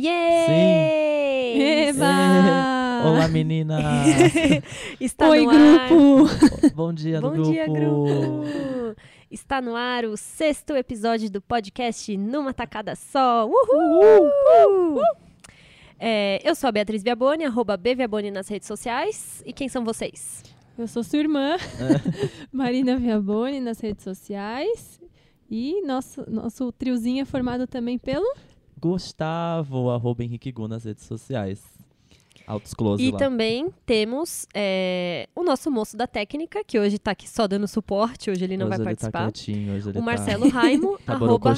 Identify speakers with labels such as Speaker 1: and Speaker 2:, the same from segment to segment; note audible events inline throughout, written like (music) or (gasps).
Speaker 1: Yay!
Speaker 2: Eba! (laughs)
Speaker 3: Olá, menina! (laughs)
Speaker 1: Está
Speaker 2: Oi,
Speaker 1: no ar.
Speaker 2: grupo! (laughs)
Speaker 3: Bom dia,
Speaker 1: Bom
Speaker 3: grupo!
Speaker 1: dia, grupo! Está no ar o sexto episódio do podcast Numa Tacada Só. Uhul! É, eu sou a Beatriz Viaboni, arroba Bviaboni nas redes sociais. E quem são vocês?
Speaker 2: Eu sou sua irmã, Marina Viaboni, nas redes sociais. E nosso, nosso triozinho é formado também pelo...
Speaker 3: Gustavo, arroba Henrique Gu nas redes sociais. Altos close
Speaker 1: E
Speaker 3: lá.
Speaker 1: também temos é, o nosso moço da técnica, que hoje está aqui só dando suporte, hoje ele não
Speaker 3: hoje
Speaker 1: vai
Speaker 3: ele tá
Speaker 1: participar.
Speaker 3: quietinho, hoje ele
Speaker 1: o
Speaker 3: tá...
Speaker 1: Marcelo Raimo, (laughs)
Speaker 3: tá
Speaker 1: arroba,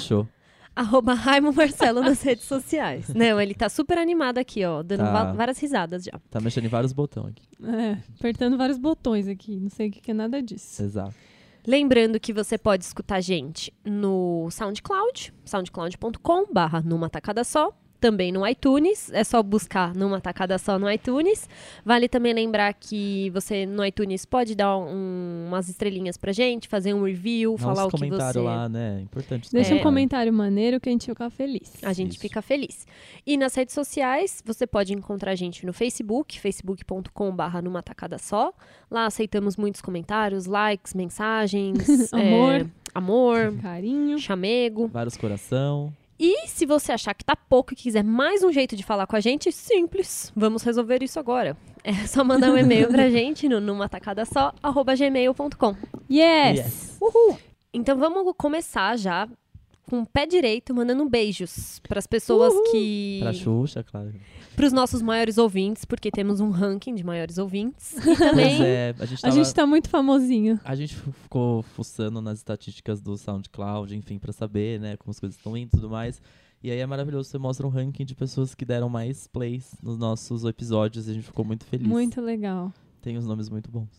Speaker 1: arroba Raimo Marcelo nas redes sociais. (laughs) Não, ele tá super animado aqui, ó, dando
Speaker 3: Tá.
Speaker 1: várias risadas já.
Speaker 3: Tá mexendo em vários botões aqui.
Speaker 2: É, apertando vários botões aqui. Não sei o que, que é nada disso.
Speaker 3: Exato.
Speaker 1: Lembrando que você pode escutar a gente no SoundCloud, soundcloud.com barra numa tacada só. Também no iTunes, é só buscar numa tacada só no iTunes. Vale também lembrar que você no iTunes pode dar um- umas estrelinhas pra gente, fazer um review,
Speaker 3: Dá
Speaker 1: falar o que você...
Speaker 3: lá, né? Importante. os
Speaker 2: Deixa um
Speaker 3: comentários.
Speaker 2: comentário maneiro que a gente fica feliz.
Speaker 1: A gente
Speaker 3: Isso.
Speaker 1: fica feliz. E nas redes sociais, você pode encontrar a gente no Facebook, facebook.com.br numa tacada só. Lá aceitamos muitos comentários, likes, mensagens, (laughs)
Speaker 2: Amor.
Speaker 1: é, amor,
Speaker 2: Carinho.
Speaker 1: chamego.
Speaker 3: Vários coração.
Speaker 1: E se você achar que tá pouco e quiser mais um jeito de falar com a gente, simples. Vamos resolver isso agora. É só mandar um e-mail pra (laughs) gente no numa tacada só, arroba gmail.com.
Speaker 2: Yes!
Speaker 3: Yes.
Speaker 1: Uhul! Então vamos começar já com o pé direito, mandando beijos pras pessoas que.
Speaker 3: Pra Xuxa, claro.
Speaker 1: para os nossos maiores ouvintes, porque temos um ranking de maiores ouvintes. E
Speaker 3: Pois
Speaker 1: também
Speaker 3: é, a gente
Speaker 2: A
Speaker 3: tava...
Speaker 2: gente tá muito famosinho.
Speaker 3: A gente ficou fuçando nas estatísticas do SoundCloud, enfim, pra saber, né, como as coisas estão indo e tudo mais. E aí é maravilhoso, você mostra um ranking de pessoas que deram mais plays nos nossos episódios e a gente ficou muito feliz.
Speaker 2: Muito legal.
Speaker 3: Tem uns nomes muito bons.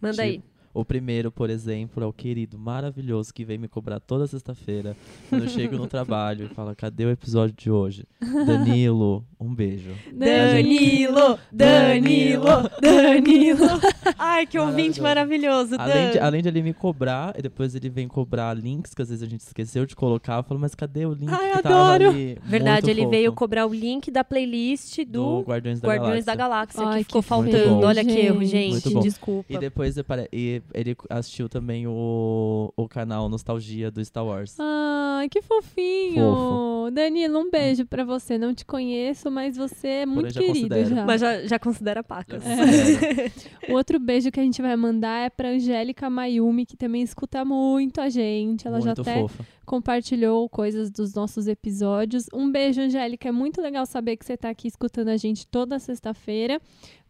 Speaker 1: manda aí.
Speaker 3: O primeiro, por exemplo, é o querido maravilhoso que vem me cobrar toda sexta-feira quando eu chego no trabalho e fala: cadê o episódio de hoje? (laughs) Danilo, um beijo.
Speaker 1: Danilo, Danilo, Danilo. (laughs) Ai, que ouvinte maravilhoso,
Speaker 3: Além de,
Speaker 1: Dan.
Speaker 3: além de ele me cobrar, e depois ele vem cobrar links que às vezes a gente esqueceu de colocar. Eu falo, mas cadê o link
Speaker 2: Ai,
Speaker 3: que tava
Speaker 2: adoro!
Speaker 3: ali?
Speaker 1: Verdade,
Speaker 3: Muito
Speaker 1: ele
Speaker 3: fofo.
Speaker 1: veio cobrar o link da playlist do,
Speaker 3: do Guardiões da
Speaker 1: Guardiões da
Speaker 3: Galáxia.
Speaker 1: Galáxia,
Speaker 2: Ai,
Speaker 1: que ficou
Speaker 2: que
Speaker 1: faltando.
Speaker 3: fofo,
Speaker 1: Olha que erro,
Speaker 2: gente.
Speaker 1: gente.
Speaker 3: Muito bom.
Speaker 1: Desculpa.
Speaker 3: E depois apare- e ele assistiu também o, o canal Nostalgia do Star Wars.
Speaker 2: Ai, que fofinho! Danilo, um beijo pra você. Não te conheço, mas você é muito
Speaker 3: já
Speaker 2: querido
Speaker 3: considero.
Speaker 2: já.
Speaker 1: Mas já, já considera pacas. (laughs)
Speaker 2: O outro beijo que a gente vai mandar é pra Angélica Mayumi, que também escuta muito a gente. Ela já
Speaker 3: Muito
Speaker 2: até
Speaker 3: fofa.
Speaker 2: compartilhou coisas dos nossos episódios. Um beijo, Angélica. É muito legal saber que você tá aqui escutando a gente toda sexta-feira.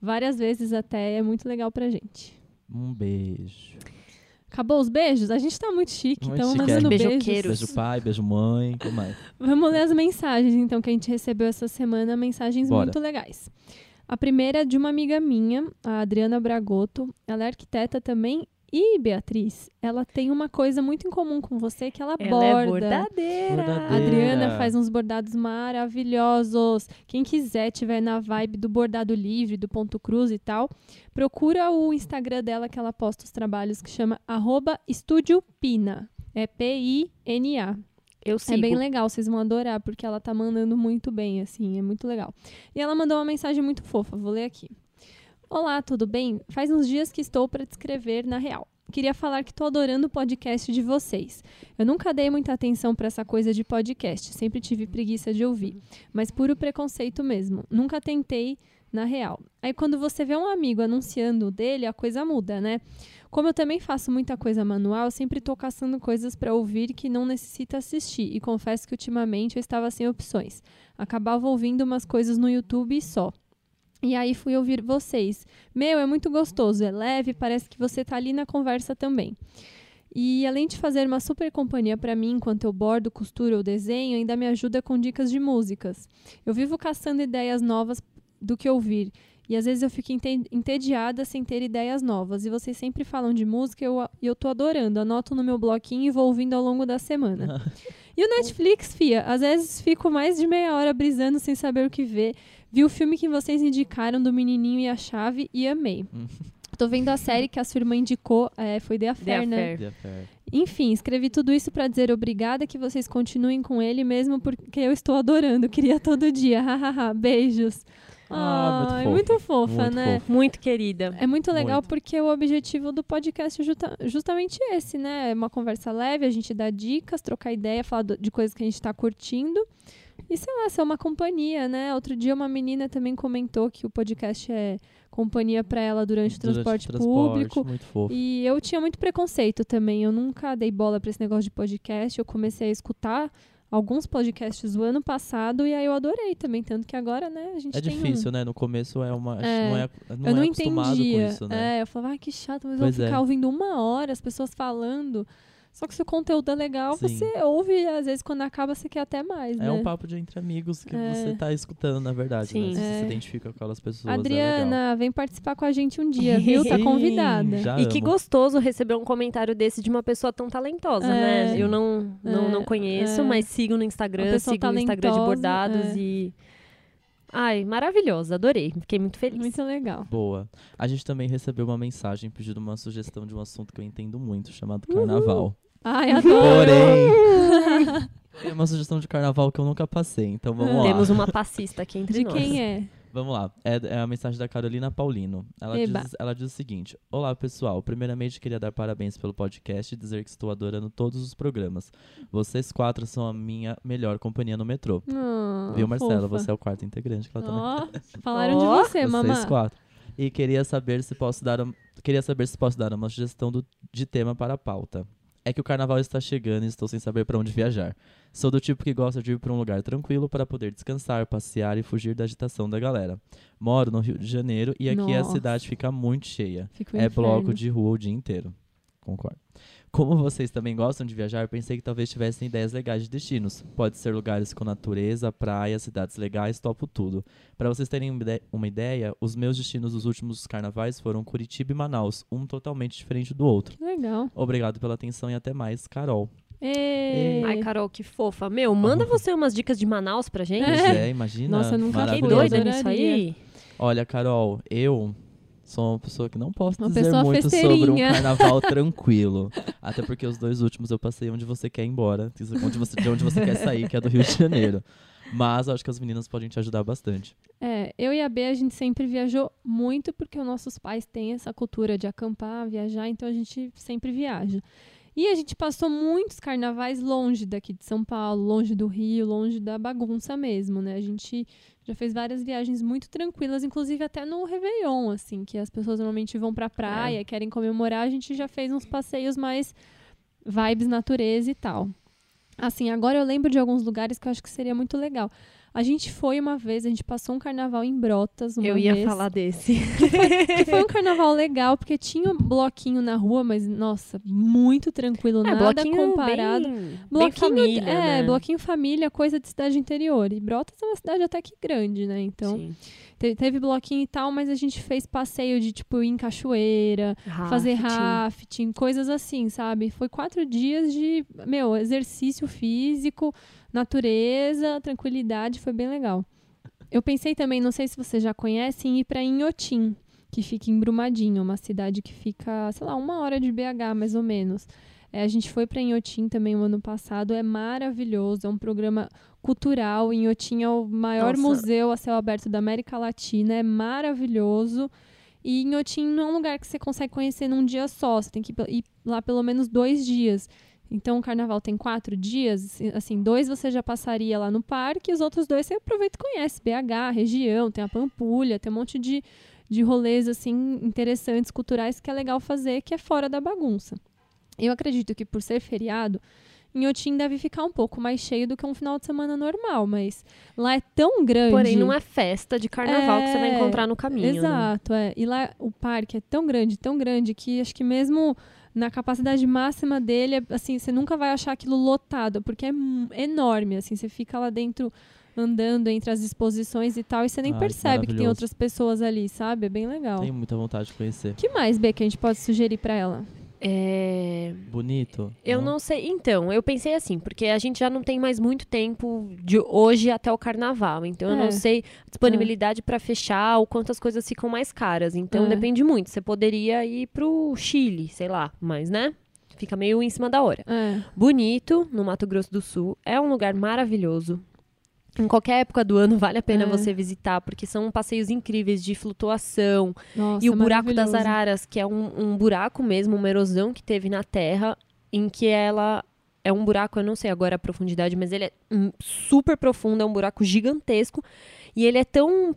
Speaker 2: Várias vezes até. É muito legal pra gente.
Speaker 3: Um beijo.
Speaker 2: Acabou os beijos? A gente tá muito chique,
Speaker 3: Muito
Speaker 2: então
Speaker 3: chique,
Speaker 2: mandando
Speaker 3: é.
Speaker 2: beijos.
Speaker 1: Beijoqueiros.
Speaker 3: Beijo pai, beijo mãe, o que mais?
Speaker 2: Vamos ler as mensagens, então, que a gente recebeu essa semana. Mensagens
Speaker 3: Bora.
Speaker 2: muito legais. A primeira é de uma amiga minha, a Adriana Bragoto. Ela é arquiteta também. E, Beatriz, ela tem uma coisa muito em comum com você, que ela,
Speaker 1: Ela é
Speaker 2: borda.
Speaker 1: bordadeira.
Speaker 3: Bordadeira.
Speaker 2: A Adriana faz uns bordados maravilhosos. Quem quiser, tiver na vibe do bordado livre, do ponto cruz e tal, procura o Instagram dela que ela posta os trabalhos que chama arroba Estúdio Pina. É P-I-N-A.
Speaker 1: Eu
Speaker 2: É
Speaker 1: sigo.
Speaker 2: bem legal, vocês vão adorar, porque ela tá mandando muito bem, assim, é muito legal. E ela mandou uma mensagem muito fofa, vou ler aqui. Olá, tudo bem? Faz uns dias que estou para te escrever na real. Queria falar que tô adorando o podcast de vocês. Eu nunca dei muita atenção para essa coisa de podcast, sempre tive preguiça de ouvir, mas puro preconceito mesmo. Nunca tentei na real. Aí quando você vê um amigo anunciando o dele, a coisa muda, né? Como eu também faço muita coisa manual, sempre tô caçando coisas para ouvir que não necessita assistir. E confesso que ultimamente eu estava sem opções. Acabava ouvindo umas coisas no YouTube e só. E aí fui ouvir vocês. Meu, é muito gostoso, é leve, parece que você tá ali na conversa também. E além de fazer uma super companhia para mim enquanto eu bordo, costuro ou desenho, ainda me ajuda com dicas de músicas. Eu vivo caçando ideias novas do que ouvir. E às vezes eu fico ente- entediada sem ter ideias novas. E vocês sempre falam de música e eu, eu tô adorando. Anoto no meu bloquinho e vou ouvindo ao longo da semana. (laughs) e o Netflix, fia, às vezes fico mais de meia hora brisando sem saber o que ver. Vi o filme que vocês indicaram do Menininho e a Chave e amei.
Speaker 3: Hum.
Speaker 2: tô vendo a série que a sua irmã indicou, é, foi The
Speaker 1: The
Speaker 2: Affair, né?
Speaker 1: Affair.
Speaker 3: The Affair.
Speaker 2: Enfim, escrevi tudo isso pra dizer obrigada que vocês continuem com ele mesmo porque eu estou adorando. Queria todo dia. (laughs) Hahaha. Beijos.
Speaker 3: Ah, muito fofa.
Speaker 2: muito fofa,
Speaker 3: Muito
Speaker 2: né?
Speaker 3: fofa.
Speaker 1: Muito querida.
Speaker 2: É muito legal
Speaker 3: Muito.
Speaker 2: porque o objetivo do podcast é justa- justamente esse, né? É uma conversa leve, a gente dá dicas, trocar ideia, falar do- de coisas que a gente tá curtindo. E sei lá, ser uma companhia, né? Outro dia uma menina também comentou que o podcast é companhia pra ela durante, o transporte público.
Speaker 3: Muito fofo.
Speaker 2: E eu tinha muito preconceito também. Eu nunca dei bola pra esse negócio de podcast. Eu comecei a escutar alguns podcasts do ano passado e aí eu adorei também. Tanto que agora, né, a gente
Speaker 3: É
Speaker 2: tem um...
Speaker 3: difícil, né? No começo é uma.
Speaker 2: É.
Speaker 3: Não é, não
Speaker 2: eu não
Speaker 3: é
Speaker 2: entendia.
Speaker 3: isso, né?
Speaker 2: É, eu falava, ah, que chato, mas
Speaker 3: Pois
Speaker 2: eu vou ficar
Speaker 3: é.
Speaker 2: ouvindo uma hora as pessoas falando. Só que se o conteúdo é legal,
Speaker 3: Sim.
Speaker 2: você ouve e às vezes quando acaba você quer até mais,
Speaker 3: É,
Speaker 2: né?
Speaker 3: um papo de entre amigos que
Speaker 2: É.
Speaker 3: você tá escutando, na verdade.
Speaker 1: Sim.
Speaker 3: Né? Se
Speaker 2: É.
Speaker 3: você se identifica com aquelas pessoas. É legal.
Speaker 2: Adriana, vem participar com a gente um dia, viu? Tá (laughs) convidada.
Speaker 3: Já
Speaker 1: E que
Speaker 3: amo.
Speaker 1: gostoso receber um comentário desse de uma pessoa tão talentosa,
Speaker 2: É.
Speaker 1: né? Eu não, não,
Speaker 2: É,
Speaker 1: não conheço,
Speaker 2: é.
Speaker 1: mas sigo no Instagram, sigo no Instagram de bordados
Speaker 2: é.
Speaker 1: e. Ai, maravilhosa, adorei. Fiquei muito feliz.
Speaker 2: Muito legal.
Speaker 3: Boa. A gente também recebeu uma mensagem pedindo uma sugestão de um assunto que eu entendo muito, chamado carnaval.
Speaker 2: Ai, adoro.
Speaker 3: Porém, (laughs) é uma sugestão de carnaval que eu nunca passei, então vamos lá.
Speaker 1: Temos uma passista aqui entre
Speaker 2: De
Speaker 1: nós.
Speaker 2: quem é?
Speaker 3: Vamos lá. É, é a mensagem da Carolina Paulino. Ela diz, ela diz o seguinte: Olá, pessoal. Primeiramente, queria dar parabéns pelo podcast e dizer que estou adorando todos os programas. Vocês quatro são a minha melhor companhia no metrô.
Speaker 2: Ah,
Speaker 3: Viu, Marcela?
Speaker 2: fofa.
Speaker 3: Você é o quarto integrante que ela também.
Speaker 2: Ó, (laughs) falaram
Speaker 1: Ó,
Speaker 2: de você,
Speaker 3: Vocês
Speaker 2: mamá.
Speaker 3: quatro. E queria saber se posso dar um- queria saber se posso dar uma sugestão do- de tema para a pauta. É que o carnaval está chegando e estou sem saber para onde viajar. Sou do tipo que gosta de ir para um lugar tranquilo para poder descansar, passear e fugir da agitação da galera. Moro no Rio de Janeiro e aqui a
Speaker 2: Nossa.
Speaker 3: cidade fica muito cheia.
Speaker 2: Fica
Speaker 3: É
Speaker 2: inferno.
Speaker 3: bloco de rua o dia inteiro. Concordo. Como vocês também gostam de viajar, pensei que talvez tivessem ideias legais de destinos. Pode ser lugares com natureza, praia, cidades legais, topo tudo. Para vocês terem uma ide- uma ideia, os meus destinos dos últimos carnavais foram Curitiba e Manaus, um totalmente diferente do outro.
Speaker 2: Que legal.
Speaker 3: Obrigado pela atenção e até mais, Carol.
Speaker 2: Ê.
Speaker 1: Ai, Carol, que fofa. Meu, manda você umas dicas de Manaus pra gente.
Speaker 3: Pois é, imagina.
Speaker 2: Nossa, eu nunca
Speaker 1: Fiquei doida nisso aí.
Speaker 3: Olha, Carol, eu sou uma pessoa que não posso
Speaker 2: Uma
Speaker 3: dizer muito sobre um carnaval (laughs) tranquilo. Até porque os dois últimos eu passei onde você quer ir embora, onde você, de onde você quer sair, que é do Rio de Janeiro. Mas eu acho que as meninas podem te ajudar bastante.
Speaker 2: É, eu e a B, a gente sempre viajou muito porque os nossos pais têm essa cultura de acampar, viajar, então a gente sempre viaja. E a gente passou muitos carnavais longe daqui de São Paulo, longe do Rio, longe da bagunça mesmo, né? A gente já fez várias viagens muito tranquilas, inclusive até no Réveillon, assim, que as pessoas normalmente vão pra praia, querem comemorar, a gente já fez uns passeios mais vibes natureza e tal. Assim, agora eu lembro de alguns lugares que eu acho que seria muito legal. A gente foi uma vez, a gente passou um carnaval em Brotas uma
Speaker 1: Eu ia
Speaker 2: vez.
Speaker 1: falar desse. (laughs)
Speaker 2: Que foi um carnaval legal, porque tinha um bloquinho na rua, mas, nossa, muito tranquilo,
Speaker 1: É,
Speaker 2: nada
Speaker 1: bloquinho
Speaker 2: comparado.
Speaker 1: bem, bem
Speaker 2: Bloquinho,
Speaker 1: família,
Speaker 2: é,
Speaker 1: né?
Speaker 2: bloquinho família, coisa de cidade interior. E Brotas é uma cidade até que grande, né? Então,
Speaker 1: Sim.
Speaker 2: Te- teve bloquinho e tal, mas a gente fez passeio de, tipo, ir em cachoeira, fazer
Speaker 1: Rafting.
Speaker 2: rafting, coisas assim, sabe? Foi quatro dias de, meu, exercício físico, natureza, tranquilidade, foi bem legal. Eu pensei também, não sei se vocês já conhecem, em ir para Inhotim, que fica em Brumadinho, uma cidade que fica, sei lá, uma hora de BH, mais ou menos. É, a gente foi para Inhotim também o ano passado, é maravilhoso, é um programa cultural. Inhotim é o maior
Speaker 1: Nossa.
Speaker 2: museu a céu aberto da América Latina, é maravilhoso. E Inhotim não é um lugar que você consegue conhecer num dia só, você tem que ir lá pelo menos dois dias. Então o carnaval tem quatro dias, assim, dois você já passaria lá no parque, e os outros dois você aproveita e conhece. BH, região, tem a Pampulha, tem um monte de, de rolês, assim, interessantes, culturais, que é legal fazer, que é fora da bagunça. Eu acredito que por ser feriado, Inhotim deve ficar um pouco mais cheio do que um final de semana normal, mas lá é tão grande.
Speaker 1: Porém, não é festa de carnaval que você vai
Speaker 2: É,
Speaker 1: encontrar no caminho. né?
Speaker 2: Exato, é. E lá o parque é tão grande, tão grande, que acho que mesmo na capacidade máxima dele, é, assim, você nunca vai achar aquilo lotado, porque é enorme, assim, você fica lá dentro andando entre as exposições e tal, e você nem
Speaker 3: Ai,
Speaker 2: percebe que tem
Speaker 3: maravilhoso.
Speaker 2: outras pessoas ali, sabe? É bem legal.
Speaker 3: Tenho muita vontade de conhecer.
Speaker 2: O que mais, B, que a gente pode sugerir pra ela?
Speaker 1: É,
Speaker 3: Bonito?
Speaker 1: Eu não sei. Então, eu pensei assim, porque a gente já não tem mais muito tempo de hoje até o carnaval. Então, eu
Speaker 2: É.
Speaker 1: não sei a disponibilidade pra fechar ou quantas coisas ficam mais caras. Então,
Speaker 2: É.
Speaker 1: depende muito. Você poderia ir pro Chile, sei lá, mas, né? Fica meio em cima da hora.
Speaker 2: É.
Speaker 1: Bonito, no Mato Grosso do Sul. É um lugar maravilhoso. Em qualquer época do ano (laughs) vale a pena
Speaker 2: É.
Speaker 1: você visitar, porque são passeios incríveis de flutuação,
Speaker 2: Nossa,
Speaker 1: e o buraco das araras, que é um, um buraco mesmo, uma erosão que teve na Terra, em que ela é um buraco, eu não sei agora a profundidade, mas ele é super profundo, é um buraco gigantesco. E ele é tão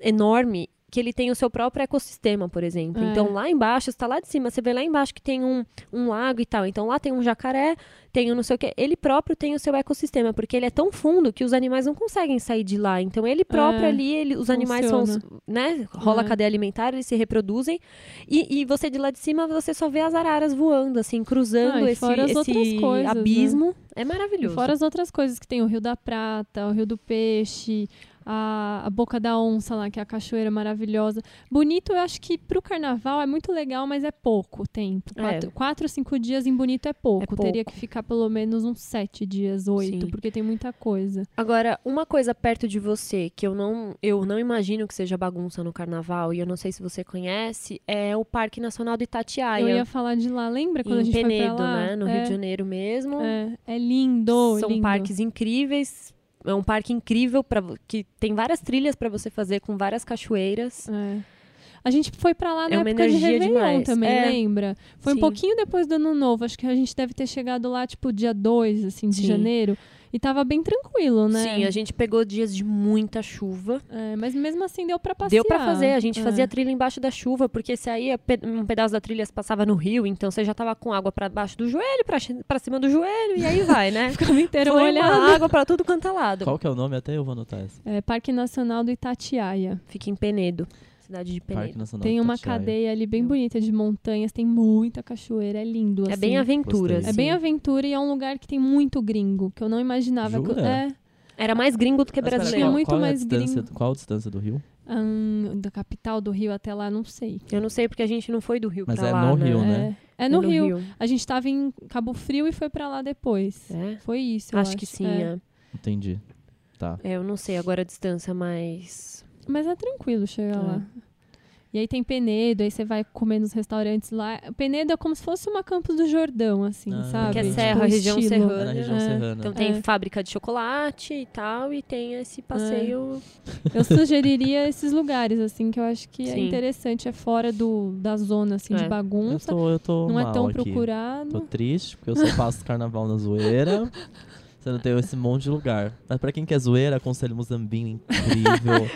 Speaker 1: enorme que ele tem o seu próprio ecossistema, por exemplo.
Speaker 2: É.
Speaker 1: Então, lá embaixo, está lá de cima, você vê lá embaixo que tem um, um lago e tal. Então, lá tem um jacaré, tem um não sei o quê. Ele próprio tem o seu ecossistema, porque ele é tão fundo que os animais não conseguem sair de lá. Então, ele próprio
Speaker 2: É,
Speaker 1: ali, ele- os animais são, né? Rola
Speaker 2: É.
Speaker 1: a cadeia alimentar, eles se reproduzem. E, e você de lá de cima, você só vê as araras voando, assim, cruzando
Speaker 2: Ah, e
Speaker 1: esse,
Speaker 2: fora as outras
Speaker 1: esse
Speaker 2: coisas, né?
Speaker 1: abismo. É
Speaker 2: E
Speaker 1: maravilhoso.
Speaker 2: fora as outras coisas que tem o Rio da Prata, o Rio do Peixe, a, a Boca da Onça lá, que é a cachoeira maravilhosa. Bonito, eu acho que pro carnaval é muito legal, mas é pouco tempo.
Speaker 1: É.
Speaker 2: Quatro, quatro cinco dias em Bonito é pouco.
Speaker 1: pouco.
Speaker 2: Teria que ficar pelo menos uns sete dias, oito,
Speaker 1: Sim.
Speaker 2: porque tem muita coisa.
Speaker 1: Agora, uma coisa perto de você que eu não, eu não imagino que seja bagunça no carnaval, e eu não sei se você conhece, é o Parque Nacional do Itatiaia.
Speaker 2: Eu ia falar de lá, lembra quando a
Speaker 1: em
Speaker 2: gente
Speaker 1: Penedo,
Speaker 2: foi pra lá?
Speaker 1: né? No
Speaker 2: é,
Speaker 1: Rio de Janeiro mesmo.
Speaker 2: É, é lindo,
Speaker 1: São
Speaker 2: lindo.
Speaker 1: parques incríveis. É um parque incrível para que tem várias trilhas para você fazer com várias cachoeiras.
Speaker 2: É. A gente foi pra lá na
Speaker 1: É uma
Speaker 2: época de Réveillon
Speaker 1: demais.
Speaker 2: também,
Speaker 1: É.
Speaker 2: lembra? Foi
Speaker 1: Sim.
Speaker 2: um pouquinho depois do Ano Novo. Acho que a gente deve ter chegado lá, tipo, dia 2, assim, de
Speaker 1: Sim.
Speaker 2: janeiro. E tava bem tranquilo, né?
Speaker 1: Sim, a gente pegou dias de muita chuva.
Speaker 2: É, mas mesmo assim deu pra passear.
Speaker 1: Deu pra fazer, a gente
Speaker 2: É.
Speaker 1: fazia trilha embaixo da chuva, porque se aí um pedaço da trilha passava no rio, então você já tava com água pra baixo do joelho, pra cima do joelho, e aí vai, né? (laughs)
Speaker 2: Ficava inteiro
Speaker 1: Foi
Speaker 2: molhado.
Speaker 1: água pra tudo quanto é lado.
Speaker 3: Qual que é o nome? Até eu vou anotar esse.
Speaker 2: É, Parque Nacional do Itatiaia.
Speaker 1: Fica em Penedo, cidade de.
Speaker 3: Nacional
Speaker 2: Tem uma
Speaker 3: Itatiaia.
Speaker 2: cadeia ali bem bonita de montanhas, tem muita cachoeira, é lindo,
Speaker 1: É
Speaker 2: assim.
Speaker 1: bem aventura.
Speaker 2: É bem
Speaker 1: assim.
Speaker 2: aventura e é um lugar que tem muito gringo, que eu não imaginava. que- é,
Speaker 1: Era mais gringo do que
Speaker 3: Mas pera,
Speaker 1: brasileiro.
Speaker 2: Tinha muito
Speaker 3: qual é a
Speaker 2: mais
Speaker 3: distância,
Speaker 2: gringo.
Speaker 3: Qual a distância do Rio?
Speaker 2: hum, da capital do Rio até lá, não sei.
Speaker 1: Eu não sei porque a gente não foi do Rio
Speaker 3: Mas
Speaker 1: pra
Speaker 3: é
Speaker 1: lá,
Speaker 3: no
Speaker 1: né?
Speaker 3: Rio, né?
Speaker 2: É, é no, Rio. A gente tava em Cabo Frio e foi pra lá depois.
Speaker 1: É?
Speaker 2: Foi isso, eu
Speaker 1: Acho,
Speaker 2: acho.
Speaker 1: que sim,
Speaker 2: é.
Speaker 1: é.
Speaker 3: Entendi. Tá.
Speaker 1: É, eu não sei agora a distância, mas...
Speaker 2: Mas é tranquilo chegar
Speaker 1: É.
Speaker 2: lá. E aí tem Penedo, aí você vai comer nos restaurantes lá. Penedo é como se fosse uma Campos do Jordão, assim,
Speaker 3: Ah,
Speaker 2: sabe?
Speaker 1: Que é
Speaker 3: Tipo,
Speaker 1: serra, região
Speaker 2: estilo.
Speaker 1: serrana.
Speaker 3: É região
Speaker 2: É.
Speaker 3: serrana.
Speaker 1: Então tem
Speaker 2: É.
Speaker 1: fábrica de chocolate e tal, e tem esse passeio...
Speaker 2: Eu sugeriria esses lugares, assim, que eu acho que é
Speaker 1: Sim.
Speaker 2: interessante. É fora do, da zona, assim,
Speaker 1: É.
Speaker 2: de
Speaker 3: Eu
Speaker 2: bagunça.
Speaker 3: tô, eu tô
Speaker 2: Não é
Speaker 3: mal
Speaker 2: tão
Speaker 3: aqui.
Speaker 2: procurado.
Speaker 3: Tô triste, porque eu só passo carnaval na zoeira. (laughs) Você não tem esse monte de lugar. Mas pra quem quer zoeira, aconselho Muzambinho incrível.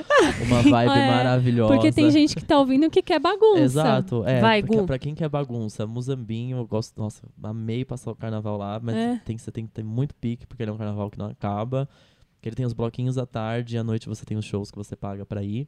Speaker 3: uma (laughs) vibe
Speaker 2: É,
Speaker 3: maravilhosa.
Speaker 2: Porque tem gente que tá ouvindo que quer bagunça.
Speaker 3: Exato, é.
Speaker 1: Vai,
Speaker 3: porque
Speaker 1: Gu.
Speaker 3: pra quem quer bagunça, Muzambinho, eu gosto. Nossa, amei passar o carnaval lá, mas
Speaker 2: É.
Speaker 3: tem, você tem que ter muito pique, porque ele é um carnaval que não acaba. Que ele tem os bloquinhos à tarde e à noite você tem os shows que você paga pra ir.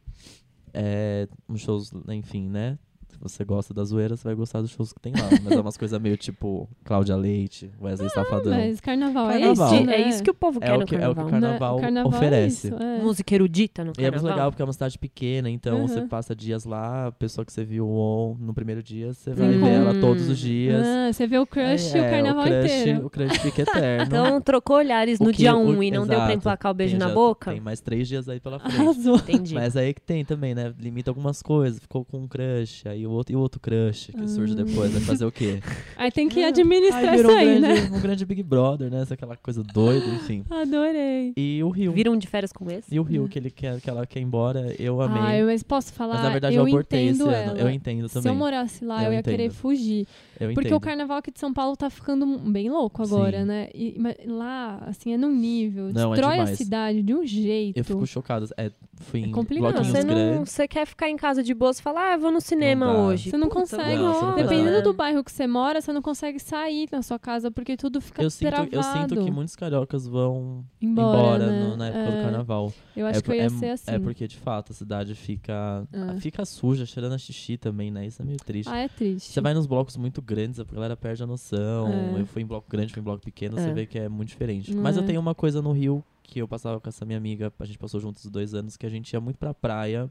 Speaker 3: É, uns shows, enfim, né? Você gosta da zoeira, você vai gostar dos shows que tem lá. Mas é umas (laughs) coisas meio tipo Cláudia Leite, Wesley Safadão.
Speaker 2: Mas carnaval,
Speaker 3: Carnaval.
Speaker 2: é isso,
Speaker 1: É,
Speaker 2: né?
Speaker 1: isso que o povo
Speaker 3: É
Speaker 1: quer
Speaker 3: o
Speaker 1: no
Speaker 3: que, é o que
Speaker 1: carnaval.
Speaker 3: o carnaval?
Speaker 2: Carnaval é
Speaker 3: oferece.
Speaker 2: isso, é.
Speaker 1: Música erudita no
Speaker 3: E é
Speaker 1: carnaval.
Speaker 3: muito legal porque é uma cidade pequena, então
Speaker 2: Uhum.
Speaker 3: você passa dias lá, a pessoa que você viu on- no primeiro dia, você vai ver ela
Speaker 1: Hum.
Speaker 3: todos os dias.
Speaker 2: Ah, você vê o crush
Speaker 3: É,
Speaker 2: e o carnaval
Speaker 3: o crush,
Speaker 2: inteiro.
Speaker 3: O crush fica eterno.
Speaker 1: Então trocou olhares no
Speaker 3: que-
Speaker 1: dia
Speaker 3: o-
Speaker 1: 1 e não deu pra
Speaker 3: exato.
Speaker 1: emplacar o beijo
Speaker 3: Tem
Speaker 1: na
Speaker 3: já-
Speaker 1: boca?
Speaker 3: Tem mais três dias aí pela frente.
Speaker 2: Arrasou.
Speaker 1: Entendi.
Speaker 3: Mas aí que tem também, né? Limita algumas coisas. Ficou com um crush, aí o outro, e o outro crush que surge
Speaker 2: Ah.
Speaker 3: depois. Vai fazer o quê? (laughs)
Speaker 2: Aí tem que
Speaker 3: Ah,
Speaker 2: administrar
Speaker 3: Aí virou
Speaker 2: isso aí,
Speaker 3: um
Speaker 2: né?
Speaker 3: grande, um grande Big Brother, né? Essa aquela coisa doida, enfim. (gasps)
Speaker 2: Adorei.
Speaker 3: E o Rio.
Speaker 1: Viram de férias com esse?
Speaker 3: E o Rio, que ele quer, que ela quer ir embora, eu amei.
Speaker 2: Ah, eu, mas posso falar?
Speaker 3: Mas na verdade eu,
Speaker 2: eu
Speaker 3: abortei esse
Speaker 2: entendo
Speaker 3: ano. Eu entendo
Speaker 2: Se
Speaker 3: também.
Speaker 2: eu morasse lá, eu,
Speaker 3: Eu
Speaker 2: ia querer
Speaker 3: entendo.
Speaker 2: fugir.
Speaker 3: Eu
Speaker 2: Porque
Speaker 3: entendo.
Speaker 2: o carnaval aqui de São Paulo tá ficando bem louco agora,
Speaker 3: Sim.
Speaker 2: né? E, mas lá, assim, é num nível.
Speaker 3: Não, é
Speaker 2: destrói a
Speaker 3: demais.
Speaker 2: cidade de um jeito.
Speaker 3: Eu fico chocado. É, fui
Speaker 2: É complicado.
Speaker 1: Você, não, você quer ficar em casa de boa, você fala, ah, eu vou no cinema hoje.
Speaker 2: Você não
Speaker 1: Puta,
Speaker 2: consegue,
Speaker 3: Não, você não
Speaker 2: dependendo
Speaker 1: rola,
Speaker 2: do bairro que você mora, você não consegue sair na sua casa porque tudo fica
Speaker 3: Eu sinto,
Speaker 2: travado.
Speaker 3: eu sinto que muitos cariocas vão
Speaker 2: embora,
Speaker 3: embora,
Speaker 2: né?
Speaker 3: no- na época do
Speaker 2: É,
Speaker 3: carnaval.
Speaker 2: Eu acho
Speaker 3: é,
Speaker 2: que eu ia
Speaker 3: é,
Speaker 2: ser assim.
Speaker 3: É porque, de fato, a cidade fica,
Speaker 2: Ah.
Speaker 3: fica suja, cheirando a xixi também, né? Isso é meio triste.
Speaker 2: Ah, é triste.
Speaker 3: Você vai nos blocos muito grandes, a galera perde a noção.
Speaker 2: É.
Speaker 3: Eu fui em bloco grande, fui em bloco pequeno, você
Speaker 1: É.
Speaker 3: vê que é muito diferente. Mas eu
Speaker 2: É.
Speaker 3: tenho uma coisa no Rio que eu passava com essa minha amiga, a gente passou juntos dois anos, que a gente ia muito pra praia.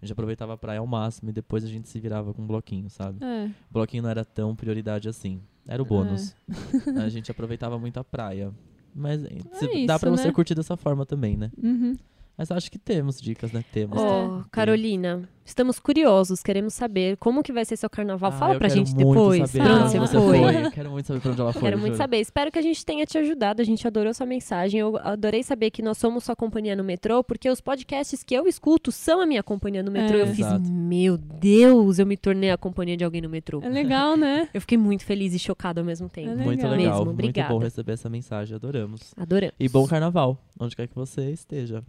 Speaker 3: A gente aproveitava a praia ao máximo e depois a gente se virava com um bloquinho, sabe?
Speaker 2: É.
Speaker 3: O bloquinho não era tão prioridade assim. Era o bônus. (laughs) a gente aproveitava muito a praia. Mas eh, se- dá
Speaker 2: isso,
Speaker 3: pra você
Speaker 2: né?
Speaker 3: curtir dessa forma também, né?
Speaker 2: Uhum.
Speaker 3: Mas acho que temos dicas, né? Temos.
Speaker 1: Ó,
Speaker 2: É.
Speaker 1: Carolina, estamos curiosos, queremos saber como que vai ser seu carnaval.
Speaker 3: Ah,
Speaker 1: Fala pra
Speaker 3: quero
Speaker 1: gente
Speaker 3: muito
Speaker 1: depois,
Speaker 3: saber
Speaker 1: pra onde você foi.
Speaker 3: foi. Quero muito saber pra onde ela foi.
Speaker 1: Quero muito
Speaker 3: juro.
Speaker 1: saber. Espero que a gente tenha te ajudado. A gente adorou sua mensagem. Eu adorei saber que nós somos sua companhia no metrô, porque os podcasts que eu escuto são a minha companhia no metrô.
Speaker 2: É.
Speaker 1: Eu fiz,
Speaker 3: Exato.
Speaker 1: meu Deus, eu me tornei a companhia de alguém no metrô.
Speaker 2: É legal, né?
Speaker 1: Eu fiquei muito feliz e chocada ao mesmo tempo.
Speaker 2: É
Speaker 3: Muito
Speaker 2: legal.
Speaker 3: legal.
Speaker 1: Mesmo,
Speaker 3: muito
Speaker 1: obrigada.
Speaker 3: bom receber essa mensagem. Adoramos.
Speaker 1: Adoramos.
Speaker 3: E bom carnaval, onde quer que você esteja.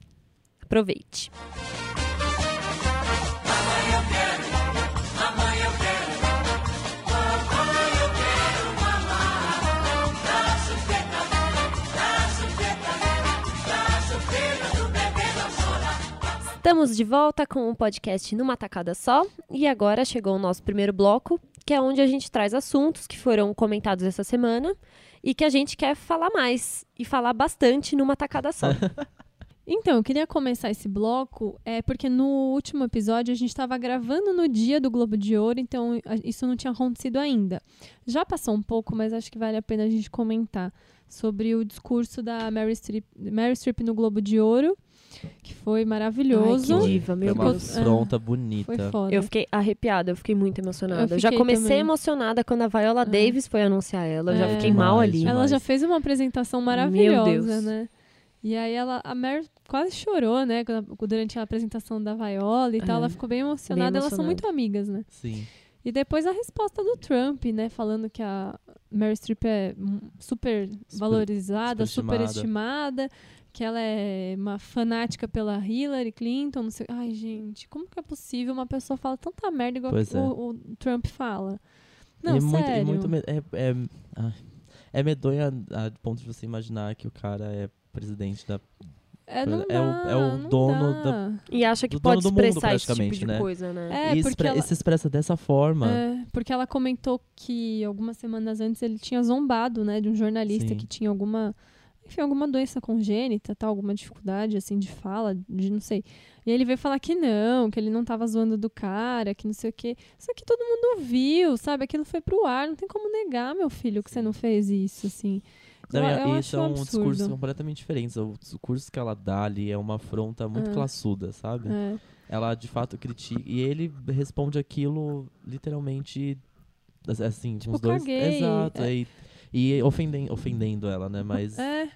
Speaker 1: Aproveite. Estamos de volta com o podcast Numa Tacada Só. E agora chegou o nosso primeiro bloco, que é onde a gente traz assuntos que foram comentados essa semana e que a gente quer falar mais e falar bastante numa tacada só. (laughs)
Speaker 2: Então, eu queria começar esse bloco, é porque no último episódio a gente estava gravando no dia do Globo de Ouro, então isso não tinha acontecido ainda. Já passou um pouco, mas acho que vale a pena a gente comentar sobre o discurso da Mary Streep, Mary Streep no Globo de Ouro, que foi maravilhoso.
Speaker 1: Ai, que diva, meu
Speaker 3: Foi uma
Speaker 1: Deus.
Speaker 3: afronta
Speaker 2: Foi
Speaker 3: bonita.
Speaker 2: foda.
Speaker 1: Eu fiquei arrepiada, eu fiquei muito emocionada.
Speaker 2: Eu
Speaker 1: Eu já
Speaker 2: fiquei
Speaker 1: comecei
Speaker 2: também.
Speaker 1: emocionada quando a Viola
Speaker 2: É.
Speaker 1: Davis foi anunciar ela. Eu já
Speaker 2: É.
Speaker 1: fiquei mal ali.
Speaker 3: demais.
Speaker 2: Ela já fez uma apresentação maravilhosa,
Speaker 1: Deus.
Speaker 2: né? E aí ela, a Mary quase chorou, né? Durante a apresentação da Viola e tal.
Speaker 1: É.
Speaker 2: Ela ficou bem emocionada. Elas são muito amigas, né?
Speaker 3: Sim.
Speaker 2: E depois a resposta do Trump, né? Falando que a Mary Streep é super, valorizada, super
Speaker 3: superestimada.
Speaker 2: estimada, que ela é uma fanática pela Hillary Clinton, não sei. Ai, gente, como que é possível uma pessoa falar tanta merda igual
Speaker 3: Pois
Speaker 2: o,
Speaker 3: é.
Speaker 2: o Trump fala? Não,
Speaker 3: é muito,
Speaker 2: sério.
Speaker 3: é muito me- é, é, é medonha a ponto de você imaginar que o cara é presidente da.
Speaker 2: É, não
Speaker 3: é o- é o
Speaker 2: não
Speaker 3: dono
Speaker 2: dá.
Speaker 3: da-
Speaker 1: E acha que pode
Speaker 3: do mundo,
Speaker 1: expressar esse tipo
Speaker 3: praticamente,
Speaker 1: de
Speaker 3: né?
Speaker 1: coisa, né?
Speaker 2: É,
Speaker 3: e
Speaker 2: porque ela-
Speaker 3: e se expressa dessa forma.
Speaker 2: É, porque ela comentou que algumas semanas antes ele tinha zombado, né, de um jornalista
Speaker 3: Sim.
Speaker 2: que tinha alguma, enfim, alguma doença congênita, tal, alguma dificuldade assim de fala, de não sei. E aí ele veio falar que não, que ele não tava zoando do cara, que não sei o quê. Só que todo mundo viu, sabe? Aquilo foi pro ar, não tem como negar, meu filho, que você não fez isso, assim.
Speaker 3: Não,
Speaker 2: eu,
Speaker 3: e-
Speaker 2: eu
Speaker 3: e são
Speaker 2: um
Speaker 3: discursos completamente diferentes. O discurso que ela dá ali é uma afronta muito
Speaker 2: É.
Speaker 3: classuda, sabe?
Speaker 2: É.
Speaker 3: Ela de fato critica. E ele responde aquilo literalmente. Assim,
Speaker 2: Tipo,
Speaker 3: os dois.
Speaker 2: caguei,
Speaker 3: Exato.
Speaker 2: é.
Speaker 3: E, e ofenden, ofendendo ela, né? Mas.
Speaker 2: É.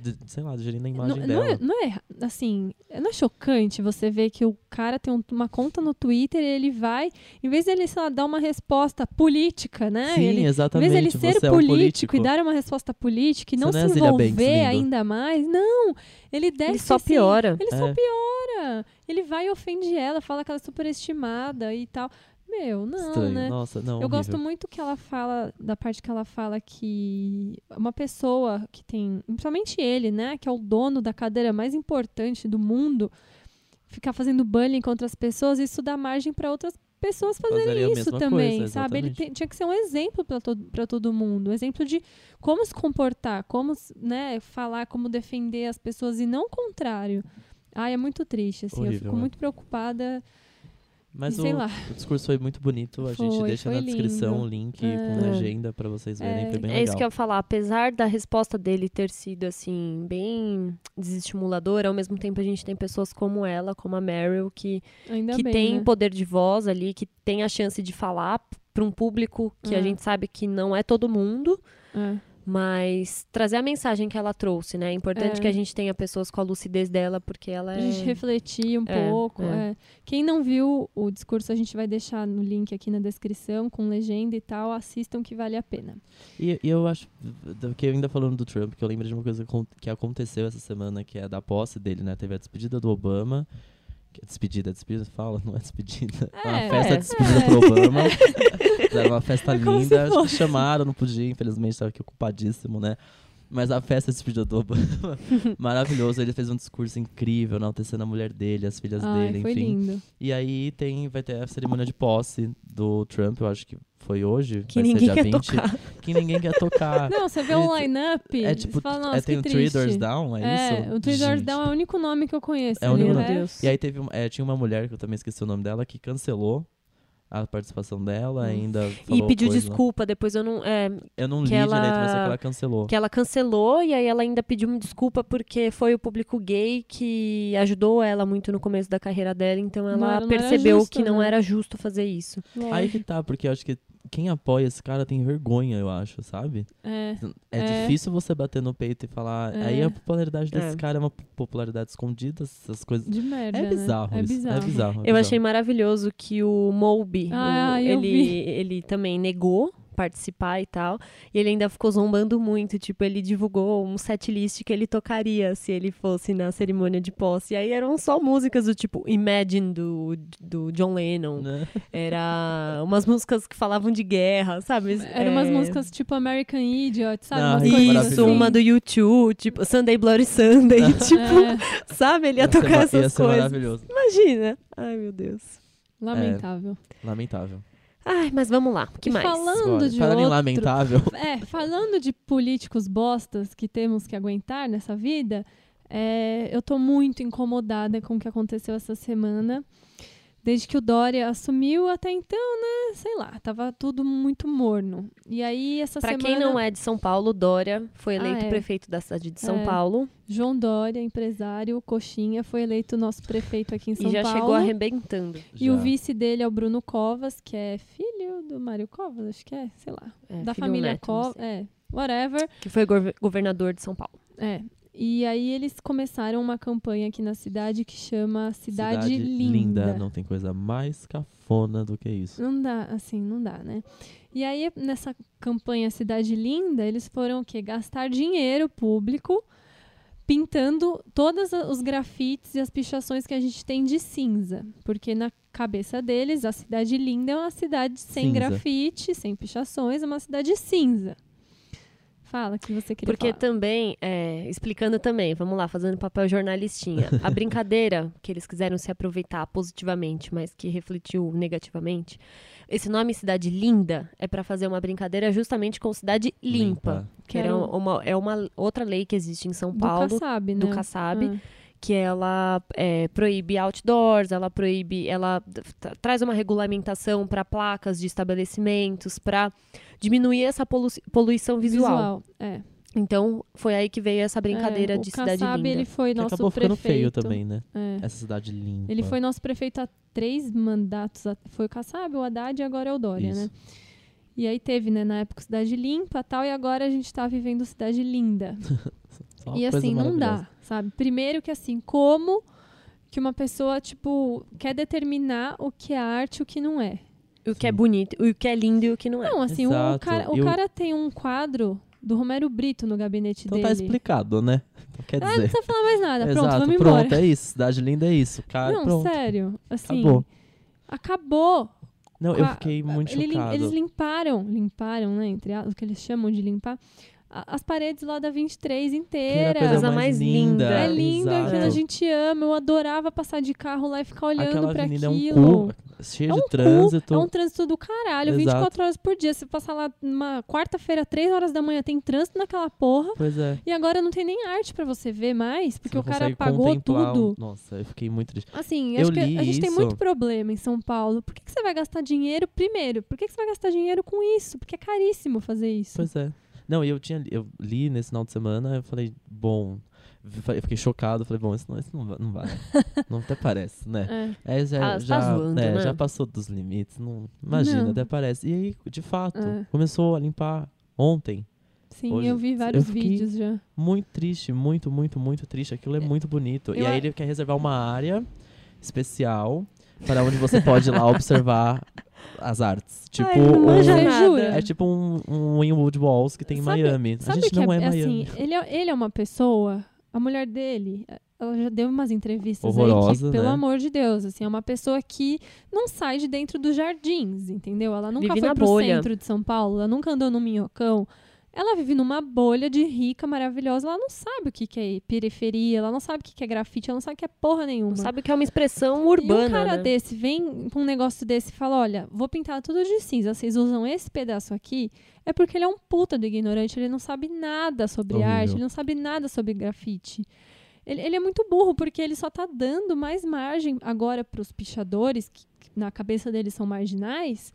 Speaker 3: de- sei lá, gerindo a
Speaker 2: Não,
Speaker 3: imagem
Speaker 2: não
Speaker 3: dela.
Speaker 2: é, não é, assim, não é chocante você ver que o cara tem um- uma conta no Twitter e ele vai, em vez dele, sei lá, dar uma resposta política, né?
Speaker 3: Sim,
Speaker 2: ele, em
Speaker 3: exatamente.
Speaker 2: vez dele ser
Speaker 3: você é um
Speaker 2: político, e dar uma resposta política e não
Speaker 3: não
Speaker 2: se
Speaker 3: é
Speaker 2: envolver ainda mais, não, ele desce
Speaker 1: Ele só
Speaker 2: assim,
Speaker 1: piora.
Speaker 2: Ele só
Speaker 3: É.
Speaker 2: piora. Ele vai e ofende ela, fala que ela é superestimada e tal. Meu, não,
Speaker 3: Estranho.
Speaker 2: né?
Speaker 3: Nossa, não.
Speaker 2: Eu
Speaker 3: horrível.
Speaker 2: gosto muito que ela fala, da parte que ela fala que uma pessoa que tem, principalmente ele, né, que é o dono da cadeira mais importante do mundo, ficar fazendo bullying contra as pessoas, isso dá margem para outras pessoas fazerem isso também,
Speaker 3: coisa,
Speaker 2: sabe? Ele tem- tinha que ser um exemplo para todo, pra todo mundo, um exemplo de como se comportar, como, né, falar, como defender as pessoas e não o contrário. Ai, é muito triste, assim, eu
Speaker 3: Horrível,
Speaker 2: fico
Speaker 3: né?
Speaker 2: muito preocupada.
Speaker 3: Mas o, o discurso foi muito bonito. A gente
Speaker 2: Foi,
Speaker 3: deixa
Speaker 2: foi
Speaker 3: na descrição
Speaker 2: lindo.
Speaker 3: o link
Speaker 2: É.
Speaker 3: com legenda pra vocês verem.
Speaker 2: É.
Speaker 3: Foi bem
Speaker 1: É
Speaker 3: legal.
Speaker 1: isso que eu ia falar. Apesar da resposta dele ter sido, assim, bem desestimuladora, ao mesmo tempo a gente tem pessoas como ela, como a Meryl, que,
Speaker 2: Ainda
Speaker 1: que
Speaker 2: bem,
Speaker 1: tem
Speaker 2: né?
Speaker 1: poder de voz ali, que tem a chance de falar para um público que a
Speaker 2: É.
Speaker 1: gente sabe que não é todo mundo,
Speaker 2: É.
Speaker 1: mas trazer a mensagem que ela trouxe, né? É importante
Speaker 2: É.
Speaker 1: que a gente tenha pessoas com a lucidez dela, porque ela
Speaker 2: Pra gente
Speaker 1: é...
Speaker 2: refletir um
Speaker 1: É,
Speaker 2: pouco.
Speaker 1: é.
Speaker 2: é. Quem não viu o discurso, a gente vai deixar no link aqui na descrição, com legenda e tal. Assistam que vale a pena.
Speaker 3: E, e eu acho que ainda falando do Trump, que eu lembro de uma coisa que aconteceu essa semana, que é da posse dele, né? Teve a despedida do Obama. Que é despedida, despedida, fala, não é despedida. É uma
Speaker 2: É,
Speaker 3: festa
Speaker 1: é.
Speaker 3: de despedida pro Obama. (laughs) Era uma festa
Speaker 2: É
Speaker 3: linda. Acho que
Speaker 2: fosse.
Speaker 3: chamaram, não podia, infelizmente, estava aqui ocupadíssimo, né? Mas a festa de despedida do Obama, (laughs) maravilhoso. Ele fez um discurso incrível, enaltecendo a mulher dele, as filhas
Speaker 2: Ai,
Speaker 3: dele,
Speaker 2: foi
Speaker 3: enfim.
Speaker 2: lindo.
Speaker 3: E aí tem, vai ter a cerimônia de posse do Trump, eu acho que foi hoje,
Speaker 1: Que
Speaker 3: vai ser
Speaker 1: ninguém
Speaker 3: dia
Speaker 1: quer
Speaker 3: 20,
Speaker 1: tocar. (laughs)
Speaker 3: que ninguém quer tocar. (laughs)
Speaker 2: Não, você vê o line-up.
Speaker 3: é tipo,
Speaker 2: você fala, Nossa,
Speaker 3: é, tem o Three. Doors Down, é,
Speaker 2: É,
Speaker 3: isso?
Speaker 2: o Three Doors
Speaker 3: Gente.
Speaker 2: Down é o único nome que eu conheço.
Speaker 3: É o único nome.
Speaker 1: Deus.
Speaker 3: E aí teve, um- é, tinha uma mulher, que eu também esqueci o nome dela, que cancelou a participação dela, ainda
Speaker 1: E pediu
Speaker 3: coisa.
Speaker 1: desculpa, depois eu não. é,
Speaker 3: Eu não li
Speaker 1: que ela-
Speaker 3: direito, mas é que ela cancelou.
Speaker 1: que ela cancelou e aí ela ainda pediu uma desculpa porque foi o público gay que ajudou ela muito no começo da carreira dela, então
Speaker 2: Não
Speaker 1: ela
Speaker 2: não era
Speaker 1: percebeu
Speaker 2: justo,
Speaker 1: que não
Speaker 2: né?
Speaker 1: era justo fazer isso.
Speaker 3: Aí que tá, porque eu acho que quem apoia esse cara tem vergonha, eu acho, sabe?
Speaker 2: É.
Speaker 3: É,
Speaker 2: É.
Speaker 3: difícil você bater no peito e falar.
Speaker 2: É.
Speaker 3: Aí a popularidade desse
Speaker 1: É.
Speaker 3: cara é uma popularidade escondida, essas coisas.
Speaker 2: De merda,
Speaker 3: É
Speaker 2: né?
Speaker 3: bizarro,
Speaker 2: É
Speaker 3: isso.
Speaker 2: bizarro.
Speaker 3: É bizarro. é
Speaker 1: Eu
Speaker 3: bizarro.
Speaker 1: achei maravilhoso que o Moby,
Speaker 2: Ah,
Speaker 1: o-
Speaker 2: eu
Speaker 1: ele, ele também negou participar e tal. E ele ainda ficou zombando muito. Tipo, ele divulgou um setlist que ele tocaria se ele fosse na cerimônia de posse. E aí eram só músicas do tipo Imagine do, do John Lennon.
Speaker 3: Né?
Speaker 1: Era umas músicas que falavam de guerra, sabe?
Speaker 2: Eram umas
Speaker 1: É,
Speaker 2: músicas tipo American Idiot, sabe?
Speaker 3: Não,
Speaker 2: umas
Speaker 3: isso é
Speaker 2: assim.
Speaker 1: uma do YouTube, tipo Sunday Bloody Sunday, (laughs) tipo,
Speaker 2: É,
Speaker 1: sabe? Ele ia,
Speaker 3: Ia ser
Speaker 1: tocar
Speaker 3: ma-
Speaker 1: essas
Speaker 3: ia ser
Speaker 1: coisas.
Speaker 3: maravilhoso.
Speaker 1: Imagina. Ai, meu Deus.
Speaker 2: lamentável.
Speaker 3: Lamentável.
Speaker 1: Ai, mas vamos lá. O que
Speaker 2: E
Speaker 1: mais?
Speaker 2: falando
Speaker 3: Bora.
Speaker 2: de
Speaker 3: Falando em
Speaker 2: outro...
Speaker 3: lamentável. (laughs)
Speaker 2: É, falando de políticos bostas que temos que aguentar nessa vida, é, eu tô muito incomodada com o que aconteceu essa semana. Desde que o Dória assumiu até então, né? Sei lá, tava tudo muito morno. E aí, essa
Speaker 1: Pra
Speaker 2: semana.
Speaker 1: quem não é de São Paulo, Dória foi
Speaker 2: Ah,
Speaker 1: eleito
Speaker 2: é.
Speaker 1: prefeito da cidade de São
Speaker 2: É.
Speaker 1: Paulo
Speaker 2: João Dória, empresário, coxinha, foi eleito nosso prefeito aqui em São
Speaker 1: e já
Speaker 2: Paulo.
Speaker 1: chegou arrebentando.
Speaker 2: E o
Speaker 3: Já.
Speaker 2: vice dele é o Bruno Covas, que é filho do Mário Covas, acho que é, sei lá.
Speaker 1: É,
Speaker 2: da família Covas, é, whatever.
Speaker 1: Que foi gov- governador de São Paulo.
Speaker 2: É. E aí eles começaram uma campanha aqui na cidade que chama Cidade, Linda.
Speaker 3: Não tem coisa mais cafona do que isso.
Speaker 2: Não dá, assim, não dá, né? E aí, nessa campanha Cidade Linda, eles foram o quê? Gastar dinheiro público pintando todos os grafites e as pichações que a gente tem de cinza. Porque na cabeça deles, a Cidade Linda é uma cidade sem
Speaker 3: Cinza.
Speaker 2: grafite, sem pichações, é uma cidade cinza. Fala que você queria
Speaker 1: Porque
Speaker 2: falar.
Speaker 1: também, é, explicando também, vamos lá, fazendo papel jornalistinha. A (laughs) brincadeira que eles quiseram se aproveitar positivamente, mas que refletiu negativamente. Esse nome Cidade Linda é pra fazer uma brincadeira justamente com Cidade Limpa. Que era uma, é uma outra lei que existe em São
Speaker 2: Do
Speaker 1: Paulo,
Speaker 2: Kassab, né?
Speaker 1: do Kassab,
Speaker 2: Ah.
Speaker 1: Que ela é, proíbe outdoors, ela proíbe, ela tra- traz uma regulamentação para placas de estabelecimentos, para diminuir essa polu- poluição visual.
Speaker 2: É.
Speaker 1: Então, foi aí que veio essa brincadeira
Speaker 2: É,
Speaker 1: de
Speaker 2: o
Speaker 1: cidade
Speaker 2: Kassab,
Speaker 1: linda.
Speaker 2: ele foi
Speaker 3: Que
Speaker 2: nosso
Speaker 3: acabou ficando feio
Speaker 2: prefeito.
Speaker 3: também, né?
Speaker 2: É.
Speaker 3: Essa cidade limpa.
Speaker 2: Ele foi nosso prefeito há três mandatos. Foi o Kassab, o Haddad e agora é o Dória,
Speaker 3: Isso.
Speaker 2: né? E aí teve, né, na época, Cidade Limpa e tal, e agora a gente tá vivendo Cidade Linda. (laughs)
Speaker 3: Só
Speaker 2: e assim, não dá, sabe? Primeiro que assim, como que uma pessoa, tipo, quer determinar o que é arte e o que não é?
Speaker 1: O que é
Speaker 3: Sim.
Speaker 1: bonito, o que é lindo e o que não é.
Speaker 2: Não, assim, o
Speaker 3: Exato.
Speaker 2: cara, o
Speaker 3: E o-
Speaker 2: cara tem um quadro do Romero Brito no gabinete
Speaker 3: Então
Speaker 2: dele.
Speaker 3: tá explicado, né? (laughs) Então quer
Speaker 2: Ah, não
Speaker 3: dizer.
Speaker 2: precisa falar mais nada. Pronto,
Speaker 3: Exato,
Speaker 2: vamos
Speaker 3: pronto,
Speaker 2: embora.
Speaker 3: é isso. Cidade linda é isso. Cara,
Speaker 2: não,
Speaker 3: pronto.
Speaker 2: sério. Assim,
Speaker 3: Acabou.
Speaker 2: acabou.
Speaker 3: Não, eu fiquei muito
Speaker 2: Ele
Speaker 3: chocado.
Speaker 2: eles limparam, limparam, né, entre as- o que eles chamam de limpar, as paredes lá da 23
Speaker 3: Que era a
Speaker 2: inteira.
Speaker 3: coisa
Speaker 1: Coisa
Speaker 3: mais
Speaker 1: mais
Speaker 3: linda.
Speaker 1: linda.
Speaker 2: É lindo,
Speaker 3: exato.
Speaker 2: aquilo a gente ama. Eu adorava passar de carro lá e ficar olhando
Speaker 3: avenida
Speaker 2: aquilo.
Speaker 3: é um cu, cheio
Speaker 2: É um
Speaker 3: de
Speaker 2: cu,
Speaker 3: trânsito.
Speaker 2: É um trânsito do caralho,
Speaker 3: Exato.
Speaker 2: 24 horas por dia. Se passar lá numa quarta-feira, 3 horas da manhã, tem trânsito naquela porra.
Speaker 3: Pois é.
Speaker 2: E agora não tem nem arte pra você ver mais, porque o cara apagou
Speaker 3: um-
Speaker 2: tudo.
Speaker 3: Nossa, eu fiquei muito triste.
Speaker 2: Assim,
Speaker 3: Eu
Speaker 2: acho que a gente tem muito problema em São Paulo. Por que, que você vai gastar dinheiro primeiro? Por que, que você vai gastar dinheiro com isso? Porque é caríssimo fazer isso.
Speaker 3: Pois é. Não, e eu tinha eu li nesse final de semana, eu falei, bom, eu fiquei chocado, falei, bom, isso não, isso não, va- não vai. não até parece, né? (laughs)
Speaker 2: É.
Speaker 3: É, já,
Speaker 1: Ah, tá
Speaker 3: já,
Speaker 1: zoando,
Speaker 3: né,
Speaker 1: né?
Speaker 3: já passou dos limites, não, imagina,
Speaker 2: Não.
Speaker 3: até parece. E aí, de fato,
Speaker 2: É.
Speaker 3: começou a limpar ontem.
Speaker 2: Sim,
Speaker 3: Hoje-
Speaker 2: eu vi vários
Speaker 3: eu
Speaker 2: vídeos já.
Speaker 3: Muito triste, muito, muito, muito triste. Aquilo é muito bonito. E
Speaker 2: eu
Speaker 3: aí
Speaker 2: a-
Speaker 3: ele quer reservar uma área especial para onde você pode ir lá (laughs) observar as artes. Tipo,
Speaker 1: Ai, não
Speaker 3: um-
Speaker 1: manja
Speaker 2: Você
Speaker 1: nada.
Speaker 3: é tipo um, um Winwood Walls que tem em
Speaker 2: Sabe-
Speaker 3: Miami. A gente
Speaker 2: que
Speaker 3: não é,
Speaker 2: é,
Speaker 3: Miami.
Speaker 2: assim, ele é, ele é uma pessoa, a mulher dele, ela já deu umas entrevistas aí
Speaker 3: Horrorosa,
Speaker 2: que, pelo
Speaker 3: né?
Speaker 2: amor de Deus, assim, é uma pessoa que não sai de dentro dos jardins, entendeu? Ela nunca
Speaker 1: Vive
Speaker 2: foi pro
Speaker 1: bolha.
Speaker 2: centro de São Paulo, ela nunca andou no Minhocão. Ela vive numa bolha de rica, maravilhosa. Ela não sabe o que, que é periferia, ela não sabe o que, que é grafite, ela não sabe o que é porra nenhuma.
Speaker 1: Não sabe que é uma expressão urbana,
Speaker 2: E um cara
Speaker 1: né?
Speaker 2: desse vem com um negócio desse e fala: olha, vou pintar tudo de cinza, vocês usam esse pedaço aqui. É porque ele é um puta do ignorante, ele não sabe nada sobre
Speaker 3: Horrível.
Speaker 2: arte, ele não sabe nada sobre grafite. Ele, ele é muito burro, porque ele só tá dando mais margem agora pros pichadores, que, que na cabeça deles são marginais,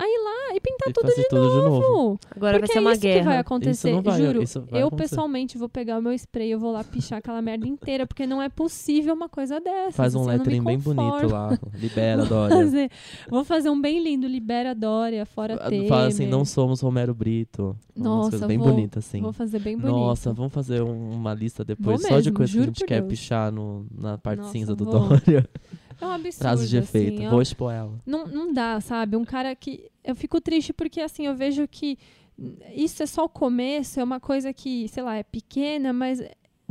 Speaker 2: a ir lá e pintar
Speaker 3: E
Speaker 2: tudo de
Speaker 3: tudo de novo.
Speaker 2: novo.
Speaker 1: Agora vai
Speaker 2: Porque
Speaker 1: ser
Speaker 2: é
Speaker 1: uma
Speaker 2: isso que vai
Speaker 1: guerra.
Speaker 2: acontecer,
Speaker 3: Isso não vai-
Speaker 2: juro.
Speaker 3: isso vai
Speaker 2: eu
Speaker 3: acontecer.
Speaker 2: pessoalmente vou pegar o meu spray, eu vou lá pichar aquela merda inteira, porque não é possível uma coisa dessa.
Speaker 3: Faz um
Speaker 2: assim,
Speaker 3: lettering bem bonito lá. Libera, (laughs)
Speaker 2: Vou
Speaker 3: Dória.
Speaker 2: fazer, vou fazer um bem lindo, libera Dória, fora Temer.
Speaker 3: Fala assim, não somos Romero Brito.
Speaker 2: Nossa,
Speaker 3: coisas bem
Speaker 2: vou-
Speaker 3: bonitas, assim.
Speaker 2: Vou fazer bem bonito.
Speaker 3: Nossa, vamos fazer um- uma lista depois
Speaker 2: Vou
Speaker 3: só de
Speaker 2: mesmo,
Speaker 3: coisas que a gente quer
Speaker 2: Deus.
Speaker 3: pichar no, na parte
Speaker 2: Nossa,
Speaker 3: cinza do
Speaker 2: vou.
Speaker 3: Dória.
Speaker 2: É um absurdo,
Speaker 3: Traços de efeito.
Speaker 2: assim,
Speaker 3: Vou expor ela.
Speaker 2: não, não dá, sabe? Um cara que... Eu fico triste porque, assim, eu vejo que isso é só o começo, é uma coisa que, sei lá, é pequena, mas...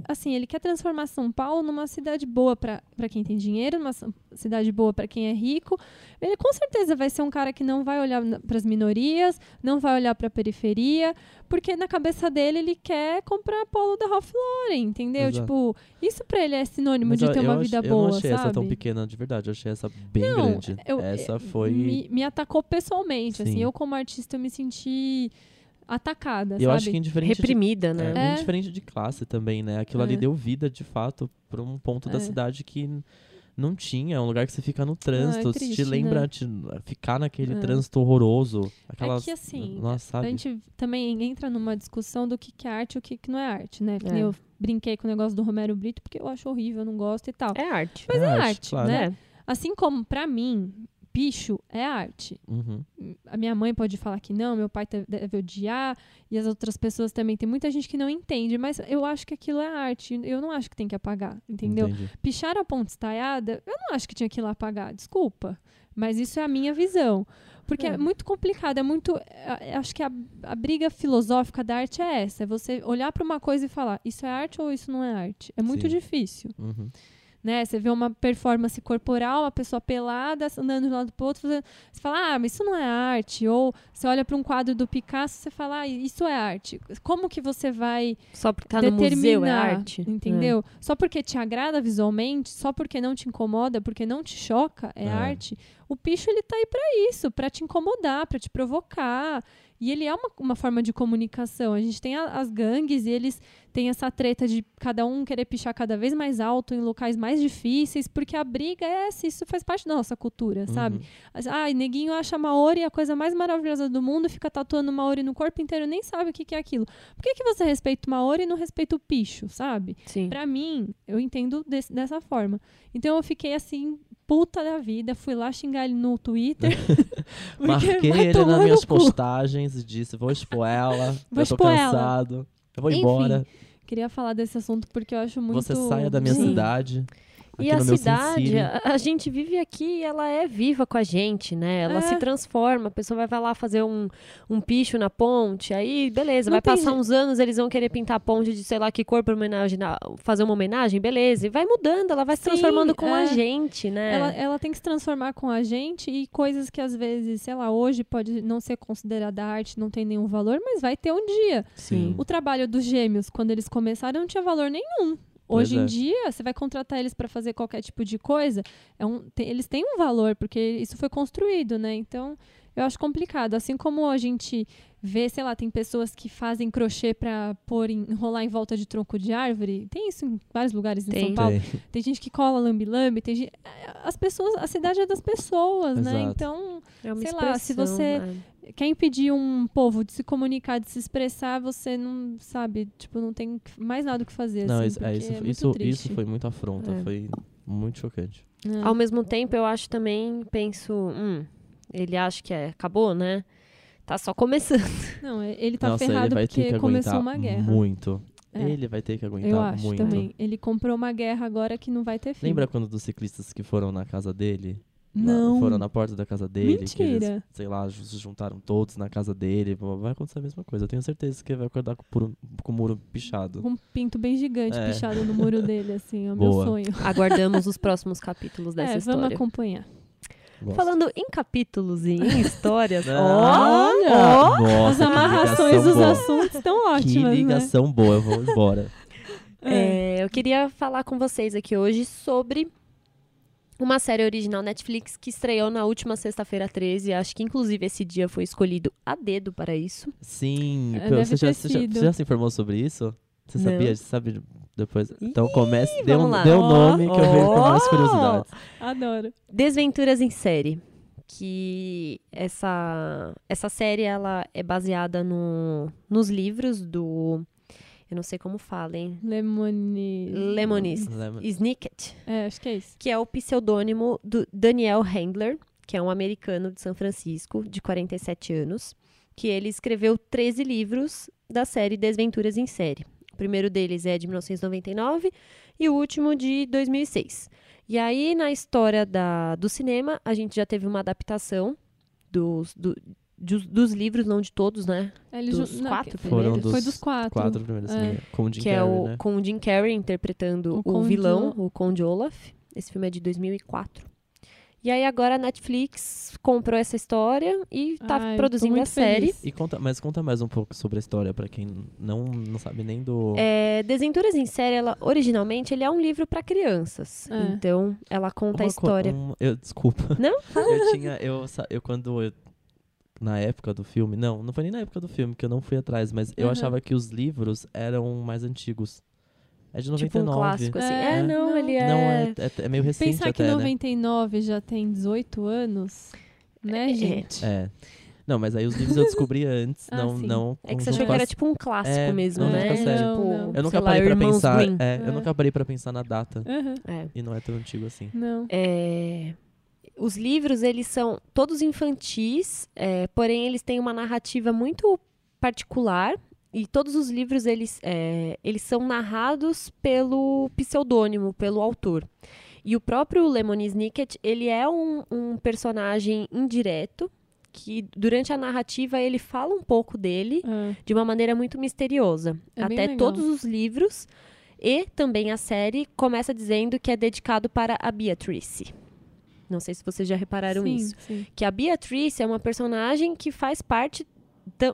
Speaker 2: Assim, ele quer transformar São Paulo numa cidade boa para quem tem dinheiro, numa cidade boa para quem é rico. Ele com certeza vai ser um cara que não vai olhar para as minorias, não vai olhar para a periferia, porque na cabeça dele ele quer comprar polo da Ralph Lauren, entendeu?
Speaker 3: Exato.
Speaker 2: Tipo, isso para ele é sinônimo
Speaker 3: Mas
Speaker 2: de
Speaker 3: eu-
Speaker 2: ter
Speaker 3: eu
Speaker 2: uma
Speaker 3: ach-
Speaker 2: vida
Speaker 3: Eu
Speaker 2: boa,
Speaker 3: não achei
Speaker 2: sabe?
Speaker 3: essa tão pequena de verdade. Eu achei essa bem
Speaker 2: Não,
Speaker 3: grande.
Speaker 2: eu-
Speaker 3: essa
Speaker 2: eu-
Speaker 3: foi.
Speaker 2: Me, me atacou pessoalmente, assim.
Speaker 3: Sim.
Speaker 2: Eu, como artista, eu me senti atacada,
Speaker 3: eu
Speaker 2: sabe?
Speaker 3: acho que indiferente de
Speaker 1: Reprimida, né?
Speaker 3: É,
Speaker 2: É.
Speaker 3: indiferente de classe também, né? Aquilo ali
Speaker 2: É.
Speaker 3: deu vida, de fato, pra um ponto da
Speaker 2: É.
Speaker 3: cidade que não tinha. É um lugar que você fica no trânsito,
Speaker 2: triste,
Speaker 3: te lembra
Speaker 2: né?
Speaker 3: te- ficar naquele
Speaker 2: É.
Speaker 3: trânsito horroroso. Aquelas,
Speaker 2: É que, assim,
Speaker 3: Nossa,
Speaker 2: A
Speaker 3: sabe?
Speaker 2: gente também entra numa discussão do que, que é arte e o que, que não é arte, né?
Speaker 1: É.
Speaker 2: eu brinquei com o negócio do Romero Brito, porque eu acho horrível, eu não gosto e tal.
Speaker 1: É arte.
Speaker 2: Mas é,
Speaker 3: arte,
Speaker 2: arte,
Speaker 3: claro.
Speaker 2: né?
Speaker 1: É.
Speaker 2: Assim como, pra mim, picho é arte.
Speaker 3: Uhum.
Speaker 2: A minha mãe pode falar que não, meu pai deve odiar, e as outras pessoas também. Tem muita gente que não entende, mas eu acho que aquilo é arte. Eu não acho que tem que apagar, entendeu?
Speaker 3: Entendi.
Speaker 2: Pichar a ponte estaiada, eu não acho que tinha que ir lá apagar, desculpa. Mas isso é a minha visão. Porque é,
Speaker 1: É.
Speaker 2: muito complicado, é muito. é- Acho que a, a briga filosófica da arte é essa: é você olhar para uma coisa e falar, isso é arte ou isso não é arte? É muito
Speaker 3: Sim.
Speaker 2: difícil.
Speaker 3: Uhum.
Speaker 2: Né? Você vê uma performance corporal, uma pessoa pelada, andando de um lado pro outro, fazendo- você fala, ah, mas isso não é arte. Ou você olha para um quadro do Picasso, você fala, ah, isso é arte. Como que você vai
Speaker 1: Só porque tá no
Speaker 2: determinar,
Speaker 1: museu é arte.
Speaker 2: Entendeu? Só porque te agrada visualmente, só porque não te incomoda, porque não te choca, é,
Speaker 3: É.
Speaker 2: arte. O picho ele tá aí pra isso, pra te incomodar, pra te provocar. E ele é uma, uma forma de comunicação. A gente tem a- as gangues e eles têm essa treta de cada um querer pichar cada vez mais alto em locais mais difíceis, porque a briga é essa, isso faz parte da nossa cultura, sabe?
Speaker 3: Uhum.
Speaker 2: As- Ai, neguinho acha Maori a coisa mais maravilhosa do mundo, fica tatuando Maori no corpo inteiro, nem sabe o que, que é aquilo. Por que, que você respeita o Maori e não respeita o picho, sabe?
Speaker 1: Sim.
Speaker 2: Pra mim, eu entendo desse- dessa forma. Então eu fiquei assim, puta da vida, fui lá xingar ele no Twitter. (laughs) (laughs)
Speaker 3: Marquei ele nas minhas postagens e disse: vou expor ela.
Speaker 2: Vou
Speaker 3: eu tô
Speaker 2: expor ela.
Speaker 3: Eu vou
Speaker 2: Enfim,
Speaker 3: embora.
Speaker 2: Queria falar desse assunto porque eu acho muito.
Speaker 3: Você saia da minha
Speaker 1: Sim.
Speaker 3: cidade.
Speaker 1: E a cidade, a, a gente vive aqui e ela é viva com a gente, né? Ela
Speaker 2: É.
Speaker 1: se transforma, a pessoa vai, vai lá fazer um, um picho na ponte, aí beleza,
Speaker 2: Não
Speaker 1: vai passar uns anos, eles vão querer pintar a ponte de sei lá que cor na- fazer uma homenagem, beleza, e vai mudando, ela vai se
Speaker 2: Sim,
Speaker 1: transformando com a
Speaker 2: é.
Speaker 1: gente, né?
Speaker 2: Ela, ela tem que se transformar com a gente e coisas que às vezes, sei lá, hoje pode não ser considerada arte, não tem nenhum valor, mas vai ter um dia.
Speaker 1: Sim.
Speaker 2: O trabalho dos gêmeos, quando eles começaram, não tinha valor nenhum. Hoje em dia, você vai contratar eles para fazer qualquer tipo de coisa, é um, te- eles têm um valor, porque isso foi construído, né? Então, eu acho complicado. Assim como a gente vê, sei lá, tem pessoas que fazem crochê para pôr em- enrolar em volta de tronco de árvore. Tem isso em vários lugares em
Speaker 1: Tem.
Speaker 2: São Paulo.
Speaker 3: Tem.
Speaker 2: Tem gente que cola lambi-lambi, tem gente... As pessoas, a cidade é das pessoas, né?
Speaker 3: Exato.
Speaker 2: Então,
Speaker 1: É uma
Speaker 2: sei lá, se você-
Speaker 1: né?
Speaker 2: quer impedir um povo de se comunicar, de se expressar, você não sabe, tipo, não tem mais nada o que fazer.
Speaker 3: Não,
Speaker 2: assim,
Speaker 3: isso, é, isso,
Speaker 2: é muito
Speaker 3: isso,
Speaker 2: triste.
Speaker 3: isso foi muito afronta.
Speaker 1: É.
Speaker 3: Foi muito chocante.
Speaker 2: É.
Speaker 1: Ao mesmo tempo, eu acho também, penso, hum, ele acha que é, acabou, né? Tá só começando. (laughs)
Speaker 2: Não, ele tá
Speaker 3: Nossa, ele
Speaker 2: ferrado
Speaker 3: vai ter
Speaker 2: porque
Speaker 3: que
Speaker 2: começou uma guerra.
Speaker 3: muito.
Speaker 2: É,
Speaker 3: Ele vai ter que aguentar
Speaker 2: eu acho
Speaker 3: muito.
Speaker 2: também. Ele comprou uma guerra agora que não vai ter fim.
Speaker 3: Lembra quando dos ciclistas que foram na casa dele? Lá-
Speaker 2: Não.
Speaker 3: foram na porta da casa dele. Que eles,
Speaker 2: Mentira.
Speaker 3: sei lá, se juntaram todos na casa dele. Vai acontecer a mesma coisa. Eu tenho certeza que ele vai acordar com, puro- com o muro pichado.
Speaker 2: Um pinto bem gigante
Speaker 3: É.
Speaker 2: pichado no muro dele, assim. É o (laughs) meu sonho.
Speaker 1: Aguardamos os próximos capítulos dessa
Speaker 2: é,
Speaker 1: história.
Speaker 2: vamos acompanhar.
Speaker 3: Gosto.
Speaker 1: Falando em capítulos e em histórias. (laughs) Olha!
Speaker 3: Nossa,
Speaker 2: As
Speaker 3: que
Speaker 2: amarrações dos
Speaker 3: boa.
Speaker 2: assuntos estão
Speaker 3: Que
Speaker 2: ótimas, né?
Speaker 3: ligação boa, eu vou embora. (laughs)
Speaker 1: É, eu queria falar com vocês aqui hoje sobre uma série original Netflix que estreou na última sexta-feira 13. Acho que, inclusive, esse dia foi escolhido a dedo para isso.
Speaker 3: Sim,
Speaker 2: É,
Speaker 3: você, já, você, já, você já se informou sobre isso? Você
Speaker 1: Não.
Speaker 3: sabia? Você sabe depois? Então
Speaker 1: Ih,
Speaker 3: comece, dê um,
Speaker 1: lá.
Speaker 3: dê um nome que eu vejo com mais curiosidades.
Speaker 2: Adoro.
Speaker 1: Desventuras em série. Que essa, essa série ela é baseada no, nos livros do. Eu não sei como fala, hein?
Speaker 2: Lemoni...
Speaker 1: Lemonis.
Speaker 3: Lembra?
Speaker 1: Snicket.
Speaker 2: É, acho que é isso.
Speaker 1: que é o pseudônimo do Daniel Handler, que é um americano de São Francisco, de 47 anos, que ele escreveu 13 livros da série Desventuras em Série. O primeiro deles é de 1999 e o último de 2006. E aí, na história da, do cinema, a gente já teve uma adaptação dos, do- dos, dos livros, não de todos, né?
Speaker 2: Ele
Speaker 1: Dos
Speaker 2: ju- não,
Speaker 1: quatro primeiros.
Speaker 3: dos
Speaker 2: Foi dos quatro.
Speaker 3: Quatro primeiros,
Speaker 2: É.
Speaker 3: sim, com o Jim
Speaker 1: que é
Speaker 3: Carrey,
Speaker 1: o,
Speaker 3: né?
Speaker 1: com o Jim Carrey interpretando
Speaker 2: O
Speaker 1: o, vilão, o Conde Olaf. Esse filme é de 2004. E aí agora a Netflix comprou essa história e tá
Speaker 2: Ai, eu
Speaker 1: produzindo a série.
Speaker 2: feliz.
Speaker 3: E conta, mas conta mais um pouco sobre a história, pra quem não, não sabe nem do...
Speaker 1: É, Desventuras em Série, ela, originalmente, ele é um livro para crianças.
Speaker 2: É.
Speaker 1: Então, ela conta a
Speaker 3: Uma co-
Speaker 1: história.
Speaker 3: um- eu, desculpa.
Speaker 1: Não? (laughs)
Speaker 3: eu tinha, eu, eu quando eu, na época do filme, não, não foi nem na época do filme, que eu não fui atrás, mas eu
Speaker 2: Uhum.
Speaker 3: achava que os livros eram mais antigos. É de 99.
Speaker 1: Tipo um clássico, assim. É,
Speaker 2: É,
Speaker 1: não,
Speaker 2: não.
Speaker 1: ele é...
Speaker 3: Não, é, é, é meio recente
Speaker 2: Pensar que
Speaker 3: até, né?
Speaker 2: 99 já tem 18 anos, né,
Speaker 1: É.
Speaker 2: gente?
Speaker 3: É. Não, mas aí os livros eu descobri antes,
Speaker 2: Ah,
Speaker 3: não,
Speaker 2: sim.
Speaker 3: não...
Speaker 1: É que você achou que era tipo um clássico
Speaker 3: É,
Speaker 1: mesmo,
Speaker 3: não,
Speaker 1: né? Tipo,
Speaker 2: Não, não.
Speaker 3: Eu nunca
Speaker 1: lá,
Speaker 3: parei pra
Speaker 1: Irmãos
Speaker 3: pensar... É, eu
Speaker 2: É.
Speaker 3: nunca parei pra pensar na data.
Speaker 1: É.
Speaker 3: E não é tão antigo assim.
Speaker 2: Não.
Speaker 1: É, os livros, eles são todos infantis, é, porém eles têm uma narrativa muito particular. E todos os livros, eles, é, eles são narrados pelo pseudônimo, pelo autor. E o próprio Lemony Snicket, ele é um, um personagem indireto, que durante a narrativa ele fala um pouco dele,
Speaker 2: Ah,
Speaker 1: de uma maneira muito misteriosa.
Speaker 2: É
Speaker 1: Até todos os livros e também a série começa dizendo que é dedicado para a Beatrice. Não sei se vocês já repararam
Speaker 2: sim,
Speaker 1: isso.
Speaker 2: sim.
Speaker 1: Que a Beatrice é uma personagem que faz parte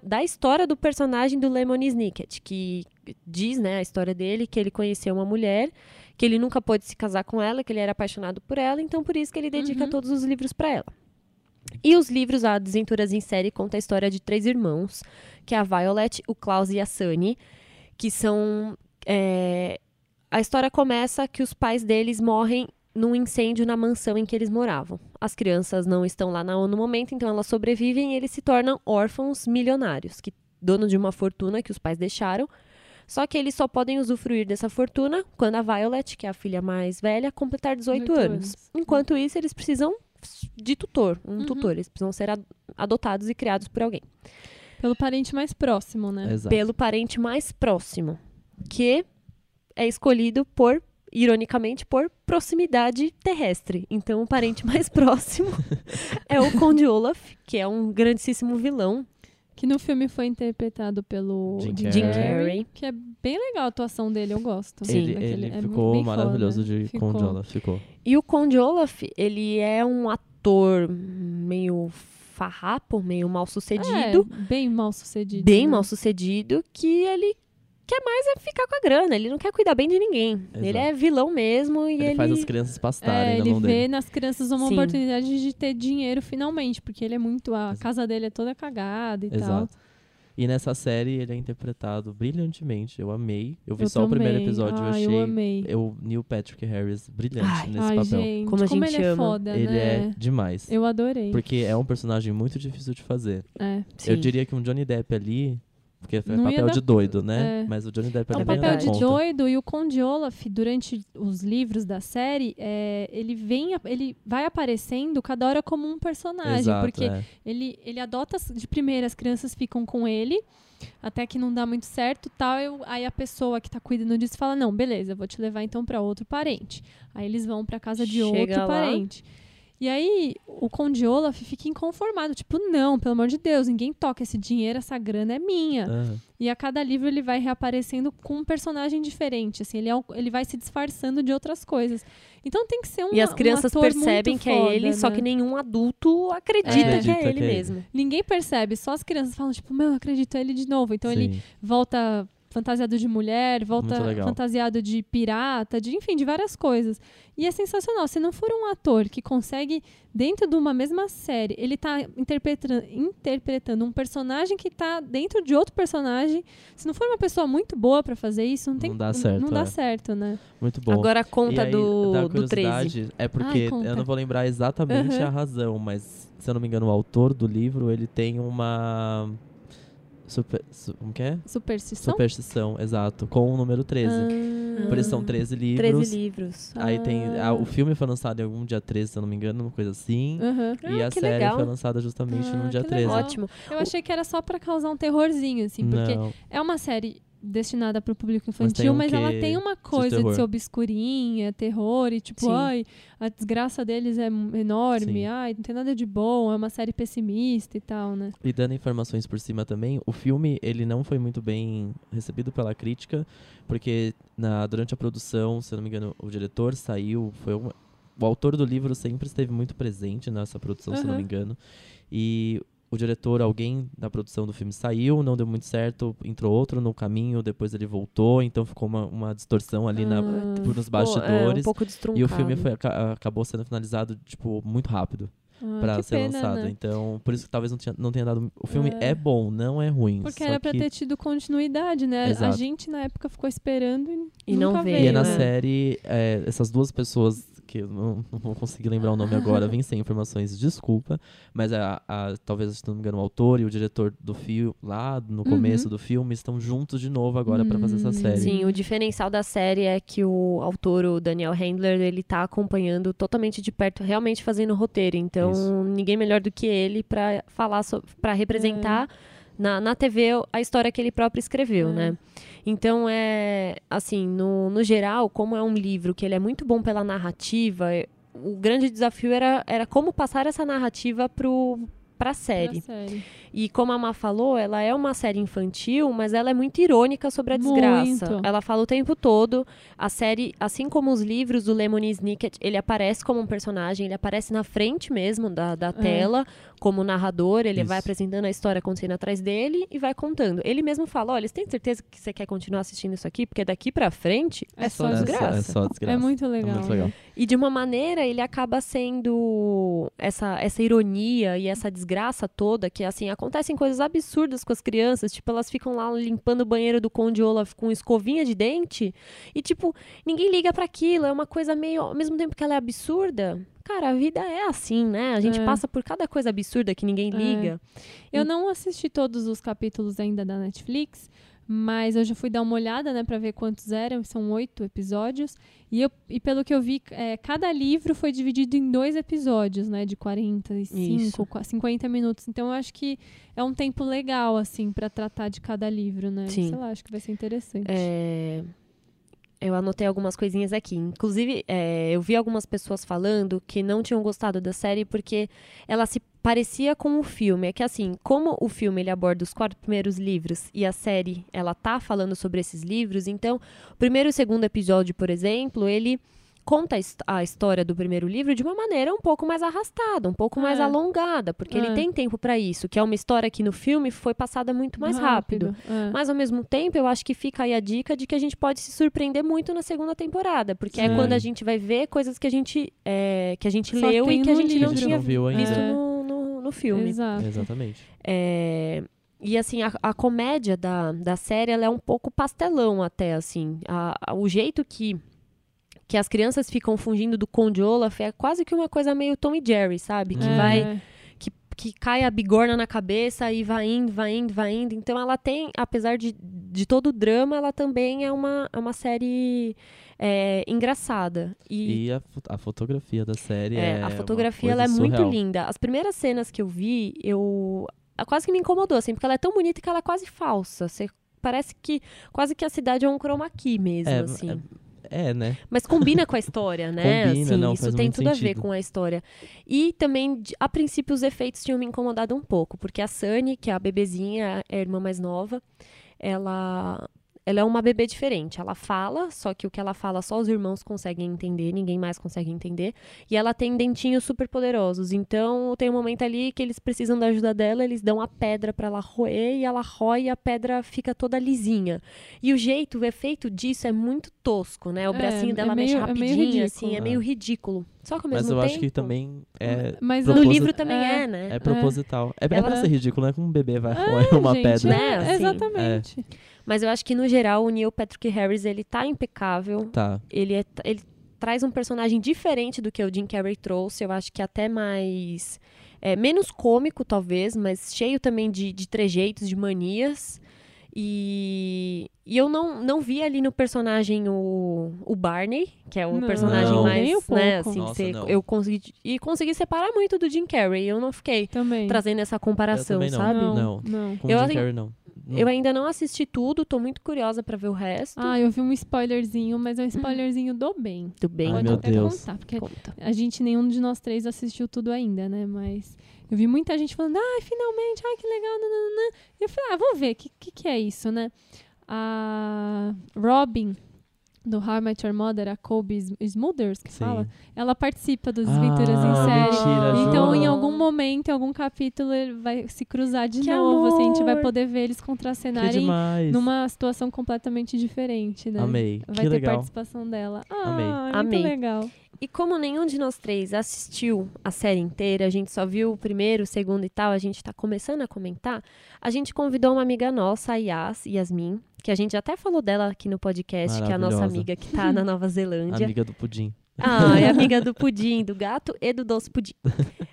Speaker 1: da, história do personagem do Lemony Snicket, que diz, né, a história dele, que ele conheceu uma mulher, que ele nunca pôde se casar com ela, que ele era apaixonado por ela, então por isso que ele dedica
Speaker 2: Uhum.
Speaker 1: todos os livros para ela. E os livros, a Desventuras em Série, conta a história de três irmãos, que é a Violet, o Klaus e a Sunny, que são... é, A história começa que os pais deles morrem num incêndio na mansão em que eles moravam. As crianças não estão lá na- no momento, então elas sobrevivem e eles se tornam órfãos milionários, que dono de uma fortuna que os pais deixaram. Só que eles só podem usufruir dessa fortuna quando a Violet, que é a filha mais velha, completar 18,
Speaker 2: 18
Speaker 1: anos.
Speaker 2: anos.
Speaker 1: Enquanto isso, eles precisam de tutor, um
Speaker 2: Uhum.
Speaker 1: tutor. Eles precisam ser ad- adotados e criados por alguém.
Speaker 2: Pelo parente mais próximo, né?
Speaker 3: Exato.
Speaker 1: Pelo parente mais próximo, que é escolhido por, ironicamente, por proximidade terrestre. Então, o parente (laughs) mais próximo (laughs) é o Conde Olaf, que é um grandíssimo vilão.
Speaker 2: Que no filme foi interpretado pelo
Speaker 3: Jim
Speaker 2: Jim,
Speaker 3: Carrey.
Speaker 1: Carrey.
Speaker 2: Que é bem legal a atuação dele, eu gosto.
Speaker 3: Ele,
Speaker 2: Daquele-
Speaker 3: ele
Speaker 2: é
Speaker 3: ficou
Speaker 2: bem
Speaker 3: maravilhoso
Speaker 2: foda.
Speaker 3: de
Speaker 2: Ficou.
Speaker 3: Conde Olaf, ficou.
Speaker 1: E o Conde Olaf, ele é um ator meio farrapo, meio mal sucedido.
Speaker 2: É, bem mal sucedido.
Speaker 1: bem
Speaker 2: né?
Speaker 1: mal sucedido, que ele quer mais é ficar com a grana. Ele não quer cuidar bem de ninguém. Ele
Speaker 3: Exato.
Speaker 1: é vilão mesmo e
Speaker 3: Ele,
Speaker 1: ele.
Speaker 3: faz as crianças pastarem
Speaker 2: É,
Speaker 3: na
Speaker 2: ele
Speaker 3: mão
Speaker 2: vê
Speaker 3: dele.
Speaker 2: nas crianças uma
Speaker 1: Sim.
Speaker 2: oportunidade de ter dinheiro finalmente, porque ele é muito. A
Speaker 3: Exato.
Speaker 2: casa dele é toda cagada e tal.
Speaker 3: Exato. E nessa série ele é interpretado brilhantemente. Eu amei. Eu vi
Speaker 2: Eu
Speaker 3: só o primeiro
Speaker 2: também.
Speaker 3: episódio.
Speaker 2: Ah,
Speaker 3: eu achei
Speaker 2: eu amei.
Speaker 3: eu, Neil Patrick Harris brilhante
Speaker 1: Ai,
Speaker 3: nesse
Speaker 2: Ai,
Speaker 3: papel.
Speaker 2: gente,
Speaker 1: Como a gente
Speaker 2: ele é
Speaker 1: ama.
Speaker 2: foda,
Speaker 3: Ele
Speaker 2: né?
Speaker 3: é demais.
Speaker 2: Eu adorei.
Speaker 3: Porque é um personagem muito difícil de fazer.
Speaker 2: É.
Speaker 3: Eu diria que um Johnny Depp ali. Porque é
Speaker 2: Não
Speaker 3: papel
Speaker 2: dar-
Speaker 3: de doido, né?
Speaker 2: é.
Speaker 3: Mas o Johnny Depp
Speaker 2: É um papel de
Speaker 3: conta.
Speaker 2: doido e o Conde Olaf, durante os livros da série, é, ele vem, ele vai aparecendo cada hora como um personagem,
Speaker 3: Exato,
Speaker 2: porque
Speaker 3: é.
Speaker 2: ele, ele adota as- de primeira, as crianças ficam com ele, até que não dá muito certo, tal, eu- aí a pessoa que tá cuidando disso fala: "Não, beleza, eu vou te levar então para outro parente". Aí eles vão para casa de
Speaker 1: Chega
Speaker 2: outro
Speaker 1: lá.
Speaker 2: parente. E aí o Conde Olaf fica inconformado, tipo, não, pelo amor de Deus, ninguém toca esse dinheiro, essa grana é minha.
Speaker 3: Aham.
Speaker 2: E a cada livro ele vai reaparecendo com um personagem diferente, assim, ele, é um- ele vai se disfarçando de outras coisas. Então tem que ser um
Speaker 1: E as crianças
Speaker 2: um ator
Speaker 1: percebem que é ele,
Speaker 2: foda,
Speaker 1: só
Speaker 2: né?
Speaker 1: que nenhum adulto acredita,
Speaker 2: É.
Speaker 1: que é ele
Speaker 3: que é ele.
Speaker 1: mesmo.
Speaker 2: Ninguém percebe, só as crianças falam, tipo, meu, eu acredito, é ele de novo. Então ele
Speaker 3: Sim.
Speaker 2: volta fantasiado de mulher, volta fantasiado de pirata, de enfim, de várias coisas. E é sensacional. Se não for um ator que consegue, dentro de uma mesma série, ele tá interpretando, interpretando um personagem que tá dentro de outro personagem, se não for uma pessoa muito boa pra fazer isso, não tem
Speaker 3: Não dá certo,
Speaker 2: Não dá
Speaker 3: é.
Speaker 2: certo, né?
Speaker 3: Muito bom.
Speaker 1: Agora a
Speaker 3: E
Speaker 1: conta
Speaker 3: aí,
Speaker 1: do,
Speaker 3: da
Speaker 1: do 13.
Speaker 3: curiosidade, é porque
Speaker 2: Ai,
Speaker 3: eu não vou lembrar exatamente
Speaker 2: Aham.
Speaker 3: a razão, mas se eu não me engano, o autor do livro, ele tem uma super, su- como que é?
Speaker 2: Superstição?
Speaker 3: Superstição, exato, com o número 13.
Speaker 2: Ah.
Speaker 3: Por isso são 13 livros.
Speaker 1: 13 livros.
Speaker 3: Aí tem
Speaker 2: Ah.
Speaker 3: a- o filme foi lançado em algum dia 13, se eu não me engano, uma coisa assim.
Speaker 2: Aham.
Speaker 3: e
Speaker 1: Ah,
Speaker 3: a
Speaker 1: que
Speaker 3: série
Speaker 1: legal.
Speaker 3: foi lançada justamente
Speaker 2: Ah,
Speaker 3: no dia
Speaker 2: que
Speaker 3: 13.
Speaker 2: legal.
Speaker 1: Ótimo.
Speaker 2: Eu achei que era só pra causar um terrorzinho, assim, porque
Speaker 3: Não,
Speaker 2: é uma série destinada para o público
Speaker 3: Mas
Speaker 2: infantil,
Speaker 3: um
Speaker 2: mas, ela tem uma coisa de
Speaker 3: terror.
Speaker 2: ser obscurinha, terror, e tipo,
Speaker 1: Sim.
Speaker 2: ai, a desgraça deles é enorme,
Speaker 3: Sim.
Speaker 2: ai, não tem nada de bom, é uma série pessimista e tal, né?
Speaker 3: E dando informações por cima também, o filme ele não foi muito bem recebido pela crítica, porque na, durante a produção, se eu não me engano, o diretor saiu, foi uma- o autor do livro sempre esteve muito presente nessa produção, se eu não me engano. E o diretor, alguém da produção do filme saiu, não deu muito certo, entrou outro no caminho, depois ele voltou, então ficou uma, uma distorção ali na,
Speaker 2: Ah.
Speaker 3: tipo, nos
Speaker 1: Pô, é, um
Speaker 3: bastidores. e o filme foi, aca- acabou sendo finalizado, tipo, muito rápido
Speaker 2: Ah,
Speaker 3: pra ser
Speaker 2: pena,
Speaker 3: lançado.
Speaker 2: né?
Speaker 3: Então, por isso que talvez não, tinha, não tenha dado. O filme
Speaker 2: É.
Speaker 3: é, bom, não é ruim.
Speaker 2: Porque
Speaker 3: só
Speaker 2: era pra
Speaker 3: que-
Speaker 2: ter tido continuidade, né? A
Speaker 3: Exato.
Speaker 2: gente na época ficou esperando e,
Speaker 1: E não veio,
Speaker 3: E
Speaker 2: veio.
Speaker 3: é na
Speaker 1: né?
Speaker 3: série, é, essas duas pessoas, que eu não, não vou conseguir lembrar o nome agora, vêm sem informações, desculpa. Mas a, a- talvez, se não me engano, o autor e o diretor do filme, lá no começo do filme, estão juntos de novo agora pra fazer essa série.
Speaker 1: Sim, o diferencial da série é que o autor, o Daniel Handler, ele tá acompanhando totalmente de perto, realmente fazendo o roteiro. Então,
Speaker 3: Isso.
Speaker 1: ninguém melhor do que ele pra falar, para representar na, na TV a história que ele próprio escreveu,
Speaker 2: É.
Speaker 1: né? Então, é assim, no, no geral, como é um livro que ele é muito bom pela narrativa, é- o grande desafio era, era como passar essa narrativa pro, pra série.
Speaker 2: Série.
Speaker 1: E como a Má falou, ela é uma série infantil, mas ela é muito irônica sobre a desgraça.
Speaker 2: Muito.
Speaker 1: Ela fala o tempo todo. A série, assim como os livros do Lemony Snicket, ele aparece como um personagem, ele aparece na frente mesmo da, da tela, como narrador, ele
Speaker 3: Isso.
Speaker 1: vai apresentando a história acontecendo atrás dele e vai contando. Ele mesmo fala: olha, você tem certeza que você quer continuar assistindo isso aqui? Porque daqui pra frente é,
Speaker 2: É
Speaker 1: só
Speaker 3: É
Speaker 1: desgraça.
Speaker 3: É só desgraça.
Speaker 2: É muito legal.
Speaker 3: É muito legal.
Speaker 2: né?
Speaker 1: E de uma maneira, ele acaba sendo essa, essa ironia e essa desgraça toda, que assim, acontecem coisas absurdas com as crianças, tipo, elas ficam lá limpando o banheiro do Conde Olaf com escovinha de dente, e tipo, ninguém liga pra aquilo, é uma coisa meio, ao mesmo tempo que ela é absurda, cara, a vida é assim, né? A gente
Speaker 2: É.
Speaker 1: passa por cada coisa absurda que ninguém
Speaker 2: É.
Speaker 1: liga.
Speaker 2: Eu não assisti todos os capítulos ainda da Netflix, mas eu já fui dar uma olhada, né, pra ver quantos eram. São oito episódios. E, eu, e pelo que eu vi, é, cada livro foi dividido em dois episódios, né, de 45,
Speaker 1: Isso.
Speaker 2: qua- 50 minutos. Então eu acho que é um tempo legal, assim, pra tratar de cada livro, né?
Speaker 1: Sim.
Speaker 2: Sei lá, acho que vai ser interessante.
Speaker 1: É, Eu anotei algumas coisinhas aqui. Inclusive, é, eu vi algumas pessoas falando que não tinham gostado da série porque ela se parecia com o filme. É que assim, como o filme ele aborda os quatro primeiros livros e a série ela tá falando sobre esses livros, então o primeiro e o segundo episódio, por exemplo, ele conta a his- a história do primeiro livro de uma maneira um pouco mais arrastada, um pouco mais
Speaker 2: É.
Speaker 1: alongada, porque
Speaker 2: É.
Speaker 1: ele tem tempo para isso, que é uma história que no filme foi passada muito mais rápido.
Speaker 2: é.
Speaker 1: Mas ao mesmo tempo, eu acho que fica aí a dica de que a gente pode se surpreender muito na segunda temporada, porque é
Speaker 3: Sim.
Speaker 1: quando a gente vai ver coisas que a gente, é, que a gente
Speaker 2: Só
Speaker 1: leu e que a gente
Speaker 3: a
Speaker 1: não
Speaker 3: gente
Speaker 1: tinha
Speaker 3: não viu ainda.
Speaker 1: visto
Speaker 2: É.
Speaker 1: no, no, no filme.
Speaker 2: Exato.
Speaker 3: Exatamente.
Speaker 1: É, e assim, a, a comédia da, da série ela é um pouco pastelão até, assim. A- a- o jeito que, que as crianças ficam fungindo do Conde Olaf é quase que uma coisa meio Tom e Jerry, sabe? Que
Speaker 3: É.
Speaker 1: vai que, que cai a bigorna na cabeça e vai indo, vai indo, vai indo. Então ela tem, apesar de, de todo o drama, ela também é uma, é uma série é, engraçada. E,
Speaker 3: E a, a fotografia da série é.
Speaker 1: é, a
Speaker 3: uma
Speaker 1: fotografia
Speaker 3: coisa
Speaker 1: ela é muito
Speaker 3: surreal.
Speaker 1: linda. As primeiras cenas que eu vi, eu quase que me incomodou, assim, porque ela é tão bonita que ela é quase falsa. Você parece que quase que a cidade é um chroma key mesmo,
Speaker 3: É,
Speaker 1: assim.
Speaker 3: é- É, né?
Speaker 1: Mas combina com a história, né?
Speaker 3: Combina,
Speaker 1: assim,
Speaker 3: não,
Speaker 1: isso tem tudo a ver
Speaker 3: sentido.
Speaker 1: com a história. E também, a princípio, os efeitos tinham me incomodado um pouco, porque a Sunny, que é a bebezinha, é a irmã mais nova, ela. Ela é uma bebê diferente. Ela fala, só que o que ela fala só os irmãos conseguem entender, ninguém mais consegue entender. E ela tem dentinhos super poderosos. Então tem um momento ali que eles precisam da ajuda dela, eles dão a pedra pra ela roer e ela rói e a pedra fica toda lisinha. E o jeito, o efeito disso é muito tosco, né? O
Speaker 2: É,
Speaker 1: bracinho
Speaker 2: é
Speaker 1: dela
Speaker 2: meio-
Speaker 1: mexe
Speaker 2: é meio
Speaker 1: rapidinho,
Speaker 2: ridículo.
Speaker 1: assim, é
Speaker 3: É.
Speaker 1: meio ridículo. Só que ao
Speaker 3: Mas eu
Speaker 1: tempo.
Speaker 3: acho que também é.
Speaker 2: Mas
Speaker 1: No livro também
Speaker 2: é,
Speaker 1: é, né?
Speaker 3: É proposital. É, é pra
Speaker 1: Ela-
Speaker 3: ser ridículo, não é como um bebê vai
Speaker 2: É,
Speaker 3: roer uma
Speaker 2: gente,
Speaker 3: pedra.
Speaker 1: Né,
Speaker 2: é,
Speaker 1: assim.
Speaker 2: exatamente.
Speaker 1: Mas eu acho que, no geral, o Neil Patrick Harris, ele tá impecável.
Speaker 3: Tá.
Speaker 1: Ele, é- ele traz um personagem diferente do que o Jim Carrey trouxe. Eu acho que até mais. é, menos cômico, talvez, mas cheio também de, de trejeitos, de manias. E, e eu não, não vi ali no personagem o, o Barney, que é o
Speaker 2: Não,
Speaker 1: personagem
Speaker 3: Não.
Speaker 1: mais.
Speaker 2: nem um
Speaker 1: né,
Speaker 2: pouco.
Speaker 1: assim,
Speaker 3: Nossa,
Speaker 1: ser-
Speaker 3: não.
Speaker 1: eu consegui. E consegui separar muito do Jim Carrey. Eu não fiquei
Speaker 2: Também.
Speaker 1: trazendo essa comparação,
Speaker 3: também não.
Speaker 1: sabe?
Speaker 2: Não,
Speaker 3: Não.
Speaker 2: não.
Speaker 3: Com
Speaker 1: Eu
Speaker 3: o Jim
Speaker 1: assim-
Speaker 3: Carrey, não. Não.
Speaker 1: Eu ainda não assisti tudo, tô muito curiosa pra ver o resto.
Speaker 2: Ah, eu vi um spoilerzinho, mas é um spoilerzinho do bem.
Speaker 1: Tudo bem,
Speaker 3: Ai,
Speaker 2: Pode
Speaker 3: meu
Speaker 2: até
Speaker 3: Deus.
Speaker 2: contar, porque
Speaker 1: conta.
Speaker 2: a gente, nenhum de nós três assistiu tudo ainda, né? Mas eu vi muita gente falando, ai, finalmente, ai, que legal, nananã. E eu falei, ah, vou ver, o que, que, que é isso, né? A Robin, do How I Met Your Mother, a Kobe Sm- Smulders, que
Speaker 3: Sim.
Speaker 2: fala, ela participa dos
Speaker 3: Ah,
Speaker 2: Desventuras em Série.
Speaker 3: mentira,
Speaker 2: Então,
Speaker 3: jura?
Speaker 2: em algum momento, em algum capítulo, ele vai se cruzar de
Speaker 1: Que
Speaker 2: novo. Assim, a gente vai poder ver eles contracenarem numa situação completamente diferente, né?
Speaker 3: Amei.
Speaker 2: Vai
Speaker 3: que
Speaker 2: ter
Speaker 3: legal.
Speaker 2: participação dela.
Speaker 3: Amei.
Speaker 2: Ah, muito
Speaker 1: Amei.
Speaker 2: legal.
Speaker 1: E como nenhum de nós três assistiu a série inteira, a gente só viu o primeiro, o segundo e tal, a gente tá começando a comentar, a gente convidou uma amiga nossa, a Yas, Yasmin, que a gente até falou dela aqui no podcast, que é a nossa amiga que tá na Nova (laughs) Zelândia.
Speaker 3: Amiga do pudim.
Speaker 1: Ah, é amiga do pudim, do gato e do doce pudim.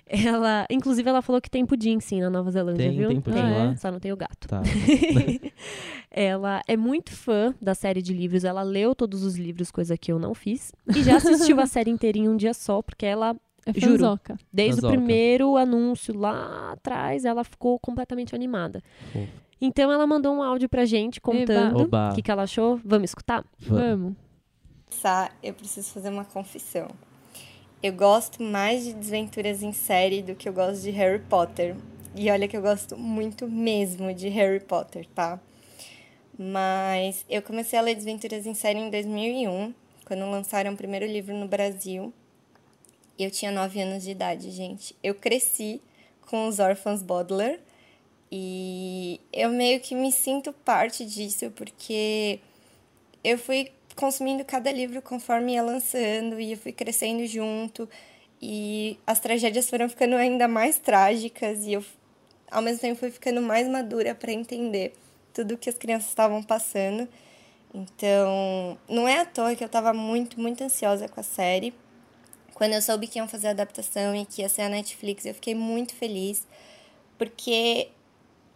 Speaker 1: Ela, inclusive, ela falou que tem pudim, sim, na Nova Zelândia,
Speaker 3: Tem,
Speaker 1: viu?
Speaker 3: tem pudim
Speaker 2: Ah, é?
Speaker 3: lá.
Speaker 1: Só não tem o gato.
Speaker 3: Tá. (laughs)
Speaker 1: ela é muito fã da série de livros, ela leu todos os livros, coisa que eu não fiz. E já assistiu a (laughs) série inteira em um dia só, porque ela,
Speaker 2: É
Speaker 1: Juro. desde
Speaker 3: Fanzoca.
Speaker 1: o primeiro anúncio lá atrás, ela ficou completamente animada. Então ela mandou um áudio pra gente contando o que, que ela achou. Vamos escutar?
Speaker 3: Vamos.
Speaker 2: Vamos.
Speaker 4: Começar, eu preciso fazer uma confissão. Eu gosto mais de desventuras em série do que eu gosto de Harry Potter. E olha que eu gosto muito mesmo de Harry Potter, tá? Mas eu comecei a ler Desventuras em Série em 2001, quando lançaram o primeiro livro no Brasil. Eu tinha 9 anos de idade, gente. Eu cresci com os órfãos Bodler e eu meio que me sinto parte disso porque eu fui consumindo cada livro conforme ia lançando e eu fui crescendo junto e as tragédias foram ficando ainda mais trágicas e eu ao mesmo tempo fui ficando mais madura para entender tudo que as crianças estavam passando. Então, não é à toa que eu estava muito, muito ansiosa com a série. Quando eu soube que iam fazer a adaptação e que ia ser a Netflix, eu fiquei muito feliz, porque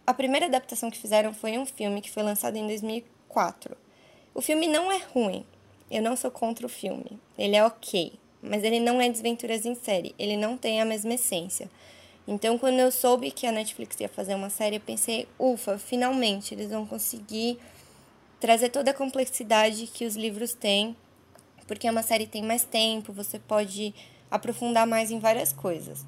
Speaker 4: a primeira adaptação que fizeram foi um filme que foi lançado em 2004. O filme não é ruim, eu não sou contra o filme, ele é ok, mas ele não é Desventuras em Série, ele não tem a mesma essência. Então, quando eu soube que a Netflix ia fazer uma série, eu pensei, ufa, finalmente eles vão conseguir trazer toda a complexidade que os livros têm, porque uma série tem mais tempo, você pode aprofundar mais em várias coisas.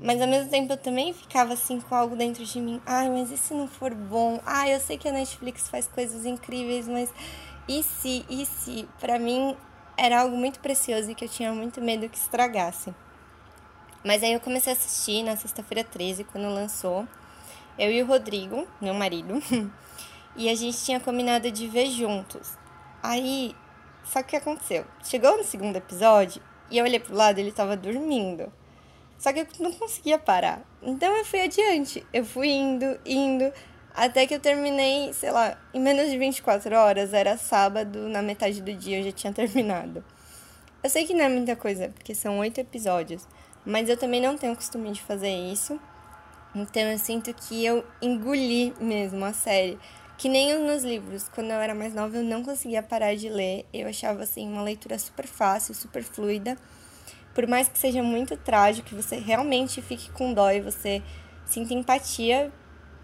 Speaker 4: Mas ao mesmo tempo eu também ficava assim com algo dentro de mim. Ai, mas e se não for bom? Ai, eu sei que a Netflix faz coisas incríveis, mas e se, e se? Pra mim era algo muito precioso e que eu tinha muito medo que estragasse. Mas aí eu comecei a assistir na sexta-feira 13, quando lançou. Eu e o Rodrigo, meu marido. (laughs) e a gente tinha combinado de ver juntos. Aí, só que o que aconteceu? Chegou no segundo episódio e eu olhei pro lado ele tava dormindo. Só que eu não conseguia parar. Então eu fui adiante. Eu fui indo, indo, até que eu terminei, sei lá, em menos de 24 horas. Era sábado, na metade do dia eu já tinha (laughs) terminado. Eu sei que não é muita coisa, porque são oito episódios. Mas eu também não tenho costume de fazer isso. Então eu sinto que eu engoli mesmo a série. Que nem nos livros. Quando eu era mais nova, eu não conseguia parar de ler. Eu achava, assim, uma leitura super fácil, super fluida. Por mais que seja muito trágico, que você realmente fique com dó e você sinta empatia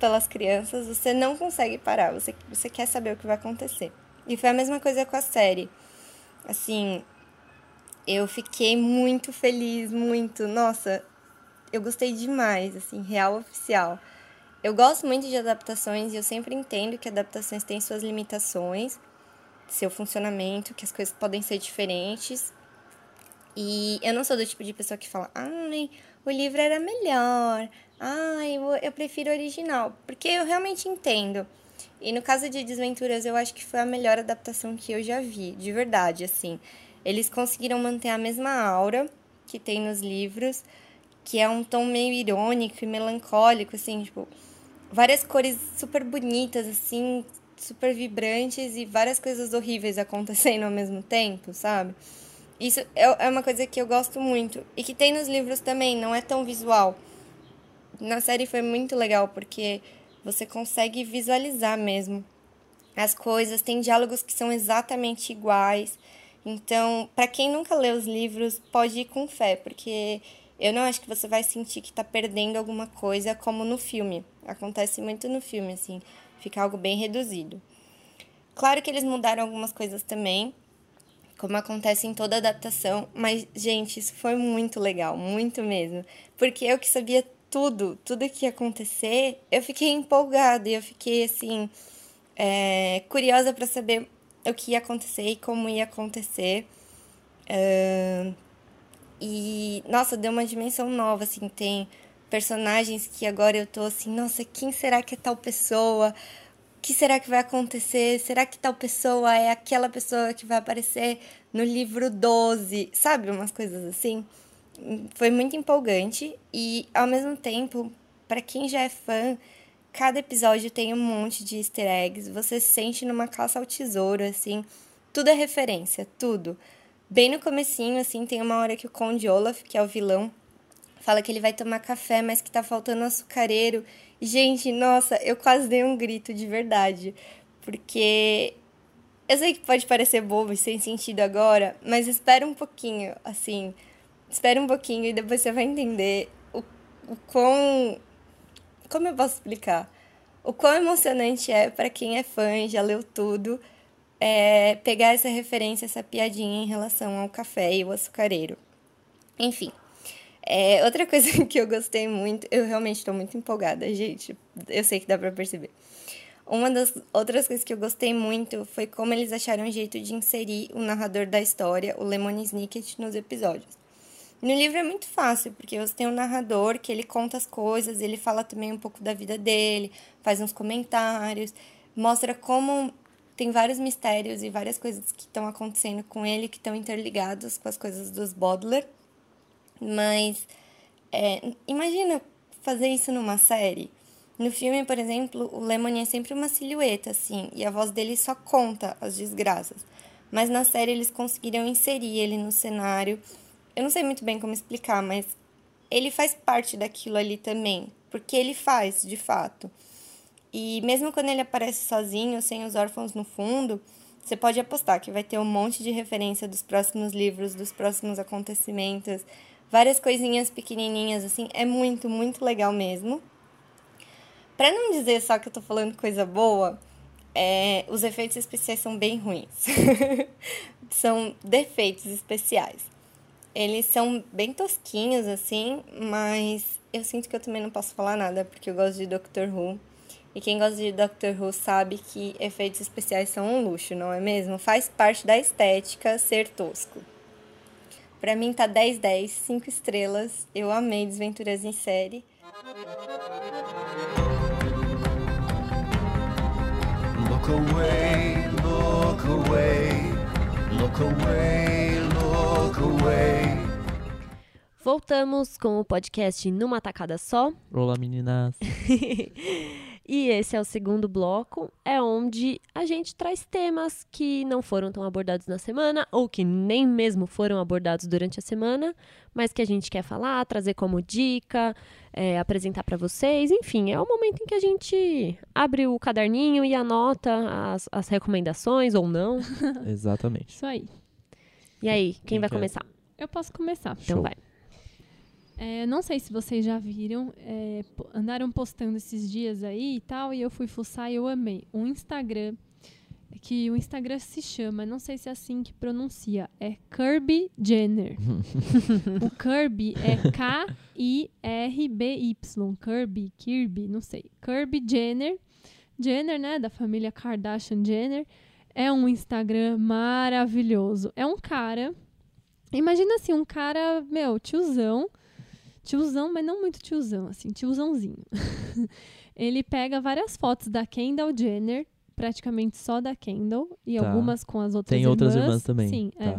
Speaker 4: pelas crianças, você não consegue parar. Você, você quer saber o que vai acontecer. E foi a mesma coisa com a série. Assim, eu fiquei muito feliz, muito. Nossa, eu gostei demais, assim, real oficial. Eu gosto muito de adaptações e eu sempre entendo que adaptações têm suas limitações, seu funcionamento, que as coisas podem ser diferentes. E eu não sou do tipo de pessoa que fala, ai, o livro era melhor, ai, eu prefiro o original, porque eu realmente entendo. E no caso de Desventuras, eu acho que foi a melhor adaptação que eu já vi, de verdade, assim. Eles conseguiram manter a mesma aura que tem nos livros, que é um tom meio irônico e melancólico, assim, tipo, várias cores super bonitas, assim, super vibrantes e várias coisas horríveis acontecendo ao mesmo tempo, sabe? Isso é, é uma coisa que eu gosto muito e que tem nos livros também, não é tão visual. Na série foi muito legal porque você consegue visualizar mesmo as coisas, tem diálogos que são exatamente iguais. Então, para quem nunca leu os livros, pode ir com fé, porque eu não acho que você vai sentir que está perdendo alguma coisa como no filme. Acontece muito no filme, assim, fica algo bem reduzido. Claro que eles mudaram algumas coisas também, como acontece em toda adaptação, mas, gente, isso foi muito legal, muito mesmo. Porque eu que sabia tudo, tudo que ia acontecer, eu fiquei empolgada e eu fiquei, assim, é, curiosa para saber o que ia acontecer e como ia acontecer. Uh, e, nossa, deu uma dimensão nova, assim, tem personagens que agora eu tô assim, nossa, quem será que é tal pessoa? O que será que vai acontecer? Será que tal pessoa é aquela pessoa que vai aparecer no livro 12? Sabe, umas coisas assim. Foi muito empolgante e, ao mesmo tempo, para quem já é fã, cada episódio tem um monte de easter eggs. Você se sente numa caça ao tesouro, assim. Tudo é referência, tudo. Bem no comecinho, assim, tem uma hora que o Conde Olaf, que é o vilão, fala que ele vai tomar café, mas que tá faltando açucareiro. Gente, nossa, eu quase dei um grito de verdade. Porque eu sei que pode parecer bobo e sem sentido agora, mas espera um pouquinho, assim. Espera um pouquinho e depois você vai entender o, o quão. Como eu posso explicar? O quão emocionante é para quem é fã e já leu tudo é, pegar essa referência, essa piadinha em relação ao café e o açucareiro. Enfim. É, outra coisa (laughs) que eu gostei muito, eu realmente estou muito empolgada, gente. Eu sei que dá para perceber. Uma das outras coisas que eu gostei muito foi como eles acharam um jeito de inserir o narrador da história, o Lemony Snicket, nos episódios. No livro é muito fácil, porque você tem um narrador que ele conta as coisas, ele fala também um pouco da vida dele, faz uns comentários, mostra como tem vários mistérios e várias coisas que estão acontecendo com ele que estão interligados com as coisas dos Bodler. Mas é, imagina fazer isso numa série. No filme, por exemplo, o Lemony é sempre uma silhueta, assim, e a voz dele só conta as desgraças. Mas na série eles conseguiram inserir ele no cenário. Eu não sei muito bem como explicar, mas ele faz parte daquilo ali também, porque ele faz, de fato. E mesmo quando ele aparece sozinho, sem os órfãos no fundo, você pode apostar que vai ter um monte de referência dos próximos livros, dos próximos acontecimentos, várias coisinhas pequenininhas assim, é muito, muito legal mesmo. Para não dizer só que eu tô falando coisa boa, é, os efeitos especiais são bem ruins. (laughs) são defeitos especiais. Eles são bem tosquinhos assim, mas eu sinto que eu também não posso falar nada porque eu gosto de Doctor Who e quem gosta de Doctor Who sabe que efeitos especiais são um luxo, não é mesmo? Faz parte da estética ser tosco. Pra mim tá 10 10, 5 estrelas. Eu amei Desventuras em série. Look away, look away,
Speaker 1: look away. Voltamos com o podcast numa tacada só. (laughs)
Speaker 3: Olá, meninas.
Speaker 1: E esse é o segundo bloco, é onde a gente traz temas que não foram tão abordados na semana, ou que nem mesmo foram abordados durante a semana, mas que a gente quer falar, trazer como dica, é, apresentar para vocês. Enfim, é o momento em que a gente abre o caderninho e anota as, as recomendações ou não. (laughs)
Speaker 3: Exatamente.
Speaker 2: Isso aí.
Speaker 1: E aí, quem, quem vai quer? começar?
Speaker 2: Eu posso começar.
Speaker 1: Então Show. vai.
Speaker 2: É, não sei se vocês já viram, é, andaram postando esses dias aí e tal, e eu fui fuçar e eu amei. Um Instagram que o Instagram se chama, não sei se é assim que pronuncia, é Kirby Jenner. (laughs) o Kirby é K-I-R-B-Y. Kirby, Kirby, não sei. Kirby Jenner. Jenner, né, da família Kardashian Jenner. É um Instagram maravilhoso. É um cara. Imagina assim, um cara, meu, tiozão. Tiozão, mas não muito tiozão, assim, tiozãozinho. (laughs) Ele pega várias fotos da Kendall Jenner, praticamente só da Kendall, e
Speaker 3: Tá.
Speaker 2: algumas com as outras
Speaker 3: Tem
Speaker 2: irmãs.
Speaker 3: outras irmãs também.
Speaker 2: Sim, é.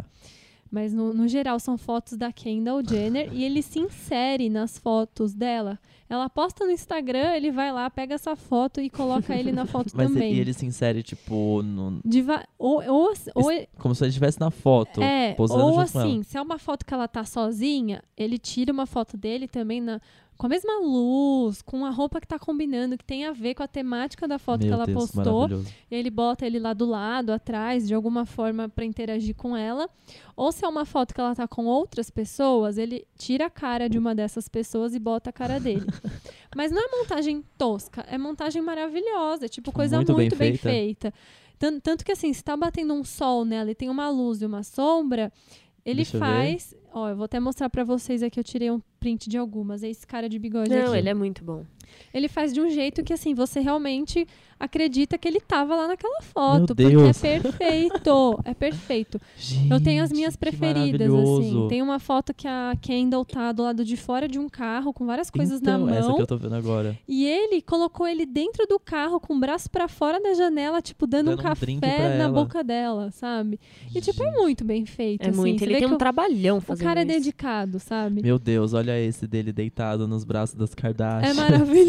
Speaker 2: Mas no, no geral são fotos da Kendall Jenner e ele se insere nas fotos dela. Ela posta no Instagram, ele vai lá, pega essa foto e coloca ele na foto (laughs)
Speaker 3: Mas
Speaker 2: também.
Speaker 3: ele, e ele se insere, tipo, no-
Speaker 2: De va- ou, ou, ou,
Speaker 3: como se ele estivesse na foto,
Speaker 2: é,
Speaker 3: posando
Speaker 2: ou assim, se é uma foto que ela tá sozinha, ele tira uma foto dele também na, com a mesma luz, com a roupa que tá combinando, que tem a ver com a temática da foto
Speaker 3: Meu
Speaker 2: que ela
Speaker 3: Deus,
Speaker 2: postou. E ele bota ele lá do lado, atrás, de alguma forma pra interagir com ela. Ou se é uma foto que ela tá com outras pessoas, ele tira a cara de uma dessas pessoas e bota a cara dele. (laughs) Mas não é montagem tosca, é montagem maravilhosa, é tipo coisa
Speaker 3: Muito
Speaker 2: muito,
Speaker 3: bem
Speaker 2: bem,
Speaker 3: feita.
Speaker 2: feita. Tan- Tanto que assim, se tá batendo um sol nela e tem uma luz e uma sombra, ele
Speaker 3: Deixa
Speaker 2: faz. Ó, eu vou até mostrar pra vocês aqui, eu tirei um print de algumas. É esse cara de bigode
Speaker 1: Não,
Speaker 2: aqui.
Speaker 1: ele é muito bom.
Speaker 2: Ele faz de um jeito que, assim, você realmente acredita que ele tava lá naquela foto.
Speaker 3: Meu
Speaker 2: porque
Speaker 3: Deus.
Speaker 2: é perfeito. (laughs) é perfeito. Eu tenho as minhas
Speaker 3: Gente,
Speaker 2: preferidas, assim. Tem uma foto que a Kendall tá do lado de fora de um carro com várias coisas
Speaker 3: então,
Speaker 2: na
Speaker 3: essa
Speaker 2: mão.
Speaker 3: que eu tô vendo agora.
Speaker 2: E ele colocou ele dentro do carro com o braço pra fora da janela, tipo, dando,
Speaker 3: Dando
Speaker 2: um
Speaker 3: um
Speaker 2: café na
Speaker 3: ela.
Speaker 2: boca dela, sabe? E, tipo, é
Speaker 3: Gente,
Speaker 2: muito bem feito.
Speaker 1: É
Speaker 2: assim.
Speaker 1: muito.
Speaker 2: Você
Speaker 1: Ele tem um
Speaker 2: o-
Speaker 1: trabalhão
Speaker 2: O
Speaker 1: fazendo
Speaker 2: cara é
Speaker 1: isso.
Speaker 2: dedicado, sabe?
Speaker 3: Meu Deus, olha esse dele deitado nos braços das Kardashian.
Speaker 2: É maravilhoso.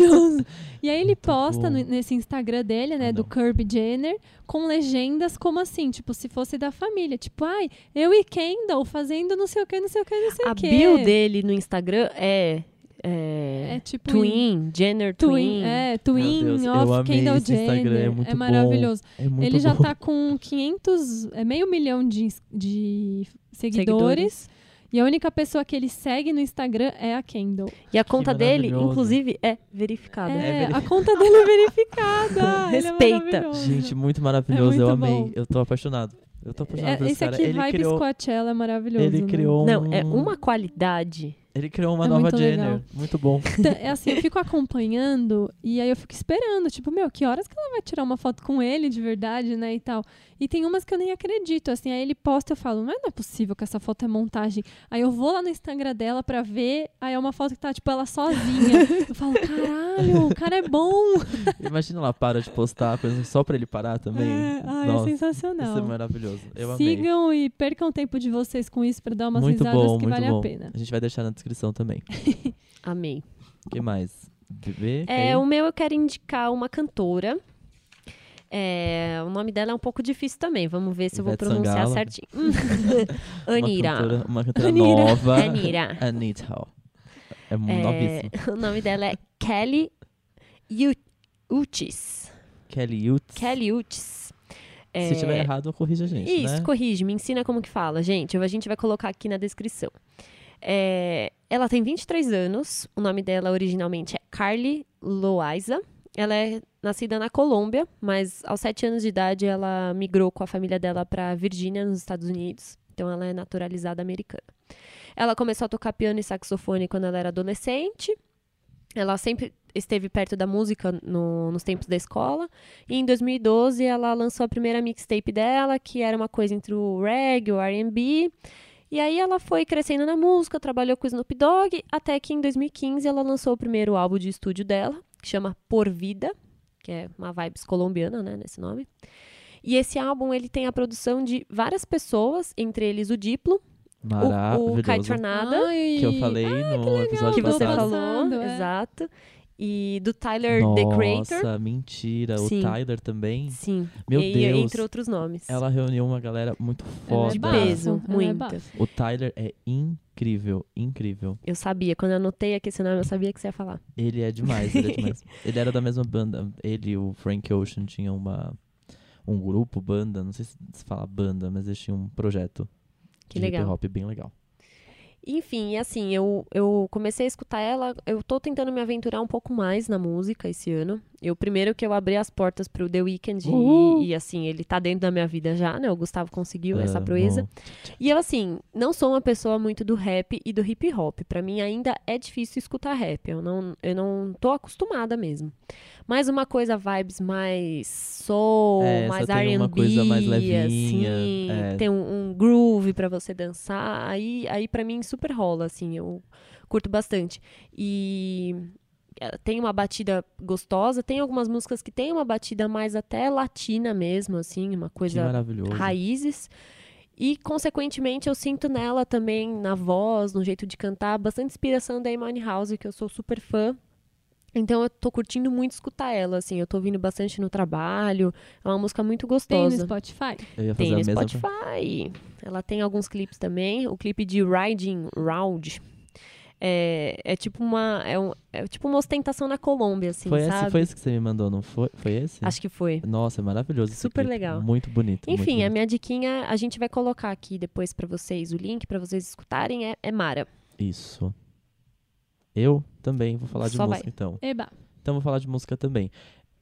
Speaker 2: E aí ele posta
Speaker 3: bom.
Speaker 2: no- nesse Instagram dele, né,
Speaker 3: Ah,
Speaker 2: do. Kirby Jenner, com legendas como assim, tipo, se fosse da família. Tipo, ai, eu e Kendall fazendo não sei o que, não sei o que, não sei
Speaker 1: A
Speaker 2: o que.
Speaker 1: bio dele no Instagram é. é,
Speaker 2: É tipo...
Speaker 1: Twin, Jenner
Speaker 2: Twin,
Speaker 1: Twin.
Speaker 2: é, Twin
Speaker 3: Deus, eu
Speaker 2: of Kendall
Speaker 3: Instagram,
Speaker 2: Jenner.
Speaker 3: é muito bom.
Speaker 2: maravilhoso.
Speaker 3: É muito
Speaker 2: Ele já
Speaker 3: bom.
Speaker 2: tá com 500, é meio milhão de, de seguidores,
Speaker 1: Seguidores.
Speaker 2: E a única pessoa que ele segue no Instagram é a Kendall.
Speaker 1: E a conta dele,
Speaker 3: maravilhoso.
Speaker 1: inclusive, é verificada.
Speaker 2: É,
Speaker 3: veri-
Speaker 2: a conta dele é verificada. É (laughs)
Speaker 1: Respeita.
Speaker 2: maravilhoso.
Speaker 3: Gente, muito maravilhoso. eu
Speaker 2: muito
Speaker 3: amei.
Speaker 2: bom.
Speaker 3: Eu tô apaixonado. Eu tô apaixonado
Speaker 2: É,
Speaker 3: por esse,
Speaker 2: esse
Speaker 3: cara.
Speaker 2: aqui,
Speaker 3: ele
Speaker 2: Vibes
Speaker 3: criou,
Speaker 2: Coachella, é maravilhoso.
Speaker 3: ele
Speaker 2: né?
Speaker 3: criou
Speaker 1: Não,
Speaker 3: um,
Speaker 1: é uma qualidade.
Speaker 3: Ele criou uma
Speaker 2: É
Speaker 3: nova
Speaker 2: muito
Speaker 3: Jenner.
Speaker 2: legal.
Speaker 3: Muito bom.
Speaker 2: Então, É assim, eu fico acompanhando e aí eu fico esperando, tipo, meu, que horas que ela vai tirar uma foto com ele de verdade, né, e tal. E tem umas que eu nem acredito, assim, aí ele posta eu falo, mas não é possível que essa foto é montagem. Aí eu vou lá no Instagram dela pra ver, aí é uma foto que tá, tipo, ela sozinha. (laughs) Eu falo, caralho, o cara é bom. (laughs)
Speaker 3: Imagina ela para de postar coisa só pra ele parar também.
Speaker 2: É, ai,
Speaker 3: Nossa,
Speaker 2: é
Speaker 3: Isso é
Speaker 2: sensacional.
Speaker 3: maravilhoso. Eu amei.
Speaker 2: Sigam e percam o tempo de vocês com isso pra dar umas
Speaker 3: Muito
Speaker 2: risadas
Speaker 3: bom,
Speaker 2: que
Speaker 3: muito
Speaker 2: vale
Speaker 3: bom.
Speaker 2: a pena.
Speaker 3: A gente vai deixar na descrição também. (laughs)
Speaker 1: Amei.
Speaker 3: O que mais? Bebê?
Speaker 1: É, o meu eu quero indicar uma cantora. É, o nome dela é um pouco difícil também. Vamos ver se eu vou
Speaker 3: Ivete
Speaker 1: pronunciar
Speaker 3: Sangalo.
Speaker 1: certinho. (laughs)
Speaker 3: Uma
Speaker 1: Anira.
Speaker 3: cantora, uma cantora
Speaker 2: Anira.
Speaker 3: nova.
Speaker 1: Anira.
Speaker 3: Anita. É,
Speaker 1: É,
Speaker 3: novíssima.
Speaker 1: o nome dela é Kelly Uchis.
Speaker 3: Kelly Utz.
Speaker 1: Kelly Uchis. É,
Speaker 3: Se tiver errado, corrija a gente,
Speaker 1: Isso,
Speaker 3: né?
Speaker 1: corrige, me ensina como que fala. Gente, a gente vai colocar aqui na descrição. É, ela tem 23 anos, o nome dela originalmente é Carly Loaiza. Ela é nascida na Colômbia, mas aos 7 anos de idade ela migrou com a família dela para Virgínia, nos Estados Unidos. Então ela é naturalizada americana. Ela começou a tocar piano e saxofone quando ela era adolescente. Ela sempre esteve perto da música no- nos tempos da escola. E em 2012 ela lançou a primeira mixtape dela, que era uma coisa entre o reggae, o R&B. E aí ela foi crescendo na música, trabalhou com o Snoop Dogg, até que em 2015 ela lançou o primeiro álbum de estúdio dela, que chama Por Vida, que é uma vibes colombiana, né, nesse nome. E esse álbum ele tem a produção de várias pessoas, entre eles o Diplo, o, o Kai Tornada,
Speaker 2: Ai,
Speaker 3: que eu falei no episódio
Speaker 1: que você
Speaker 3: passado.
Speaker 1: falou,
Speaker 2: é.
Speaker 1: exato. E do Tyler, The Creator.
Speaker 3: Nossa, mentira.
Speaker 1: Sim.
Speaker 3: O Tyler também.
Speaker 1: Sim.
Speaker 3: Meu
Speaker 1: e,
Speaker 3: Deus.
Speaker 1: Entre outros nomes.
Speaker 3: Ela reuniu uma galera muito
Speaker 2: é
Speaker 1: de
Speaker 3: foda.
Speaker 1: peso,
Speaker 2: bafo, ela é
Speaker 1: muito.
Speaker 2: bafo.
Speaker 3: O Tyler é incrível, incrível.
Speaker 1: Eu sabia, quando eu anotei aqui esse nome, eu sabia que você ia falar.
Speaker 3: Ele é demais, ele é (laughs) demais. ele era da mesma banda. Ele e o Frank Ocean tinham uma, um grupo, banda, não sei se se fala banda, mas eles tinham um projeto
Speaker 1: Que
Speaker 3: de
Speaker 1: legal.
Speaker 3: hip hop bem legal.
Speaker 1: Enfim, e assim, eu, eu comecei a escutar ela, eu tô tentando me aventurar um pouco mais na música esse ano. Eu, primeiro que eu abri as portas pro The Weeknd e, e, assim, ele tá dentro da minha vida já, né? O Gustavo conseguiu essa
Speaker 3: Amo.
Speaker 1: proeza. E eu, assim, não sou uma pessoa muito do rap e do hip hop. Pra mim ainda é difícil escutar rap. Eu não, eu não tô acostumada mesmo. Mas uma coisa vibes mais soul,
Speaker 3: É,
Speaker 1: mais R&B,
Speaker 3: uma coisa mais levinha,
Speaker 1: assim,
Speaker 3: é.
Speaker 1: tem um, um groove pra você dançar. Aí, aí para mim super rola, assim, eu curto bastante. E eh, tem uma batida gostosa, tem algumas músicas que tem uma batida mais até latina mesmo, assim, uma coisa raízes. E, consequentemente, eu sinto nela também, na voz, no jeito de cantar, bastante inspiração da Amy House, que eu sou super fã. Então, eu tô curtindo muito escutar ela, assim. Eu tô ouvindo bastante no trabalho. É uma música muito
Speaker 2: Tem no
Speaker 1: gostosa.
Speaker 2: Spotify?
Speaker 3: Eu ia fazer
Speaker 1: Tem no
Speaker 3: a mesma
Speaker 1: Spotify. Ela tem alguns clipes também. O clipe de Riding Round é, é tipo uma é, um- é tipo uma ostentação na Colômbia, assim,
Speaker 3: foi,
Speaker 1: sabe?
Speaker 3: esse, foi esse que você me mandou, não foi? Foi esse?
Speaker 1: Acho que foi.
Speaker 3: Nossa, é maravilhoso. esse
Speaker 1: Super
Speaker 3: clipe.
Speaker 1: legal.
Speaker 3: Muito bonito. muito
Speaker 1: Enfim, a
Speaker 3: bonito.
Speaker 1: minha diquinha, a gente vai colocar aqui depois pra vocês o link pra vocês escutarem, é, é Mara.
Speaker 3: Isso. Eu também vou falar de
Speaker 1: Só
Speaker 3: música,
Speaker 1: vai.
Speaker 3: então.
Speaker 2: Eba.
Speaker 3: Então vou falar de música também.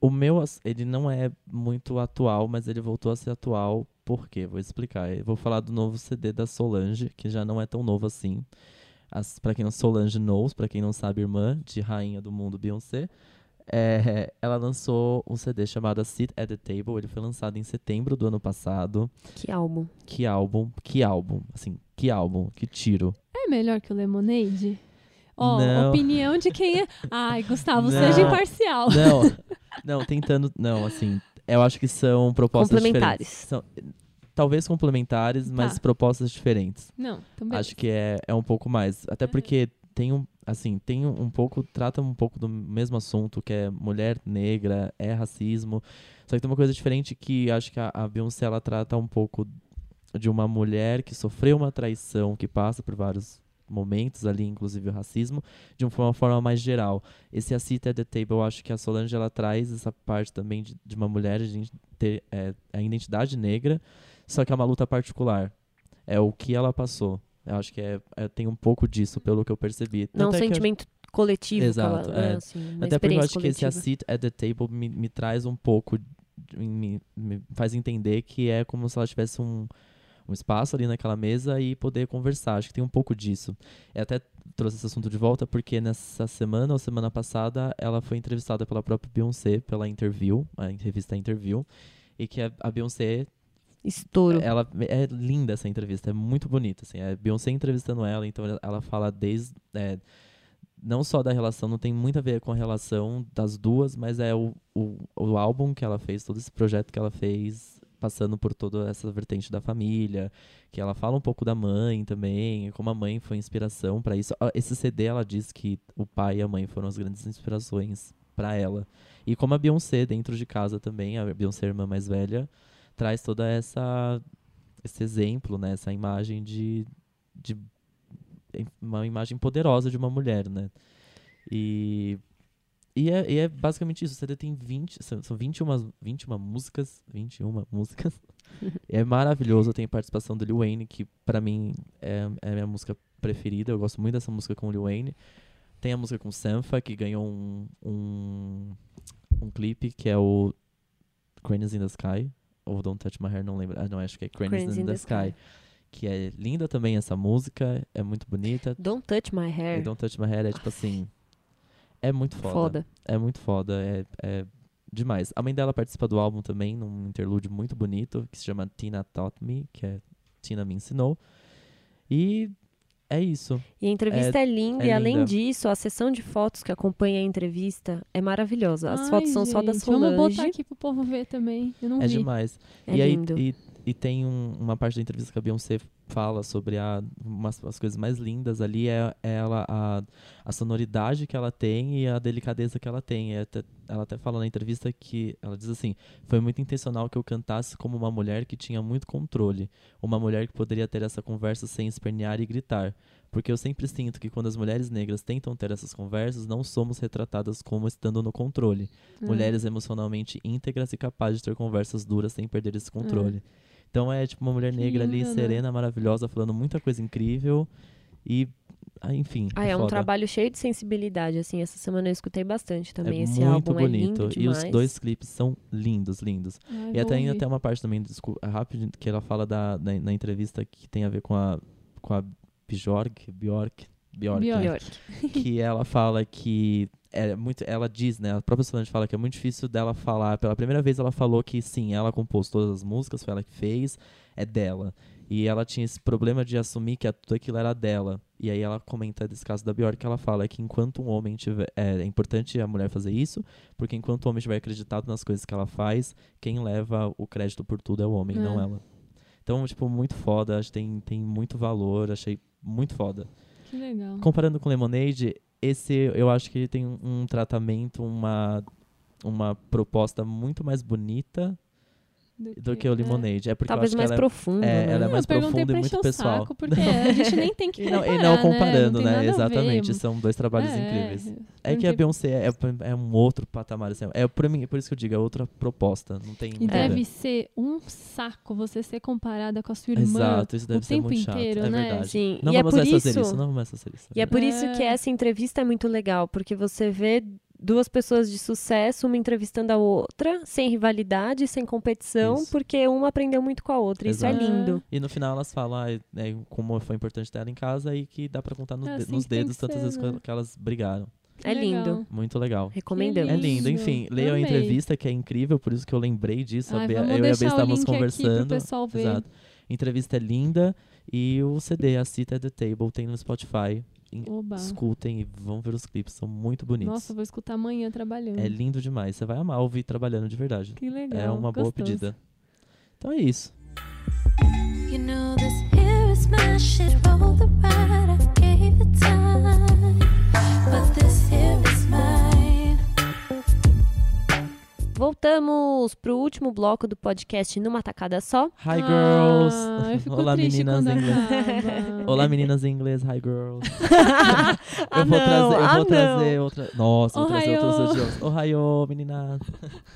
Speaker 3: O meu, ele não é muito atual, mas ele voltou a ser atual. Por quê? Vou explicar. Eu vou falar do novo CD da Solange, que já não é tão novo assim. As, pra quem não Solange knows, pra quem não sabe, irmã de rainha do mundo Beyoncé. É, ela lançou um CD chamado Sit at the Table. Ele foi lançado em setembro do ano passado.
Speaker 1: Que álbum.
Speaker 3: Que álbum, que álbum, assim, que álbum, que tiro.
Speaker 2: É melhor que o Lemonade? Ó,
Speaker 3: Não.
Speaker 2: opinião de quem é. (laughs) Ai, Gustavo,
Speaker 3: Não.
Speaker 2: seja imparcial.
Speaker 3: Não, (laughs) não, tentando. Não, assim. Eu acho que são propostas
Speaker 1: Complementares.
Speaker 3: diferentes. São, talvez complementares, mas
Speaker 2: Tá.
Speaker 3: propostas diferentes.
Speaker 2: Não, também.
Speaker 3: Acho que é, é um pouco mais. Até porque tem um. Assim, tem um, um pouco. Trata um pouco do mesmo assunto, que é mulher negra, é racismo. Só que tem uma coisa diferente que acho que a, a Beyoncé ela trata um pouco de uma mulher que sofreu uma traição, que passa por vários momentos ali, inclusive o racismo, de uma forma mais geral. Esse A Seat at the Table, eu acho que a Solange ela traz essa parte também de, de uma mulher, de a gente ter é, a identidade negra, só que é uma luta particular. É o que ela passou. Eu acho que é, é- tem um pouco disso, pelo que eu percebi.
Speaker 1: Não um
Speaker 3: é eu-
Speaker 1: sentimento coletivo.
Speaker 3: Exato,
Speaker 1: ela, né,
Speaker 3: é.
Speaker 1: assim, uma
Speaker 3: até porque eu acho que esse
Speaker 1: coletiva.
Speaker 3: A Seat at the Table me, me traz um pouco, me, me faz entender que é como se ela tivesse um, um espaço ali naquela mesa e poder conversar. Acho que tem um pouco disso. Eu até trouxe esse assunto de volta porque nessa semana ou semana passada ela foi entrevistada pela própria Beyoncé, pela Interview, a revista Interview, e que a, a Beyoncé
Speaker 1: Estouro.
Speaker 3: ela é linda essa entrevista, é muito bonita, assim. É Beyoncé entrevistando ela, então ela- ela fala desde é, não só da relação, não tem muito a ver com a relação das duas, mas é o, o, o álbum que ela fez, todo esse projeto que ela fez, passando por toda essa vertente da família, que ela fala um pouco da mãe também, como a mãe foi inspiração para isso. Ah, Esse CD ela diz que o pai e a mãe foram as grandes inspirações para ela. E como a Beyoncé dentro de casa também, a Beyoncé, a irmã mais velha, traz toda essa esse exemplo, né, essa imagem de, de uma imagem poderosa de uma mulher, né? E e é, e é basicamente isso. O CD tem 20, são, são 21, 21 músicas, 21 músicas. (laughs) é maravilhoso, tem participação do Lil Wayne, que pra mim é, é a minha música preferida. Eu gosto muito dessa música com o Lil Wayne. Tem a música com Sanfa, que ganhou um, um, um clipe, que é o Cranes in the Sky. Ou Don't Touch My Hair, não lembro. Ah, não, acho que é Cranes, in, the, Sky. Que é linda também essa música, é muito bonita.
Speaker 1: Don't touch my
Speaker 3: E
Speaker 1: hair.
Speaker 3: Don't Touch My Hair é tipo assim. É muito foda.
Speaker 1: Foda.
Speaker 3: É muito foda, é, é demais. A mãe dela participa do álbum também, num interlúdio muito bonito, que se chama Tina Taught Me, que é Tina Me Ensinou. E é isso.
Speaker 1: E a entrevista é, linda,
Speaker 3: é
Speaker 1: e além
Speaker 3: linda.
Speaker 1: disso, a sessão de fotos que acompanha a entrevista é maravilhosa. As
Speaker 2: Ai,
Speaker 1: fotos são só da
Speaker 2: gente,
Speaker 1: Solange.
Speaker 2: Vamos botar aqui pro povo ver também. Eu não
Speaker 3: É
Speaker 2: vi.
Speaker 3: demais.
Speaker 1: É
Speaker 3: e aí
Speaker 1: lindo.
Speaker 3: e, e tem um- uma parte da entrevista que a Beyoncé fala sobre a, umas, as coisas mais lindas ali é, é ela a, a sonoridade que ela tem e a delicadeza que ela tem. É até- ela até fala na entrevista que ela diz assim: foi muito intencional que eu cantasse como uma mulher que tinha muito controle, uma mulher que poderia ter essa conversa sem espernear e gritar. Porque eu sempre sinto que quando as mulheres negras tentam ter essas conversas, não somos retratadas como estando no controle.
Speaker 2: Hum.
Speaker 3: Mulheres emocionalmente íntegras e capazes de ter conversas duras sem perder esse controle. Então é tipo uma mulher negra ali,
Speaker 2: né?
Speaker 3: serena, maravilhosa, falando muita coisa incrível. E ah, enfim.
Speaker 1: Ah, é um
Speaker 3: foda.
Speaker 1: trabalho cheio de sensibilidade, assim. Essa semana eu escutei bastante também.
Speaker 3: é
Speaker 1: Esse
Speaker 3: muito
Speaker 1: álbum
Speaker 3: bonito.
Speaker 1: é
Speaker 3: e os dois clipes são lindos, lindos.
Speaker 2: Ai,
Speaker 3: E
Speaker 2: vou
Speaker 3: até ainda tem uma parte também, desculpa, rápido, que ela fala da, na, na entrevista que tem a ver com a, com a Bjork, Bjork, Bjork,
Speaker 2: Bjork.
Speaker 1: Bjork.
Speaker 3: que ela fala que é muito, ela diz, né, a própria Solange fala que é muito difícil dela falar, pela primeira vez ela falou que sim, ela compôs todas as músicas, foi ela que fez, é dela. E ela tinha esse problema de assumir que tudo aquilo era dela. E aí ela comenta desse caso da Bjork, que ela fala que enquanto um homem tiver, é, é importante a mulher fazer isso, porque enquanto o homem estiver acreditado nas coisas que ela faz, quem leva o crédito por tudo é o homem,
Speaker 2: É.
Speaker 3: não ela. Então, tipo, muito foda, acho que tem, tem muito valor, achei muito foda.
Speaker 2: Que legal.
Speaker 3: Comparando com Lemonade, esse eu acho que ele tem um, tratamento, uma, uma proposta muito mais bonita do que o
Speaker 2: é.
Speaker 3: Lemonade. É porque
Speaker 1: Talvez
Speaker 3: eu acho
Speaker 1: mais
Speaker 3: que ela
Speaker 1: profundo,
Speaker 3: é,
Speaker 1: né?
Speaker 3: ela é mais profunda e muito
Speaker 2: o
Speaker 3: pessoal.
Speaker 2: Saco, porque a (laughs) gente nem tem que
Speaker 3: E não,
Speaker 2: comparar,
Speaker 3: e não
Speaker 2: né?
Speaker 3: comparando, né?
Speaker 2: ver.
Speaker 3: Exatamente, são dois trabalhos
Speaker 2: É,
Speaker 3: incríveis. É que a Beyoncé é, é um outro patamar, assim, é por mim, por isso que eu digo, é outra proposta, não tem
Speaker 2: E
Speaker 3: nada a ver.
Speaker 2: deve ser um saco você ser comparada com a sua irmã
Speaker 3: Exato, isso deve
Speaker 2: o
Speaker 3: ser
Speaker 2: tempo
Speaker 3: muito chato,
Speaker 2: inteiro,
Speaker 3: é
Speaker 2: né?
Speaker 3: verdade.
Speaker 1: Sim,
Speaker 3: Não
Speaker 1: e é
Speaker 3: vamos
Speaker 1: por
Speaker 3: mais fazer
Speaker 1: isso...
Speaker 3: isso, não vamos mais fazer isso.
Speaker 1: E é por isso que
Speaker 2: É.
Speaker 1: essa entrevista é muito legal, porque você vê duas pessoas de sucesso, uma entrevistando a outra, sem rivalidade, sem competição,
Speaker 3: Isso.
Speaker 1: porque uma aprendeu muito com a outra. Isso é
Speaker 3: Exato.
Speaker 1: lindo.
Speaker 3: E no final elas falam ah, é, como foi importante ter ela em casa e que dá pra contar nos,
Speaker 2: É
Speaker 3: de-
Speaker 2: assim
Speaker 3: nos dedos tantas
Speaker 2: ser,
Speaker 3: vezes
Speaker 2: né?
Speaker 3: que elas brigaram.
Speaker 2: Que
Speaker 1: É
Speaker 2: legal.
Speaker 1: lindo.
Speaker 3: Muito legal.
Speaker 1: Recomendamos.
Speaker 3: É lindo, enfim, leiam a entrevista que é incrível, por isso que eu lembrei disso. a
Speaker 2: Ai,
Speaker 3: Bea-
Speaker 2: vamos
Speaker 3: eu e a Bea
Speaker 2: o
Speaker 3: estávamos conversando.
Speaker 2: pessoal ver.
Speaker 3: Exato. Entrevista é linda e o CD, a Cita at the Table, tem no Spotify.
Speaker 2: Oba.
Speaker 3: Escutem e vão ver os clipes, são muito bonitos.
Speaker 2: Nossa, vou escutar amanhã trabalhando.
Speaker 3: É lindo demais, você vai amar ouvir trabalhando de verdade.
Speaker 2: Que legal.
Speaker 3: é uma boa
Speaker 2: gostoso.
Speaker 3: pedida. Então é isso.
Speaker 5: You know this here is my shit. Roll the ride, I gave it time,
Speaker 1: Voltamos pro último bloco do podcast numa tacada só.
Speaker 3: Hi girls!
Speaker 2: Ah, eu fico
Speaker 3: Olá
Speaker 2: triste
Speaker 3: meninas em inglês.
Speaker 2: acaba.
Speaker 3: Olá meninas em inglês, hi girls.
Speaker 1: ah, (laughs)
Speaker 3: eu vou
Speaker 1: não,
Speaker 3: trazer, eu
Speaker 1: ah,
Speaker 3: vou trazer
Speaker 1: não.
Speaker 3: outra. Nossa, eu vou trazer outros idiomas. Ohayô, meninas.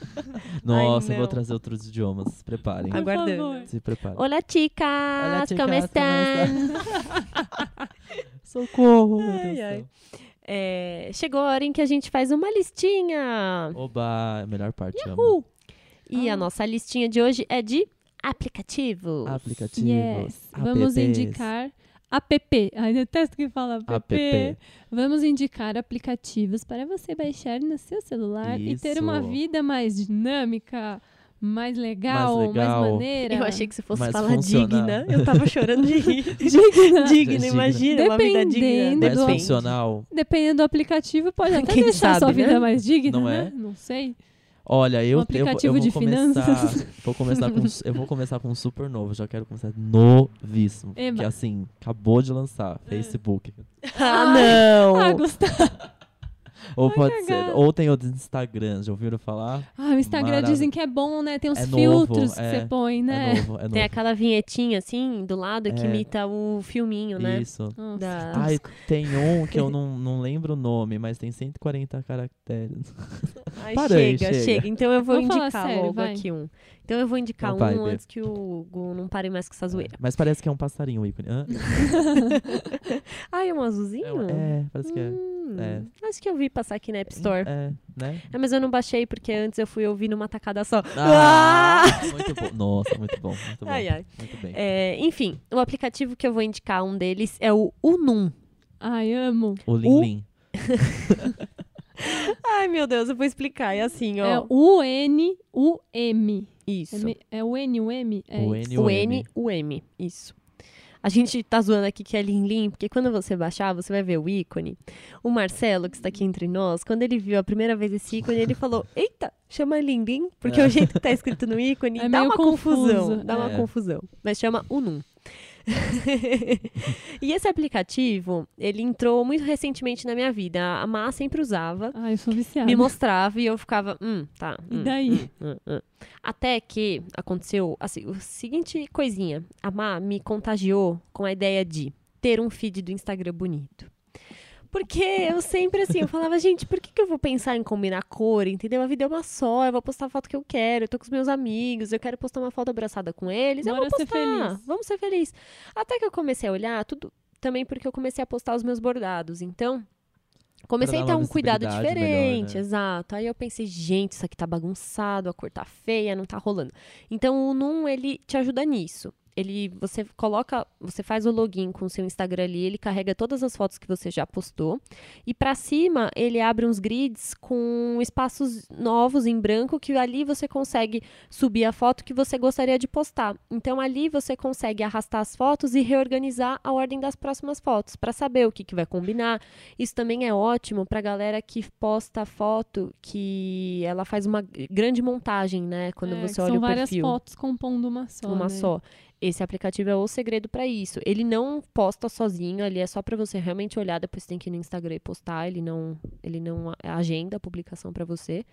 Speaker 3: (laughs) Nossa, eu vou trazer outros idiomas. Se preparem.
Speaker 1: Aguardando.
Speaker 3: Se preparem.
Speaker 1: Olá, chicas!
Speaker 3: Olá, chicas,
Speaker 1: como estão? (laughs)
Speaker 3: Socorro, meu Deus
Speaker 1: Ai, ai.
Speaker 3: céu.
Speaker 1: É, chegou a hora em que a gente faz uma listinha.
Speaker 3: Oba, a melhor parte.
Speaker 1: Uhul. E
Speaker 2: Ah.
Speaker 1: a nossa listinha de hoje é de aplicativos.
Speaker 3: Aplicativos.
Speaker 2: Yes. Vamos indicar app. Ai, detesto que fala app.
Speaker 3: App.
Speaker 2: Vamos indicar aplicativos para você baixar no seu celular e ter uma
Speaker 3: Isso.
Speaker 2: vida mais dinâmica, mais legal, mais,
Speaker 3: legal.
Speaker 2: maneira.
Speaker 1: Eu achei que você fosse
Speaker 3: Mas
Speaker 1: falar
Speaker 3: funcional.
Speaker 1: digna. Eu tava chorando de rir. (laughs)
Speaker 2: Digna.
Speaker 1: digna,
Speaker 3: Digna.
Speaker 1: imagina uma vida digna.
Speaker 2: Dependendo
Speaker 3: Mais
Speaker 2: do-
Speaker 1: Depende.
Speaker 3: funcional.
Speaker 2: Dependendo do aplicativo, pode (laughs) até
Speaker 1: Quem
Speaker 2: deixar a sua
Speaker 1: sabe,
Speaker 2: vida
Speaker 1: né?
Speaker 2: mais digna,
Speaker 3: Não
Speaker 2: né?
Speaker 3: é?
Speaker 2: Não sei.
Speaker 3: Olha, eu,
Speaker 2: Um
Speaker 3: eu,
Speaker 2: aplicativo
Speaker 3: eu vou
Speaker 2: de
Speaker 3: começar,
Speaker 2: finanças. (laughs)
Speaker 3: vou começar com, eu vou começar com um super novo, já quero começar novíssimo,
Speaker 2: Eba.
Speaker 3: que assim, acabou de lançar, Facebook.
Speaker 1: Ah, não!
Speaker 2: Ah, Gustavo.
Speaker 3: Ou pode ser, ou tem outros Instagrams, já ouviram falar?
Speaker 2: Ah, o Instagram
Speaker 3: Maravilha.
Speaker 2: dizem que é bom, né? Tem uns
Speaker 3: É novo,
Speaker 2: filtros que
Speaker 3: é.
Speaker 2: você põe,
Speaker 3: É
Speaker 2: né?
Speaker 3: novo, é novo.
Speaker 1: Tem aquela vinhetinha assim do lado que
Speaker 3: É.
Speaker 1: imita o filminho, né?
Speaker 3: Isso.
Speaker 2: Nossa.
Speaker 1: Da...
Speaker 3: Ai, tem um que eu (laughs) não, não lembro o nome, mas tem 140 caracteres.
Speaker 1: Ai,
Speaker 3: Para aí,
Speaker 1: chega,
Speaker 3: chega.
Speaker 1: chega. Então eu vou
Speaker 2: falar
Speaker 1: indicar
Speaker 2: sério,
Speaker 1: logo
Speaker 2: vai.
Speaker 1: aqui um. Então eu vou indicar
Speaker 3: vai,
Speaker 1: um
Speaker 3: Bê.
Speaker 1: antes que o Gu não pare mais com essa zoeira.
Speaker 3: Mas parece que é um passarinho o ícone. Hã?
Speaker 1: Ai, (laughs) é um azulzinho?
Speaker 3: É, um- é, parece que é.
Speaker 1: Hum,
Speaker 3: é.
Speaker 1: Acho que eu vi passar aqui na App Store.
Speaker 3: É, né?
Speaker 1: É, mas eu não baixei porque antes eu fui ouvir numa tacada só.
Speaker 3: Ah, muito bom. Nossa, muito bom, muito bom.
Speaker 1: Ai, ai.
Speaker 3: Muito bem.
Speaker 1: É, enfim, o aplicativo que eu vou indicar, um deles, é o Unum.
Speaker 2: Ai, amo.
Speaker 3: O Lin Lin. (laughs)
Speaker 1: Ai, meu Deus, eu vou explicar. É assim,
Speaker 2: É
Speaker 1: ó.
Speaker 2: U-N-U-M. É,
Speaker 1: Isso.
Speaker 2: me- é o N, o M? É
Speaker 3: O
Speaker 2: isso.
Speaker 3: N,
Speaker 1: O N, o M. Isso. A gente tá zoando aqui que é Lin Lin, porque quando você baixar, você vai ver o ícone. O Marcelo, que está aqui entre nós, quando ele viu a primeira vez esse ícone, ele falou: (laughs) Eita, chama Lin Lin, porque
Speaker 3: É.
Speaker 1: o jeito que tá escrito no ícone (laughs)
Speaker 2: É
Speaker 1: dá
Speaker 2: meio
Speaker 1: uma
Speaker 2: confuso,
Speaker 1: confusão. Dá uma
Speaker 3: é.
Speaker 1: confusão. Mas chama Unum. (laughs) e esse aplicativo, ele entrou muito recentemente na minha vida. A Má sempre usava.
Speaker 2: Ai, eu sou viciada.
Speaker 1: Me mostrava e eu ficava, hum, tá.
Speaker 2: E
Speaker 1: hum,
Speaker 2: daí?
Speaker 1: hum, hum. Até que aconteceu assim, o seguinte coisinha. A Má me contagiou com a ideia de ter um feed do Instagram bonito. Porque eu sempre assim, eu falava, gente, por que, que eu vou pensar em combinar cor, entendeu? A vida é uma só, eu vou postar a foto que eu quero, eu tô com os meus amigos, eu quero postar uma foto abraçada com eles, eu
Speaker 2: Bora
Speaker 1: vou
Speaker 2: ser
Speaker 1: postar,
Speaker 2: feliz.
Speaker 1: vamos ser felizes. Até que eu comecei a olhar, tudo, também porque eu comecei a postar os meus bordados. Então, comecei a ter um cuidado diferente,
Speaker 3: melhor, né?
Speaker 1: exato. Aí eu pensei, gente, isso aqui tá bagunçado, a cor tá feia, não tá rolando. Então, o Num, ele te ajuda nisso. Ele, você coloca, você faz o login com o seu Instagram ali, ele carrega todas as fotos que você já postou. E para cima, ele abre uns grids com espaços novos em branco que ali você consegue subir a foto que você gostaria de postar. Então ali você consegue arrastar as fotos e reorganizar a ordem das próximas fotos para saber o que, que vai combinar. Isso também é ótimo para galera que posta foto que ela faz uma grande montagem, né? Quando
Speaker 2: É,
Speaker 1: você olha
Speaker 2: são
Speaker 1: o
Speaker 2: várias
Speaker 1: perfil
Speaker 2: fotos compondo uma só.
Speaker 1: uma
Speaker 2: né?
Speaker 1: só. Esse aplicativo é o segredo para isso. Ele não posta sozinho, ali é só para você realmente olhar, depois tem que ir no Instagram e postar, ele não, ele não agenda a publicação para você.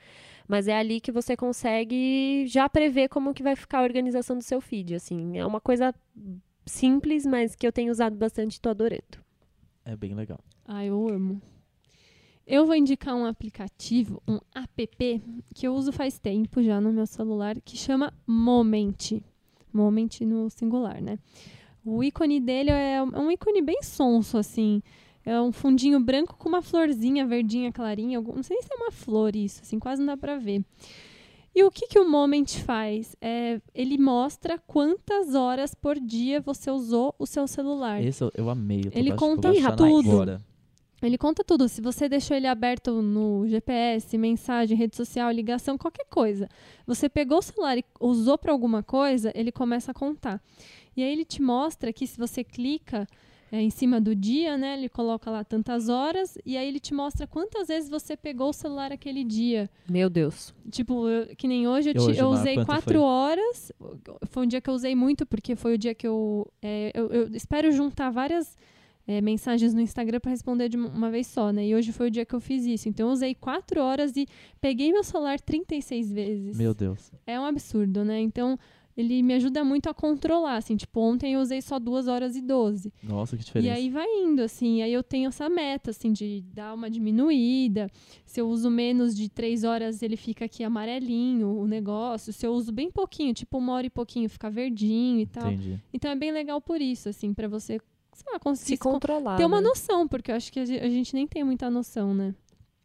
Speaker 1: Mas é ali que você consegue já prever como que vai ficar a organização do seu feed, assim. É uma coisa simples, mas que eu tenho usado bastante e tô adorando.
Speaker 3: É bem legal.
Speaker 2: Ah, eu amo. Eu vou indicar um aplicativo, um app, que eu uso faz tempo já no meu celular, que chama Moment. Moment no singular, né? O ícone dele é um ícone bem sonso, assim. É um fundinho branco com uma florzinha verdinha clarinha. Não sei se é uma flor isso, assim, quase não dá pra ver. E o que, que o Moment faz? É, ele mostra quantas horas por dia você usou o seu celular.
Speaker 3: Esse eu, eu amei. Eu
Speaker 2: Ele
Speaker 3: baix- vou
Speaker 2: conta tudo.
Speaker 3: Agora.
Speaker 2: Ele conta tudo. Se você deixou ele aberto no GPS, mensagem, rede social, ligação, qualquer coisa. Você pegou o celular e usou para alguma coisa, ele começa a contar. E aí ele te mostra que se você clica é, em cima do dia, né, ele coloca lá tantas horas e aí ele te mostra quantas vezes você pegou o celular aquele dia.
Speaker 1: Meu Deus.
Speaker 2: Tipo, eu- que nem hoje eu,
Speaker 3: hoje,
Speaker 2: eu usei quatro
Speaker 3: foi?
Speaker 2: horas. Foi um dia que eu usei muito, porque foi o dia que eu. é, eu, eu espero juntar várias é, mensagens no Instagram para responder de uma- vez só, né? E hoje foi o dia que eu fiz isso. Então eu usei quatro horas e peguei meu celular 36 vezes.
Speaker 3: Meu Deus.
Speaker 2: É um absurdo, né? Então. Ele me ajuda muito a controlar, assim, tipo, ontem eu usei só duas horas e 12.
Speaker 3: Nossa, que
Speaker 2: E
Speaker 3: diferença.
Speaker 2: aí vai indo, assim. Aí eu tenho essa meta, assim, de dar uma diminuída. Se eu uso menos de três horas, ele fica aqui amarelinho, o negócio. Se eu uso bem pouquinho, tipo uma hora e pouquinho, fica verdinho e tal.
Speaker 3: Entendi.
Speaker 2: Então é bem legal por isso, assim, pra você, sei lá, conseguir
Speaker 1: Se
Speaker 2: se con-
Speaker 1: controlar.
Speaker 2: ter uma
Speaker 1: né?
Speaker 2: noção, porque eu acho que a ge- a gente nem tem muita noção, né?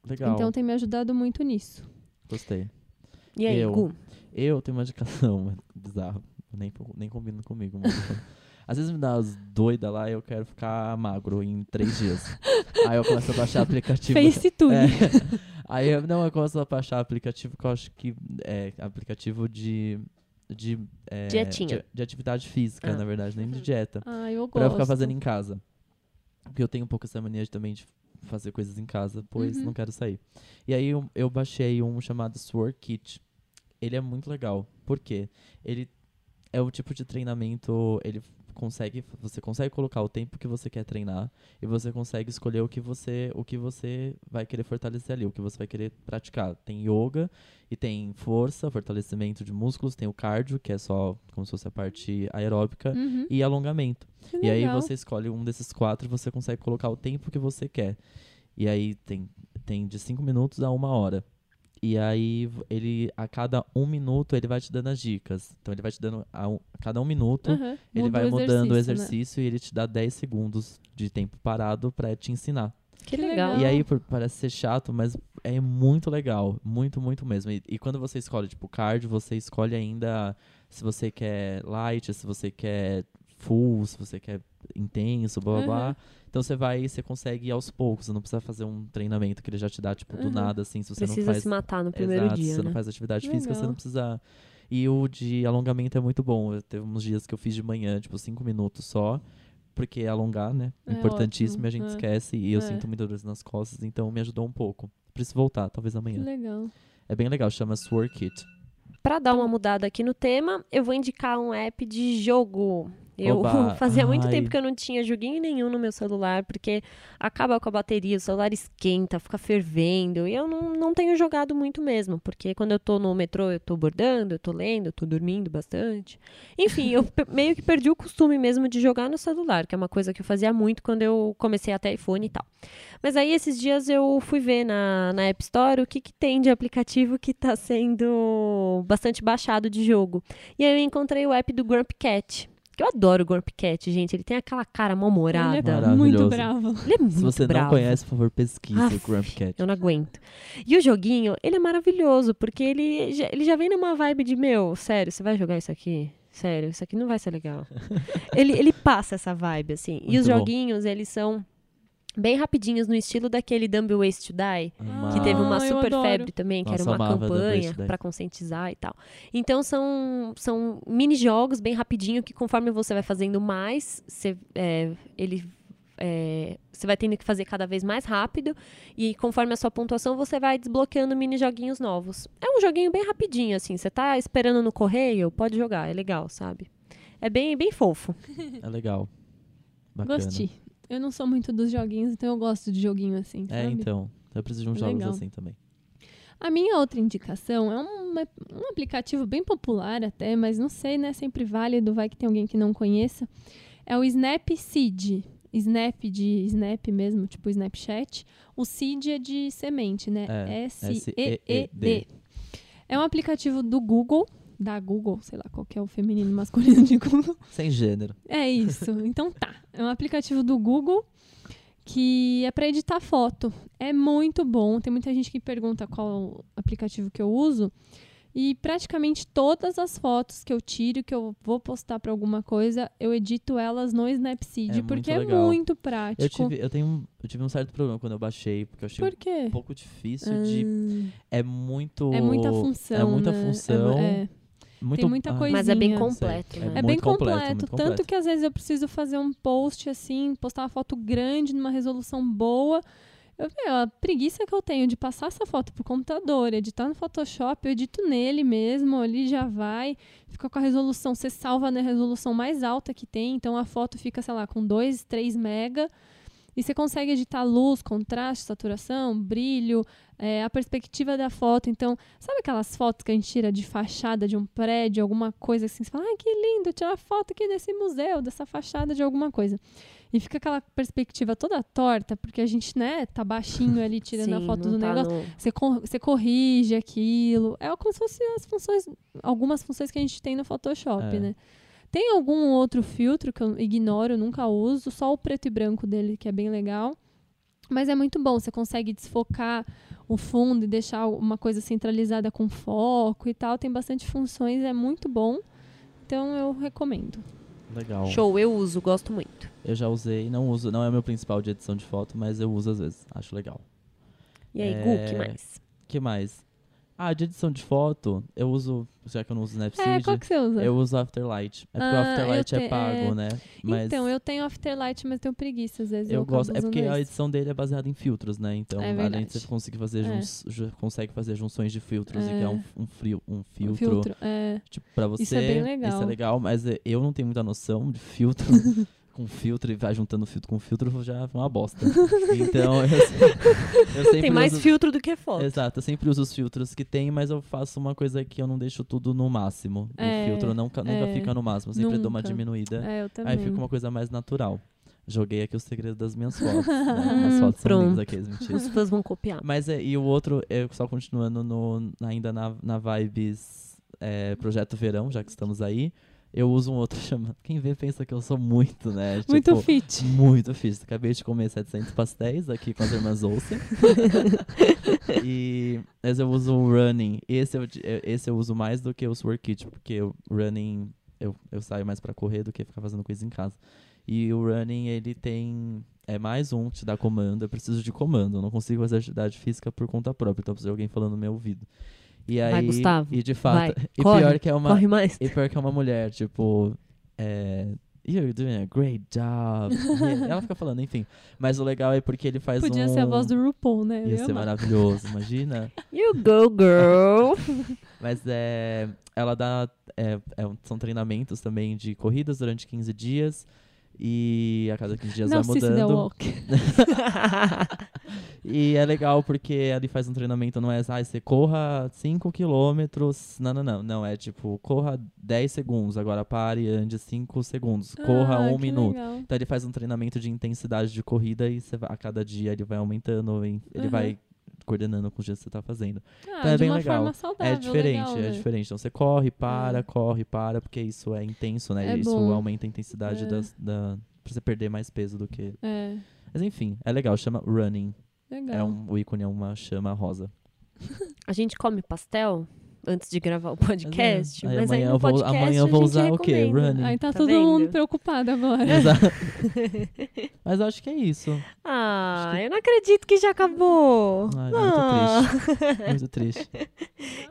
Speaker 3: Legal.
Speaker 2: Então tem me ajudado muito nisso.
Speaker 3: Gostei.
Speaker 1: E aí,
Speaker 3: eu-
Speaker 1: Gu?
Speaker 3: Eu tenho uma indicação (laughs) bizarra. Nem, nem combina comigo. Mas... Às vezes me dá as doidas lá e eu quero ficar magro em três dias. Aí eu começo a baixar aplicativo.
Speaker 2: Face tudo.
Speaker 3: É. (laughs) Aí eu, não, eu começo a baixar aplicativo que eu acho que é aplicativo de. De, é, de, de atividade física,
Speaker 1: Ah.
Speaker 3: na verdade, nem de dieta. (laughs)
Speaker 2: Ah, eu
Speaker 3: Pra eu
Speaker 2: gosto.
Speaker 3: ficar fazendo em casa. Porque eu tenho um pouco essa mania de, também de fazer coisas em casa, pois
Speaker 2: Uhum.
Speaker 3: não quero sair. E aí eu, eu baixei um chamado Sword Kit. Ele é muito legal. Por quê? Ele é o tipo de treinamento, ele consegue, você consegue colocar o tempo que você quer treinar e você consegue escolher o que você, o que você vai querer fortalecer ali, o que você vai querer praticar. Tem yoga e tem força, fortalecimento de músculos, tem o cardio, que é só como se fosse a parte aeróbica,
Speaker 2: Uhum.
Speaker 3: e alongamento.
Speaker 2: Que
Speaker 3: E aí
Speaker 2: legal.
Speaker 3: você escolhe um desses quatro e você consegue colocar o tempo que você quer. E aí tem, tem de cinco minutos a uma hora. E aí ele, a cada um minuto, ele vai te dando as dicas. Então ele vai te dando a, um- a cada um minuto,
Speaker 2: Aham.
Speaker 3: ele
Speaker 2: Muda
Speaker 3: vai mudando o
Speaker 2: né?
Speaker 3: exercício e ele te dá 10 segundos de tempo parado pra te ensinar.
Speaker 1: Que legal.
Speaker 3: E aí por- parece ser chato, mas é muito legal. Muito, muito mesmo. E, e quando você escolhe, tipo, cardio, você escolhe ainda se você quer light, se você quer full, se você quer intenso, blá blá blá.
Speaker 2: Aham.
Speaker 3: Então você vai, você consegue ir aos poucos. Você não precisa fazer um treinamento que ele já te dá, tipo, do
Speaker 2: Uhum.
Speaker 3: nada, assim, se você
Speaker 1: Precisa
Speaker 3: não faz.
Speaker 1: se matar no primeiro
Speaker 3: Exato, se
Speaker 1: dia,
Speaker 3: você
Speaker 1: né?
Speaker 3: não faz atividade física, você
Speaker 2: Legal.
Speaker 3: não precisa. E o de alongamento é muito bom. Eu teve uns dias que eu fiz de manhã, tipo, cinco minutos só. Porque alongar, né?
Speaker 2: É
Speaker 3: Importantíssimo,
Speaker 2: ótimo,
Speaker 3: e a gente
Speaker 2: é.
Speaker 3: esquece. E eu
Speaker 2: É.
Speaker 3: sinto muita dor nas costas, então me ajudou um pouco. Preciso voltar, talvez
Speaker 2: Que
Speaker 3: amanhã.
Speaker 2: legal.
Speaker 3: É bem legal, chama Sword Kit.
Speaker 1: Pra dar uma mudada aqui no tema, eu vou indicar um app de jogo. Eu
Speaker 3: Oba, (laughs)
Speaker 1: fazia muito
Speaker 3: ai.
Speaker 1: tempo que eu não tinha joguinho nenhum no meu celular, porque acaba com a bateria, o celular esquenta, fica fervendo. E eu não, não tenho jogado muito mesmo, porque quando eu tô no metrô, eu tô bordando, eu tô lendo, eu tô dormindo bastante. Enfim, eu (laughs) meio que perdi o costume mesmo de jogar no celular, que é uma coisa que eu fazia muito quando eu comecei a ter iPhone e tal. Mas aí esses dias eu fui ver na, na App Store o que, que tem de aplicativo que tá sendo bastante baixado de jogo. E aí eu encontrei o app do Grumpy Cat, Porque eu adoro o Grumpy Cat, gente. Ele tem aquela cara mal-humorada.
Speaker 2: Ele é muito bravo.
Speaker 1: Ele é muito
Speaker 3: Se você
Speaker 1: bravo.
Speaker 3: não conhece, por favor, pesquise
Speaker 1: Aff,
Speaker 3: o Grumpy Cat.
Speaker 1: Eu não aguento. E o joguinho, ele é maravilhoso, porque ele já, ele já vem numa vibe de, meu, sério, você vai jogar isso aqui? Sério, isso aqui não vai ser legal. (laughs) ele, ele passa essa vibe, assim. e
Speaker 3: Muito
Speaker 1: os
Speaker 3: bom.
Speaker 1: joguinhos, eles são bem rapidinhos, no estilo daquele Dumb Ways to Die,
Speaker 3: Amava.
Speaker 1: que teve uma
Speaker 2: Ah,
Speaker 1: super febre também, que
Speaker 3: Nossa,
Speaker 1: era uma campanha pra conscientizar e tal. Então são, são mini-jogos bem rapidinho, que conforme você vai fazendo mais, você, é, ele... é, você vai tendo que fazer cada vez mais rápido e conforme a sua pontuação você vai desbloqueando mini joguinhos novos. É um joguinho bem rapidinho assim, você tá esperando no correio, pode jogar, é legal, sabe? É bem bem fofo.
Speaker 3: É legal. Bacana.
Speaker 2: Gostei. Eu não sou muito dos joguinhos, então eu gosto de joguinho assim,
Speaker 3: É,
Speaker 2: sabe?
Speaker 3: então. Eu preciso de uns jogos
Speaker 2: Legal.
Speaker 3: assim também.
Speaker 2: A minha outra indicação é um, um aplicativo bem popular até, mas não sei, né? Sempre válido, vai que tem alguém que não conheça. É o Snapseed. Snap de Snap mesmo, tipo Snapchat. O Seed é de semente, né?
Speaker 3: É.
Speaker 2: S-E-E-D. É um aplicativo do Google, da Google, sei lá qual que é o feminino masculino de Google. (laughs)
Speaker 3: Sem gênero.
Speaker 2: É isso. Então tá. É um aplicativo do Google que é para editar foto. É muito bom. Tem muita gente que pergunta qual aplicativo que eu uso. E praticamente todas as fotos que eu tiro, que eu vou postar para alguma coisa, eu edito elas no Snapseed,
Speaker 3: É muito
Speaker 2: porque é muito prático.
Speaker 3: Eu tive, eu, tenho, um- eu tive um certo problema quando eu baixei, porque eu achei
Speaker 2: Por
Speaker 3: um pouco difícil de. É muito.
Speaker 2: É muita função.
Speaker 3: É muita
Speaker 2: né?
Speaker 3: função.
Speaker 2: É, é.
Speaker 3: Muito,
Speaker 2: tem muita
Speaker 3: ah,
Speaker 2: coisinha.
Speaker 1: Mas é bem completo,
Speaker 3: É
Speaker 1: né?
Speaker 2: É
Speaker 3: muito
Speaker 2: bem
Speaker 3: completo,
Speaker 2: completo, tanto
Speaker 3: completo.
Speaker 2: que às vezes eu preciso fazer um post assim, postar uma foto grande numa resolução boa. Eu, meu, a preguiça que eu tenho de passar essa foto pro computador, editar no Photoshop, eu edito nele mesmo, ali já vai, fica com a resolução, você salva na resolução mais alta que tem, então a foto fica, sei lá, com 2, 3 mega. E você consegue editar luz, contraste, saturação, brilho, é, a perspectiva da foto. Então, sabe aquelas fotos que a gente tira de fachada de um prédio, alguma coisa assim? Você fala, ai, que lindo, tirar foto aqui desse museu, dessa fachada de alguma coisa. E fica aquela perspectiva toda torta, porque a gente, né, tá baixinho ali tirando a
Speaker 1: Sim,
Speaker 2: foto
Speaker 1: não
Speaker 2: do
Speaker 1: tá
Speaker 2: negócio.
Speaker 1: no-
Speaker 2: Você, cor- você corrige aquilo. É como se fossem as funções, algumas funções que a gente tem no Photoshop,
Speaker 3: É.
Speaker 2: né? Tem algum outro filtro que eu ignoro, eu nunca uso, só o preto e branco dele, que é bem legal. Mas é muito bom, você consegue desfocar o fundo e deixar uma coisa centralizada com foco e tal. Tem bastante funções, é muito bom. Então eu recomendo.
Speaker 3: Legal.
Speaker 1: Show, eu uso, gosto muito.
Speaker 3: Eu já usei, não uso, não é o meu principal de edição de foto, mas eu uso às vezes. Acho legal.
Speaker 1: E aí,
Speaker 3: É,
Speaker 1: Gu, que mais?
Speaker 3: que mais? Ah, de edição de foto, eu uso, já que eu não uso
Speaker 2: É,
Speaker 3: Snapseed,
Speaker 2: qual que você usa?
Speaker 3: eu uso Afterlight. É porque o
Speaker 2: Ah,
Speaker 3: Afterlight
Speaker 2: eu
Speaker 3: é
Speaker 2: te-
Speaker 3: pago,
Speaker 2: é.
Speaker 3: né? Mas
Speaker 2: Então, eu tenho Afterlight, mas tenho preguiça às vezes. Eu,
Speaker 3: eu gosto. É porque a edição dele é baseada em filtros, né? Então,
Speaker 2: É
Speaker 3: além de você conseguir fazer,
Speaker 2: É.
Speaker 3: consegue fazer junções de filtros e
Speaker 2: É.
Speaker 3: criar um, um, frio, um
Speaker 2: Um
Speaker 3: filtro,
Speaker 2: filtro. É.
Speaker 3: tipo, pra você.
Speaker 2: Isso é bem
Speaker 3: Isso
Speaker 2: legal.
Speaker 3: é legal, mas é, eu não tenho muita noção de filtro. (laughs) com filtro e vai juntando filtro com filtro já é uma bosta. (laughs) então, eu, eu sempre
Speaker 1: Tem mais
Speaker 3: uso-
Speaker 1: filtro do que foto.
Speaker 3: Exato, eu sempre uso os filtros que tem, mas eu faço uma coisa que eu não deixo tudo no máximo.
Speaker 2: É,
Speaker 3: o filtro nunca, nunca
Speaker 2: é,
Speaker 3: fica no máximo, eu sempre dou uma
Speaker 2: nunca.
Speaker 3: diminuída.
Speaker 2: É, eu também.
Speaker 3: Aí fica uma coisa mais natural. Joguei aqui o segredo das minhas fotos. (laughs) né? As fotos são
Speaker 1: Pronto.
Speaker 3: lindas aqui, as mentiras.
Speaker 1: Os fãs vão copiar.
Speaker 3: Mas é, e o outro, eu só continuando no, ainda na, na vibes é, Projeto Verão, já que estamos aí, eu uso um outro (laughs) chamado. Quem vê pensa que eu sou muito, né?
Speaker 2: Muito
Speaker 3: tipo,
Speaker 2: fit.
Speaker 3: muito fixe. Acabei de comer 700 pastéis aqui com as irmãs Olsen. (laughs) e mas eu uso o Running. Esse eu, esse eu uso mais do que os Workit, porque o Running eu, eu saio mais pra correr do que ficar fazendo coisa em casa. E o Running, ele tem. É mais um, te dá comando. Eu preciso de comando. Eu não consigo fazer atividade física por conta própria. Então eu preciso de alguém falando no meu ouvido. E aí,
Speaker 1: Vai, Gustavo.
Speaker 3: E de fato.
Speaker 1: Vai,
Speaker 3: e
Speaker 1: corre,
Speaker 3: pior que é uma.
Speaker 1: Corre mais.
Speaker 3: E pior que é uma mulher, tipo. É, You're doing a great job. Ela fica falando, enfim. Mas o legal é porque ele faz
Speaker 2: Podia
Speaker 3: um.
Speaker 2: ser a voz do RuPaul, né?
Speaker 3: Ia ser maravilhoso, imagina. (laughs)
Speaker 1: You go, girl. (laughs)
Speaker 3: Mas é. Ela dá. é- é são treinamentos também de corridas durante 15 dias. E a cada 15 dias
Speaker 2: Não,
Speaker 3: vai
Speaker 2: Cici The
Speaker 3: mudando.
Speaker 2: Walk. (laughs)
Speaker 3: E é legal porque ele faz um treinamento, não é, ah, você corra 5 quilômetros. Não, não, não. Não, é tipo, corra 10 segundos, agora pare e ande 5 segundos. Corra
Speaker 2: Ah,
Speaker 3: um
Speaker 2: que
Speaker 3: minuto.
Speaker 2: legal.
Speaker 3: Então ele faz um treinamento de intensidade de corrida e você a cada dia ele vai aumentando, ele
Speaker 2: Uhum.
Speaker 3: vai coordenando com o dia que você tá fazendo.
Speaker 2: Ah,
Speaker 3: Então é
Speaker 2: de
Speaker 3: bem
Speaker 2: uma
Speaker 3: legal.
Speaker 2: forma saudável,
Speaker 3: É diferente,
Speaker 2: legal,
Speaker 3: é
Speaker 2: né?
Speaker 3: diferente. Então você corre, para,
Speaker 2: É.
Speaker 3: corre, para, porque isso é intenso, né?
Speaker 2: É
Speaker 3: isso
Speaker 2: bom.
Speaker 3: aumenta a intensidade
Speaker 2: É.
Speaker 3: das, da. Pra você perder mais peso do que.
Speaker 2: É,
Speaker 3: Mas enfim, é legal, chama Running.
Speaker 2: legal.
Speaker 3: É um, o ícone é uma chama rosa. (laughs)
Speaker 1: A gente come pastel antes de gravar o podcast,
Speaker 3: Aí
Speaker 1: mas aí,
Speaker 3: amanhã
Speaker 1: no
Speaker 3: eu vou-
Speaker 1: podcast
Speaker 3: amanhã eu vou usar o quê?
Speaker 1: recomenda.
Speaker 3: Running.
Speaker 2: Aí tá,
Speaker 1: Tá
Speaker 2: todo
Speaker 1: vendo?
Speaker 2: mundo preocupado agora. (laughs)
Speaker 3: Exato. (laughs) Mas acho que é isso.
Speaker 1: Ah, eu não acredito que já acabou.
Speaker 3: Ai,
Speaker 1: Ah.
Speaker 3: muito triste. Muito (laughs) triste.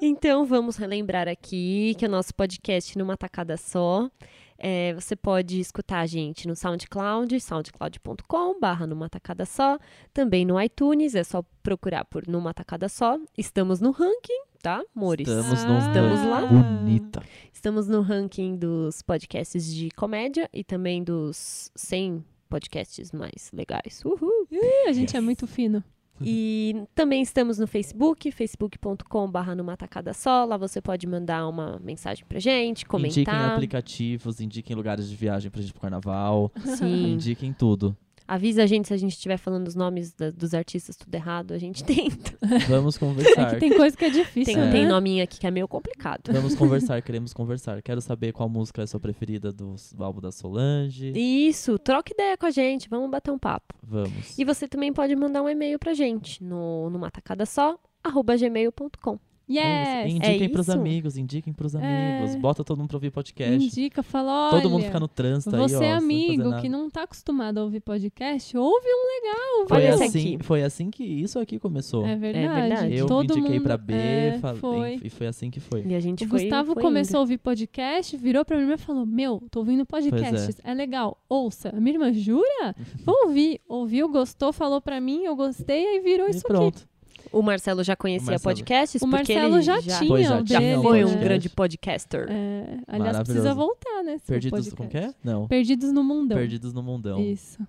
Speaker 1: Então vamos relembrar aqui que o nosso podcast numa tacada só. É, você pode escutar a gente no SoundCloud, soundcloud.com barra numa tacada só. Também no iTunes, é só procurar por numa tacada só. Estamos no ranking, tá, amores?
Speaker 3: Estamos
Speaker 2: Ah,
Speaker 3: no
Speaker 1: Estamos
Speaker 3: ranking.
Speaker 1: lá.
Speaker 3: Bonita.
Speaker 1: Estamos no ranking dos podcasts de comédia e também dos 100 podcasts mais legais. Uhul!
Speaker 2: Ih, a gente é muito fino.
Speaker 1: E também estamos no Facebook, facebook.com.br numa tacada só. Lá você pode mandar uma mensagem pra gente,
Speaker 3: Indiquem
Speaker 1: comentar.
Speaker 3: aplicativos, indiquem lugares de viagem pra gente pro carnaval.
Speaker 1: Sim.
Speaker 3: Indiquem tudo.
Speaker 1: Avisa a gente se a gente estiver falando os nomes da- dos artistas tudo errado. A gente (laughs) tenta.
Speaker 3: Vamos (laughs)
Speaker 2: É
Speaker 3: conversar.
Speaker 2: que tem coisa que é difícil,
Speaker 1: Tem,
Speaker 2: né?
Speaker 1: tem nominho aqui que é meio complicado.
Speaker 3: Vamos (laughs) conversar, queremos conversar. Quero saber qual música é a sua preferida do, do álbum da Solange.
Speaker 1: Isso, troca ideia com a gente. Vamos bater um papo.
Speaker 3: Vamos.
Speaker 1: E você também pode mandar um e-mail pra gente no numa tacada só, arroba gmail.com.
Speaker 2: Yes!
Speaker 3: É. Indiquem pros
Speaker 1: isso.
Speaker 3: amigos, indiquem pros amigos.
Speaker 2: É.
Speaker 3: Bota todo mundo pra ouvir podcast.
Speaker 2: Indica, fala, olha...
Speaker 3: Todo mundo fica no trânsito aí, ó.
Speaker 2: Você é amigo que não tá acostumado a ouvir podcast, ouve um legal.
Speaker 3: Foi
Speaker 1: Olha
Speaker 3: assim,
Speaker 1: aqui.
Speaker 3: foi assim que isso aqui começou.
Speaker 2: É verdade.
Speaker 1: verdade.
Speaker 3: Eu
Speaker 2: Todo
Speaker 3: indiquei
Speaker 2: mundo...
Speaker 3: pra B,
Speaker 2: é,
Speaker 3: falei-
Speaker 2: foi.
Speaker 3: e foi assim que foi.
Speaker 1: E a gente
Speaker 2: O
Speaker 1: foi,
Speaker 2: Gustavo
Speaker 1: foi
Speaker 2: começou a ouvir podcast, virou pra minha irmã e falou: Meu, tô ouvindo podcasts, é. legal, ouça. A minha irmã, jura? (laughs) Vou ouvir. Ouviu, gostou, falou pra mim, eu gostei, aí virou
Speaker 3: E
Speaker 2: isso
Speaker 3: pronto.
Speaker 1: O Marcelo já conhecia
Speaker 3: Marcelo.
Speaker 1: podcasts,
Speaker 2: O
Speaker 1: porque
Speaker 2: Marcelo
Speaker 1: ele
Speaker 2: já
Speaker 1: já,
Speaker 2: tinha
Speaker 3: já
Speaker 2: dele.
Speaker 3: um
Speaker 1: foi um grande podcaster.
Speaker 2: É, aliás, precisa voltar, né?
Speaker 3: Perdidos, como que é? Não.
Speaker 2: Perdidos no Mundão.
Speaker 3: Perdidos no Mundão.
Speaker 2: Isso.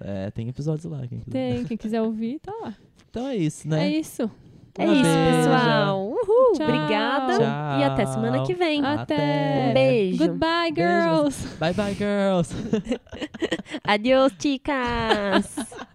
Speaker 3: É, tem episódios lá. Quem quiser.
Speaker 2: Tem, quem quiser ouvir, tá lá.
Speaker 3: Então é isso, né?
Speaker 2: É isso.
Speaker 1: É
Speaker 3: Um
Speaker 1: isso,
Speaker 3: beijo.
Speaker 1: pessoal. Uhul,
Speaker 2: Tchau.
Speaker 1: obrigada.
Speaker 3: Tchau.
Speaker 1: E até semana que vem.
Speaker 2: Até.
Speaker 1: Um beijo.
Speaker 2: Goodbye,
Speaker 3: Beijos.
Speaker 2: girls.
Speaker 3: Bye bye, girls. (laughs)
Speaker 1: Adiós, chicas. (laughs)